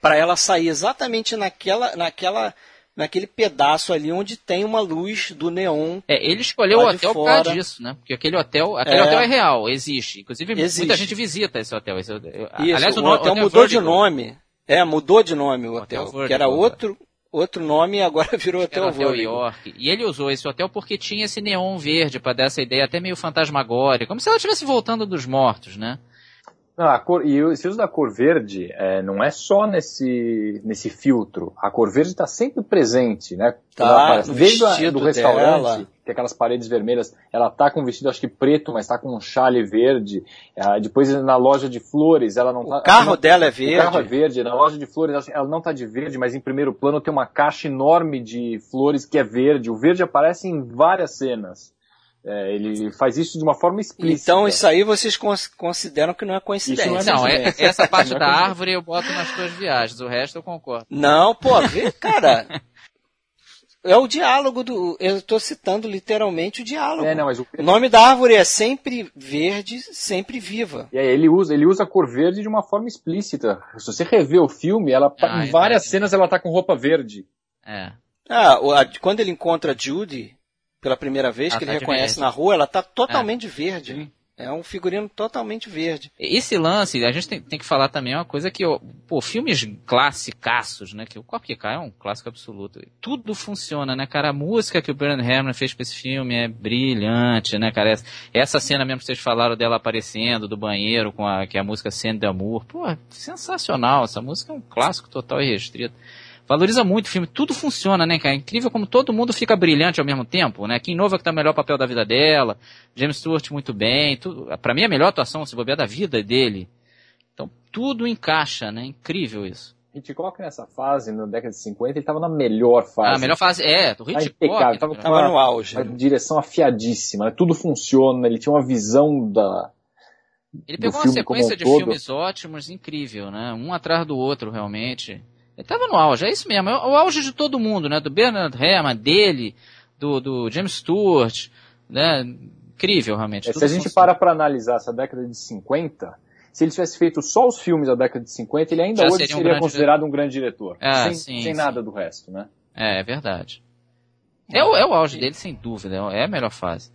para ela sair exatamente naquela, naquela, naquele pedaço ali onde tem uma luz do neon. É, ele escolheu o de hotel por causa disso, né? Porque aquele hotel, aquele É. hotel é real, existe. Inclusive, Existe. muita gente visita esse hotel. Esse, Isso, aliás, o, no- hotel é mudou de Vertigo. nome. É, mudou de nome o Hotel hotel. Vertigo que era outro, outro nome e agora virou Hotel Hotel Vertigo. York. E ele usou esse hotel porque tinha esse neon verde para dar essa ideia até meio fantasmagórica, como se ela estivesse voltando dos mortos, né? Não, a cor, e esse uso da cor verde é, não é só nesse, nesse filtro. A cor verde está sempre presente, né? Tá, ela aparece. no Desde a, do restaurante, dela. Que é aquelas paredes vermelhas, ela tá com um vestido acho que preto, mas tá com um chale verde. Ah, depois na loja de flores, ela não tá. O carro não- dela é O carro é verde. verde, na loja de flores ela não tá de verde, mas em primeiro plano tem uma caixa enorme de flores que é verde. O verde aparece em várias cenas. É, ele faz isso de uma forma explícita. Então isso aí vocês cons- consideram que não é coincidência. Isso Não, é, coincidência. essa parte Não é da árvore eu boto nas tuas viagens, o resto eu concordo. Não, pô, vê, cara. É o diálogo do. Eu estou citando literalmente o diálogo. É, não, mas o O nome da árvore é sempre verde, sempre viva. E aí ele usa, ele usa a cor verde de uma forma explícita. Se você rever o filme, ela tá- Ah, em várias entendi. cenas ela tá com roupa verde. É. Ah, quando ele encontra a Judy pela primeira vez, Ah, que tá ele reconhece verde. na rua, ela tá totalmente verde. Sim. É um figurino totalmente verde. Esse lance, a gente tem, tem que falar também uma coisa que, pô, filmes classicaços, né? Que o Cai é um clássico absoluto. Tudo funciona, né, cara? A música que o Brian Herman fez pra esse filme é brilhante, né, cara? Essa, essa cena mesmo que vocês falaram dela aparecendo do banheiro com a, que é a música Scène d'amour. Pô, é sensacional. Essa música é um clássico total e restrito. Valoriza muito o filme, tudo funciona, né, cara? É incrível como todo mundo fica brilhante ao mesmo tempo, né? Kim Nova que tá o melhor papel da vida dela, James Stewart muito bem, tudo, pra mim é a melhor atuação, se bobear, da vida dele. Então tudo encaixa, né? Incrível isso. Hitchcock nessa fase, na década de 50, ele tava na melhor fase. Ah, a melhor fase é, do Tá Hitchcock. impecável, tava né? com Tava no auge. Uma direção afiadíssima, né? tudo funciona, ele tinha uma visão da... Ele pegou uma sequência um de todo. filmes ótimos, incrível, né? Um atrás do outro, realmente. Ele tava no auge, é isso mesmo. É o auge de todo mundo, né? Do Bernard Herrmann, dele, do, do James Stewart, né? Incrível, realmente. É, se a gente funciona. para pra analisar essa década de 50, se ele tivesse feito só os filmes da década de 50, ele ainda Já hoje seria um seria considerado um grande diretor. Ah, sem sim, sem sim. nada do resto, né? É, é verdade. É o, é o auge dele, sem dúvida. É a melhor fase.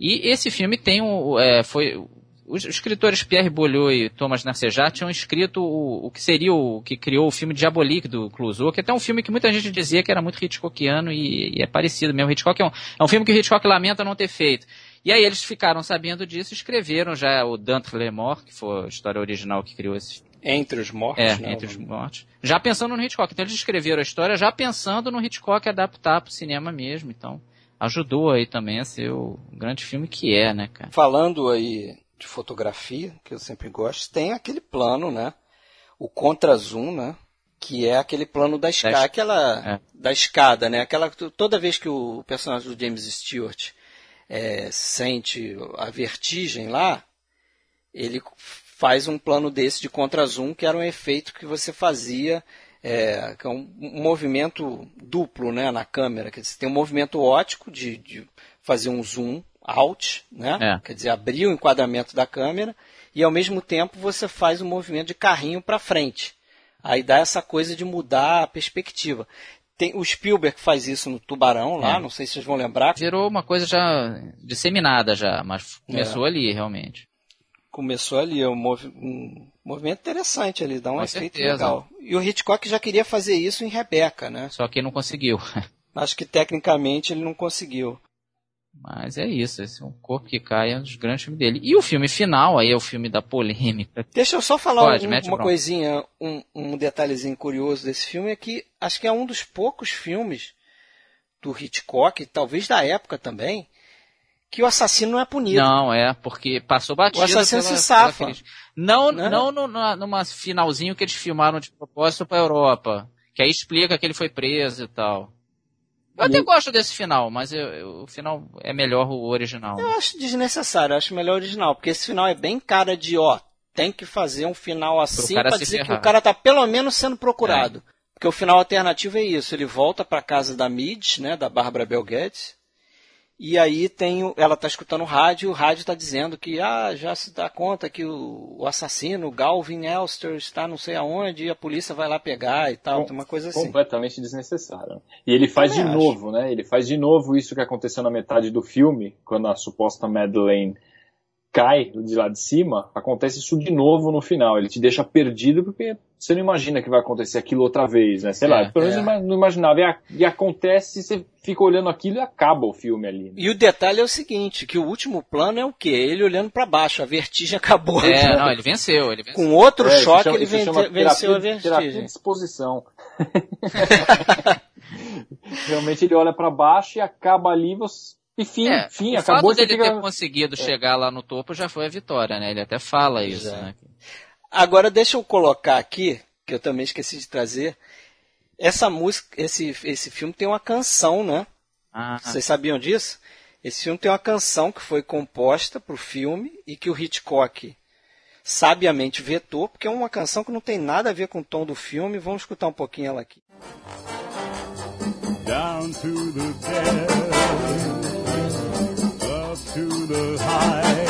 E esse filme tem um. É, foi, os escritores Pierre Boileau e Thomas Narcejar tinham escrito o, o que seria o que criou o filme Diabolique do Clouseau, que é até um filme que muita gente dizia que era muito Hitchcockiano e, e é parecido mesmo. Hitchcock é um, é um filme que o Hitchcock lamenta não ter feito. E aí eles ficaram sabendo disso e escreveram já o Dante Lemort, que foi a história original que criou esse Entre os mortos, é, né? entre os mortos. Já pensando no Hitchcock. Então eles escreveram a história já pensando no Hitchcock adaptar para o cinema mesmo. Então ajudou aí também a ser o grande filme que é, né, cara? Falando aí de fotografia, que eu sempre gosto, tem aquele plano, né? O contra-zoom, né? Que é aquele plano da escada, es- aquela é. da escada, né? Aquela toda vez que o personagem do James Stewart é, sente a vertigem lá, ele faz um plano desse de contra-zoom, que era um efeito que você fazia, é, que é um, movimento duplo né, na câmera. Dizer, você tem um movimento ótico de, de fazer um zoom out, né? É. quer dizer, abrir o enquadramento da câmera, e ao mesmo tempo você faz um movimento de carrinho para frente. Aí dá essa coisa de mudar a perspectiva. Tem, o Spielberg faz isso no Tubarão lá, é. não sei se vocês vão lembrar. Virou uma coisa já disseminada já, mas começou é. ali realmente. Começou ali, um, movi um movimento interessante ali, dá um Com efeito certeza. legal. E o Hitchcock já queria fazer isso em Rebeca, né? Só que não conseguiu. Acho que tecnicamente ele não conseguiu. Mas é isso, esse é um corpo que cai, é um dos grandes filmes dele. E o filme final, aí é o filme da polêmica. Deixa eu só falar Pode, um, uma pronto. coisinha, um, um detalhezinho curioso desse filme, é que acho que é um dos poucos filmes do Hitchcock, talvez da época também, que o assassino não é punido. Não, é, porque passou batido. O assassino pela, se safa. Não, não, não no, numa finalzinho que eles filmaram de propósito pra Europa. Que aí explica que ele foi preso e tal. Eu até gosto desse final, mas eu, eu, o final é melhor o original. Eu acho desnecessário, eu acho melhor o original, porque esse final é bem cara de, ó, tem que fazer um final assim pra dizer que o cara tá pelo menos sendo procurado. É. Porque o final alternativo é isso, ele volta pra casa da Mid, né, da Bárbara Bel e aí tem, ela está escutando o rádio, e o rádio está dizendo que ah, já se dá conta que o, o, assassino, Galvin Elster, está não sei aonde, e a polícia vai lá pegar e tal, Com, uma coisa assim. Completamente desnecessário. E ele faz de acho. novo, né? Ele faz de novo isso que aconteceu na metade do filme, quando a suposta Madeleine cai de lá de cima, acontece isso de novo no final. Ele te deixa perdido porque você não imagina que vai acontecer aquilo outra vez, né? Sei é, lá, pelo menos é. não imaginava. E, e, acontece, você fica olhando aquilo e acaba o filme ali. Né? E o detalhe é o seguinte, que o último plano é o quê? Ele olhando para baixo, a vertigem acabou. É, não, ele venceu, ele venceu. Com outro é, choque, chama, ele vence, venceu a vertigem. Terapia de exposição. Realmente ele olha para baixo e acaba ali, você e fim, é, fim, o acabou fato dele fica... ter conseguido é. chegar lá no topo já foi a vitória, né? Ele até fala isso, né? Agora deixa eu colocar aqui, que eu também esqueci de trazer, essa música, esse, esse filme tem uma canção, né? Ah. Vocês sabiam disso? Esse filme tem uma canção que foi composta para o filme e que o Hitchcock sabiamente vetou, porque é uma canção que não tem nada a ver com o tom do filme. Vamos escutar um pouquinho ela aqui. Down to the to the high.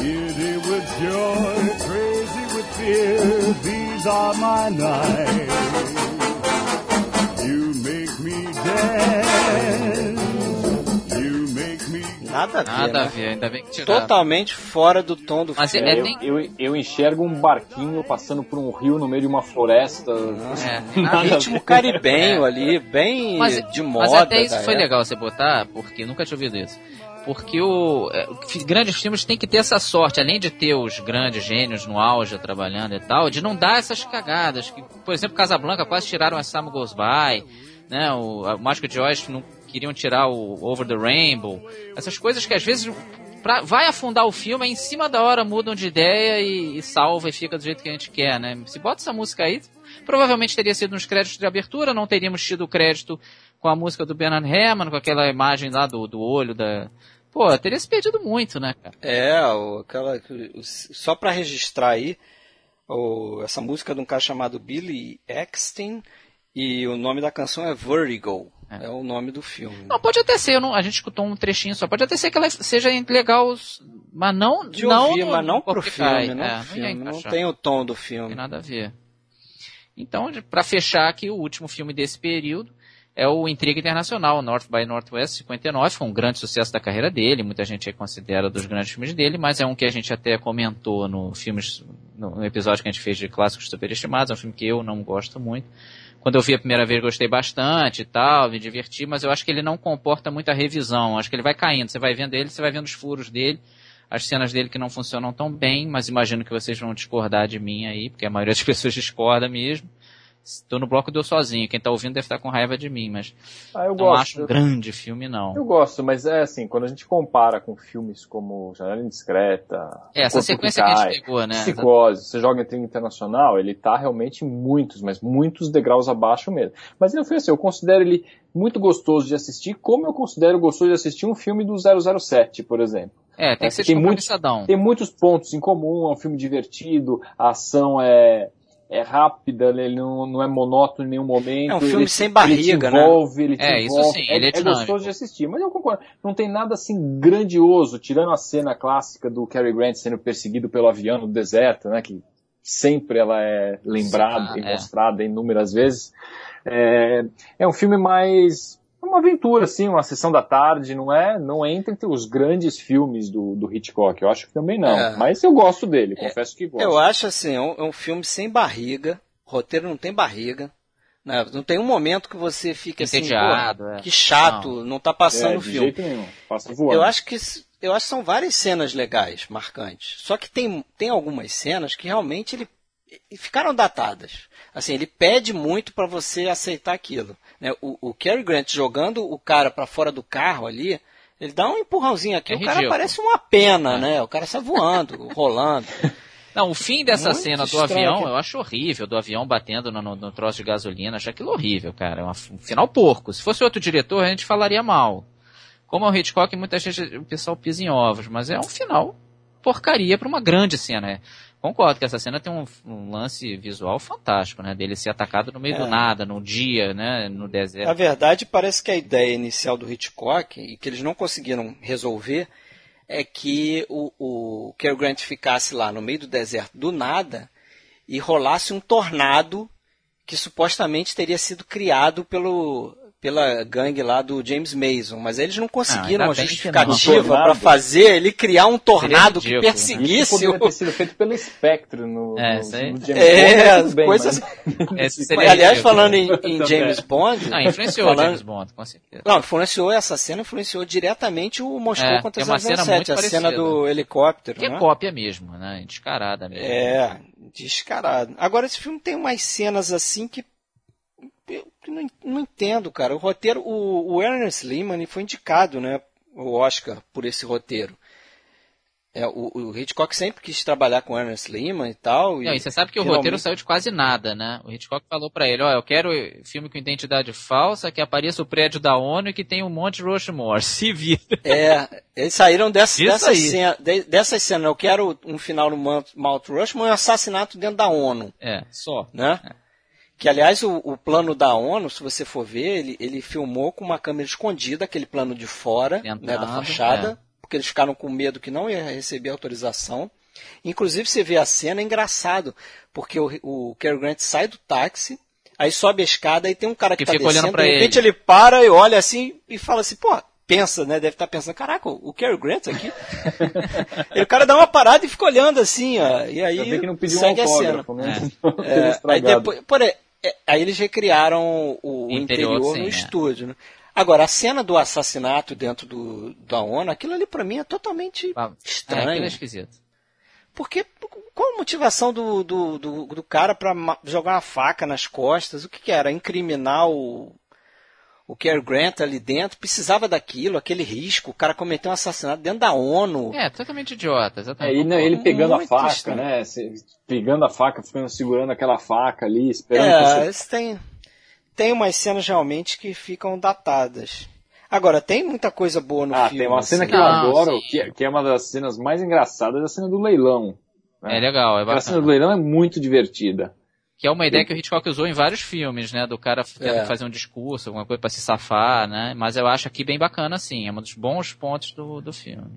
Giddy with joy, crazy with fear, these are my nights. You make me dance. Nada a ver. Nada né? a ver, ainda bem que tiraram. Totalmente fora do tom do Mas filme. É, eu, eu, eu, enxergo um barquinho passando por um rio no meio de uma floresta. É, nada ritmo caribenho é. ali, bem mas, de moda. Mas até isso foi época. legal você botar, porque nunca tinha ouvido isso. Porque o, é, grandes filmes tem que ter essa sorte, além de ter os grandes gênios no auge trabalhando e tal, de não dar essas cagadas. Que, por exemplo, Casablanca quase tiraram a Sam Goes By, né? O, o Mágico de Oz não queriam tirar o Over the Rainbow. Essas coisas que às vezes pra, vai afundar o filme, em cima da hora mudam de ideia e, e, salva e fica do jeito que a gente quer, né? Se bota essa música aí, provavelmente teria sido nos créditos de abertura, não teríamos tido o crédito com a música do Bernard Herrmann, com aquela imagem lá do, do olho da. Pô, teria se perdido muito, né, cara? É, aquela. Só para registrar aí, essa música de um cara chamado Billy Eckstein, e o nome da canção é Vertigo. É. é o nome do filme. Não, pode até ser, não, a gente escutou um trechinho só. Pode até ser que ela seja legal, mas não. De não ouvir, no, mas não pro filme, não, é, filme. Não, não, tem o tom do filme. Não tem nada a ver. Então, para fechar aqui, o último filme desse período é o Intriga Internacional, North by Northwest 59, foi um grande sucesso da carreira dele, muita gente considera dos grandes filmes dele, mas é um que a gente até comentou no filmes, no episódio que a gente fez de clássicos superestimados, é um filme que eu não gosto muito quando eu vi a primeira vez gostei bastante e tal, me diverti, mas eu acho que ele não comporta muita revisão. Acho que ele vai caindo. Você vai vendo ele, você vai vendo os furos dele, as cenas dele que não funcionam tão bem, mas imagino que vocês vão discordar de mim aí, porque a maioria das pessoas discorda mesmo. Estou no bloco do eu sozinho. Quem está ouvindo deve estar com raiva de mim, mas ah, eu não gosto. acho um grande filme, não. Eu gosto, mas é assim, quando a gente compara com filmes como Janela Indiscreta, é, essa sequência que, cai, que, a gente pegou, né? Psicose, você joga em trilha internacional, ele está realmente muitos, mas muitos degraus abaixo mesmo. Mas eu assim, eu considero ele muito gostoso de assistir, como eu considero gostoso de assistir um filme do 007, por exemplo. É, tem que ser tem muitos, tem muitos pontos em comum, é um filme divertido, a ação é é rápida, ele não, não é monótono em nenhum momento. É um filme ele, sem barriga, ele te envolve, né? Ele te é, envolve, isso sim, ele é, é, é gostoso de assistir, mas eu concordo. Não tem nada assim grandioso, tirando a cena clássica do Cary Grant sendo perseguido pelo avião no deserto, né? Que sempre ela é lembrada ah, e é. mostrada inúmeras vezes. É, é um filme mais uma aventura, assim, uma sessão da tarde, não é? Não entra entre os grandes filmes do, do Hitchcock. Eu acho que também não. É. Mas eu gosto dele, é, confesso que gosto. Eu acho assim, é um, é um filme sem barriga. O roteiro não tem barriga. Né? Não tem um momento que você fica assim, Entediado, é. que chato, não, não tá passando é, o filme. Jeito nenhum. Passa voando. Eu acho que eu acho que são várias cenas legais, marcantes. Só que tem, tem algumas cenas que realmente ele ficaram datadas. Assim, ele pede muito para você aceitar aquilo. Né? O, o Cary Grant jogando o cara para fora do carro ali, ele dá um empurrãozinho aqui, é o cara parece uma pena, é. né? O cara sai voando, rolando. Não, o fim dessa Muito cena do avião eu acho horrível, do avião batendo no, no, no troço de gasolina, acho aquilo horrível, cara. É um final porco. Se fosse outro diretor, a gente falaria mal. Como é o Hitchcock, muita gente, o pessoal pisa em ovos, mas é um final porcaria para uma grande cena. Concordo que essa cena tem um, um, lance visual fantástico, né? Dele ser atacado no meio é. do nada, no dia, né? No deserto. Na verdade, parece que a ideia inicial do Hitchcock, e que eles não conseguiram resolver, é que o, o Cary Grant ficasse lá no meio do deserto do nada e rolasse um tornado que supostamente teria sido criado pelo pela gangue lá do James Mason, mas eles não conseguiram ah, uma justificativa para fazer ele criar um tornado que perseguisse. Isso poderia ter sido feito pelo Spectre no, é, no, no James é, Bond. Bem, coisas... Aliás, falando em, em James Bond. Não, influenciou falando... James Bond, com certeza. Não, influenciou essa cena, influenciou diretamente o Moscou é, contra 007, a cena do helicóptero. Que é né? cópia mesmo, né? Descarada mesmo. É, descarado. Agora, esse filme tem umas cenas assim que eu não, não entendo, cara. O roteiro, o, o Ernest Lehman foi indicado, né, o Oscar por esse roteiro. É, o, o, Hitchcock sempre quis trabalhar com Ernest Lehman e tal. E, não, e você sabe que finalmente... o roteiro saiu de quase nada, né? O Hitchcock falou para ele, ó, eu quero filme com identidade falsa, que apareça o prédio da ONU e que tem um monte Rushmore. Se vira. É, eles saíram dessa, dessa cena, de, dessa cena. Eu quero um final no Mount Rushmore e um assassinato dentro da ONU. É, só. Né? É. Que, aliás, o, o, plano da ONU, se você for ver, ele, ele filmou com uma câmera escondida, aquele plano de fora, né, da fachada, é. porque eles ficaram com medo que não ia receber autorização. Inclusive, você vê a cena, é engraçado, porque o, o Cary Grant sai do táxi, aí sobe a escada e tem um cara que, que tá descendo, de repente ele. ele para e olha assim e fala assim, pô, pensa, né? Deve estar tá pensando, caraca, o Cary Grant aqui. e o cara dá uma parada e fica olhando assim, ó. E aí que não pediu segue um a cena. Né? É. é, aí depois, por aí, aí eles recriaram o, interior, interior sim, no é. estúdio. Né? Agora, a cena do assassinato dentro do, da ONU, aquilo ali para mim é totalmente ah, estranho. É, aquilo é esquisito. Porque qual a motivação do, do, do, do cara para jogar uma faca nas costas? O que, que era? Incriminar o, o Cary Grant ali dentro precisava daquilo, aquele risco, o cara cometeu um assassinato dentro da ONU. É, totalmente idiota, exatamente. É, não, ele pegando Muito a faca, estranho. né? Pegando a faca, ficando segurando aquela faca ali, esperando. É, você... tem, tem umas cenas realmente que ficam datadas. Agora, tem muita coisa boa no ah, filme. tem uma cena assim. que eu adoro, que, é, que, é uma das cenas mais engraçadas, a cena do leilão. Né? É legal, é bacana. A cena do leilão é muito divertida. Que é uma ideia que o Hitchcock usou em vários filmes, né? Do cara tendo é. que fazer um discurso, alguma coisa para se safar, né? Mas eu acho aqui bem bacana, sim. É um dos bons pontos do, do filme.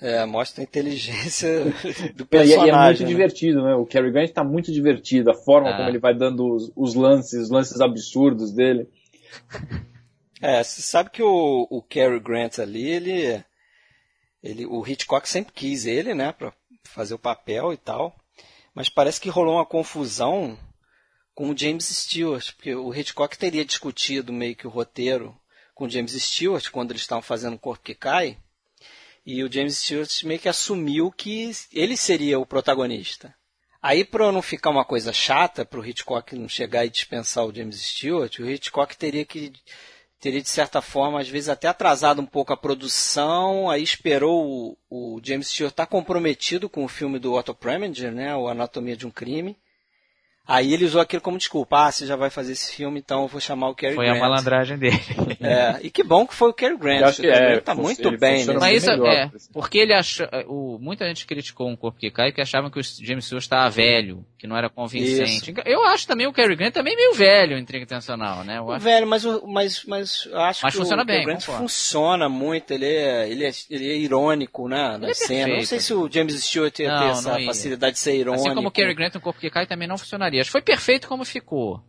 É, mostra a inteligência do personagem. É, e é muito né? divertido, né? O Cary Grant tá muito divertido, a forma é. como ele vai dando os, os, lances, os lances absurdos dele. É, você sabe que o, o Cary Grant ali, ele, ele, o Hitchcock sempre quis ele, né, para fazer o papel e tal mas parece que rolou uma confusão com o James Stewart, porque o Hitchcock teria discutido meio que o roteiro com o James Stewart quando eles estavam fazendo o Corpo que Cai, e o James Stewart meio que assumiu que ele seria o protagonista. Aí, para não ficar uma coisa chata, para o Hitchcock não chegar e dispensar o James Stewart, o Hitchcock teria que teria de certa forma, às vezes até atrasado um pouco a produção, aí esperou o, o James Stewart estar tá comprometido com o filme do Otto Preminger, né, o Anatomia de um Crime. Aí ele usou aquilo como desculpa. Ah, você já vai fazer esse filme, então eu vou chamar o Cary Foi Grant. a malandragem dele. É, e que bom que foi o Cary Grant. Que o Cary é, Grant tá muito bem, né? Mas isso melhor, é, porque ele achou, o, muita gente criticou um corpo que cai que achavam que o James Stewart estava velho, que não era convincente. Eu acho também o Cary Grant também meio velho em Intriga Intencional, né? Eu acho Velho, mas, o- mas, mas acho Mas que funciona o Cary bem, Grant concordo. funciona muito, ele é, ele é, ele é irônico, né, na Ele é cena. Não sei se o James Stewart ia ter Não, essa não ia. facilidade de ser irônico. Assim como o Cary Grant no corpo que cai também não funcionaria. Acho que foi perfeito como ficou.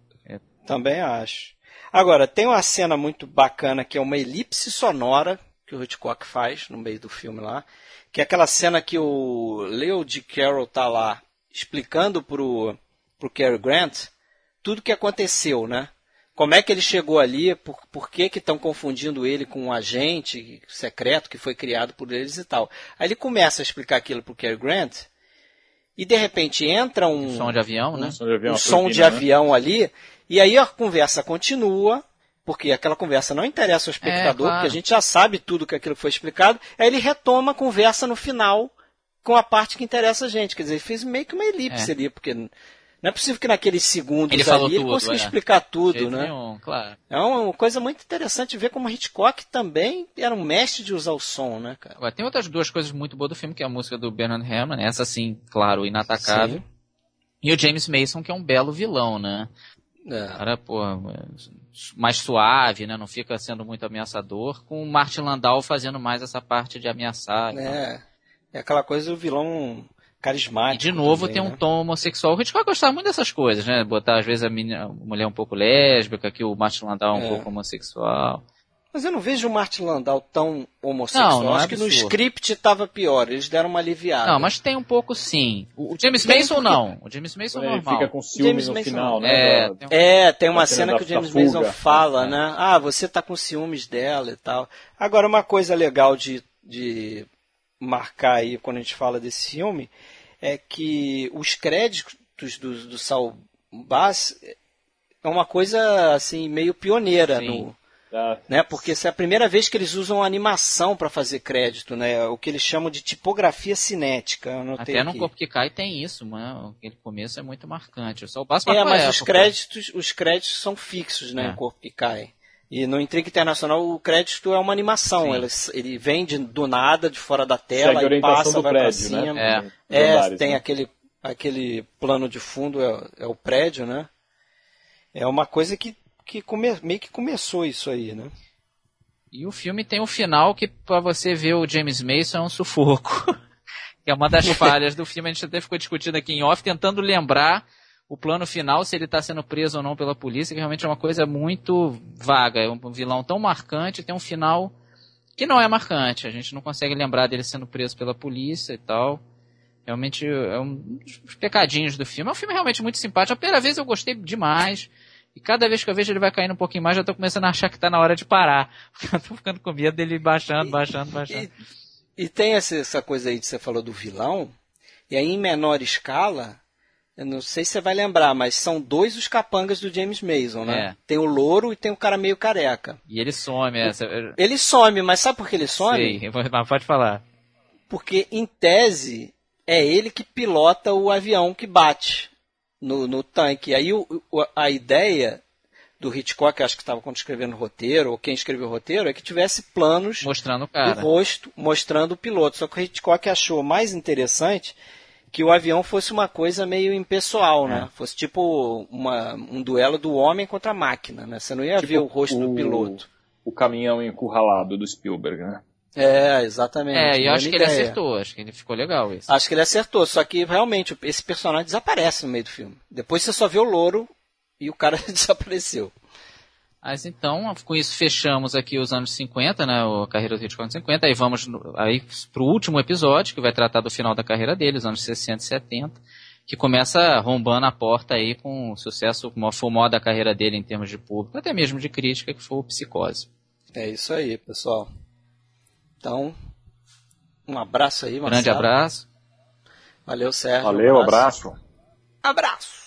Também acho. Agora, tem uma cena muito bacana que é uma elipse sonora que o Hitchcock faz no meio do filme lá, que é aquela cena que o Leo D. Carroll tá lá explicando pro, pro Cary Grant tudo que aconteceu, né? Como é que ele chegou ali, por, por que que estão confundindo ele com um agente secreto que foi criado por eles e tal. Aí ele começa a explicar aquilo pro Cary Grant e de repente entra um Som de avião, né? Som de avião, um som turbina, de né? avião ali, e aí a conversa continua, porque aquela conversa não interessa ao espectador, É, claro. porque a gente já sabe tudo que aquilo foi explicado, aí ele retoma a conversa no final com a parte que interessa a gente. Quer dizer, ele fez meio que uma elipse É. ali, porque não é possível que naqueles segundos Ele falou ali ele tudo, consiga é. explicar tudo, né? nenhum, claro. É uma coisa muito interessante ver como Hitchcock também era um mestre de usar o som, né, cara? Agora, tem outras duas coisas muito boas do filme, que é a música do Bernard Herrmann, essa sim, claro, inatacável. Sim. E o James Mason, que é um belo vilão, né? É. cara, pô, mais suave, né? Não fica sendo muito ameaçador, com o Martin Landau fazendo mais essa parte de ameaçar. É, é aquela coisa do vilão E carismático. de novo também, tem um né? tom homossexual. O Hitchcock gostava muito dessas coisas, né? Botar às vezes a, menina, a mulher um pouco lésbica, que o Martin Landau é um É. pouco homossexual. Mas eu não vejo o Martin Landau tão homossexual. Não, não é Acho que no script estava pior. Eles deram uma aliviada. Não, mas tem um pouco sim. O o James Tem Mason porque- não. O James Mason ele normal. fica com ciúme James no Mason final, não. né? É, da- um- É, tem uma cena da- que o James Mason fala, É. né? Ah, você tá com ciúmes dela e tal. Agora, uma coisa legal de, de marcar aí quando a gente fala desse filme é que os créditos do, do Saul Bass é uma coisa assim meio pioneira Sim. no, da- né? Porque essa é a primeira vez que eles usam animação para fazer crédito, né? O que eles chamam de tipografia cinética. Até no. Corpo que Cai tem isso, mano. Aquele começo é muito marcante. Só o Basso É, mas os época. créditos, os créditos são fixos, né? É. O corpo que cai. E no Intriga Internacional o crédito é uma animação. Ele, ele vem de- do nada, de fora da tela, Segue e passa, vai pra prédio, cima. né? É. É, andares, tem né? aquele, aquele plano de fundo, é, é o prédio, né? É uma coisa que, que come- meio que começou isso aí, né? E o filme tem um final que, pra você ver o James Mason, é um sufoco. que é uma das falhas do filme. A gente até ficou discutindo aqui em off, tentando lembrar o plano final, se ele está sendo preso ou não pela polícia, que realmente é uma coisa muito vaga. É um vilão tão marcante, tem um final que não é marcante. A gente não consegue lembrar dele sendo preso pela polícia e tal. Realmente é um dos pecadinhos do filme. É um filme realmente muito simpático. A primeira vez eu gostei demais. E cada vez que eu vejo ele vai caindo um pouquinho mais, já tô começando a achar que tá na hora de parar. Porque eu tô ficando com medo dele baixando, baixando, baixando. E, e tem essa, essa coisa aí que você falou do vilão, e aí em menor escala, eu não sei se você vai lembrar, mas são dois os capangas do James Mason, né? É. Tem o louro e tem o cara meio careca. E ele some essa. Ele some, mas sabe por que ele some? Sei, mas pode falar. Porque, em tese, é ele que pilota o avião que bate no, no tanque. Aí o- a ideia do Hitchcock, acho que estava quando escrevendo o roteiro, ou quem escreveu o roteiro, é que tivesse planos Mostrando o do cara. rosto mostrando o piloto. Só que o Hitchcock achou mais interessante que o avião fosse uma coisa meio impessoal, É. né? Fosse tipo uma, um duelo do homem contra a máquina, né? Você não ia Tipo ver o rosto do o- piloto. O caminhão encurralado do Spielberg, né? É, exatamente. É, e eu mesma acho que ele ideia. acertou, acho que ele ficou legal isso. Acho que ele acertou, só que realmente esse personagem desaparece no meio do filme. Depois você só vê o louro e o cara desapareceu. Mas então, com isso fechamos aqui os anos 50, né, a carreira do Hitchcock nos 50, aí vamos no- aí pro último episódio, que vai tratar do final da carreira dele, os anos 60 e 70, que começa rombando a porta aí com o sucesso, como foi o maior da carreira dele em termos de público, até mesmo de crítica, que foi o Psicose. É isso aí, pessoal. Então, um abraço aí, Marcelo. Grande abraço. Valeu, Sérgio. Valeu, um abraço. Abraço.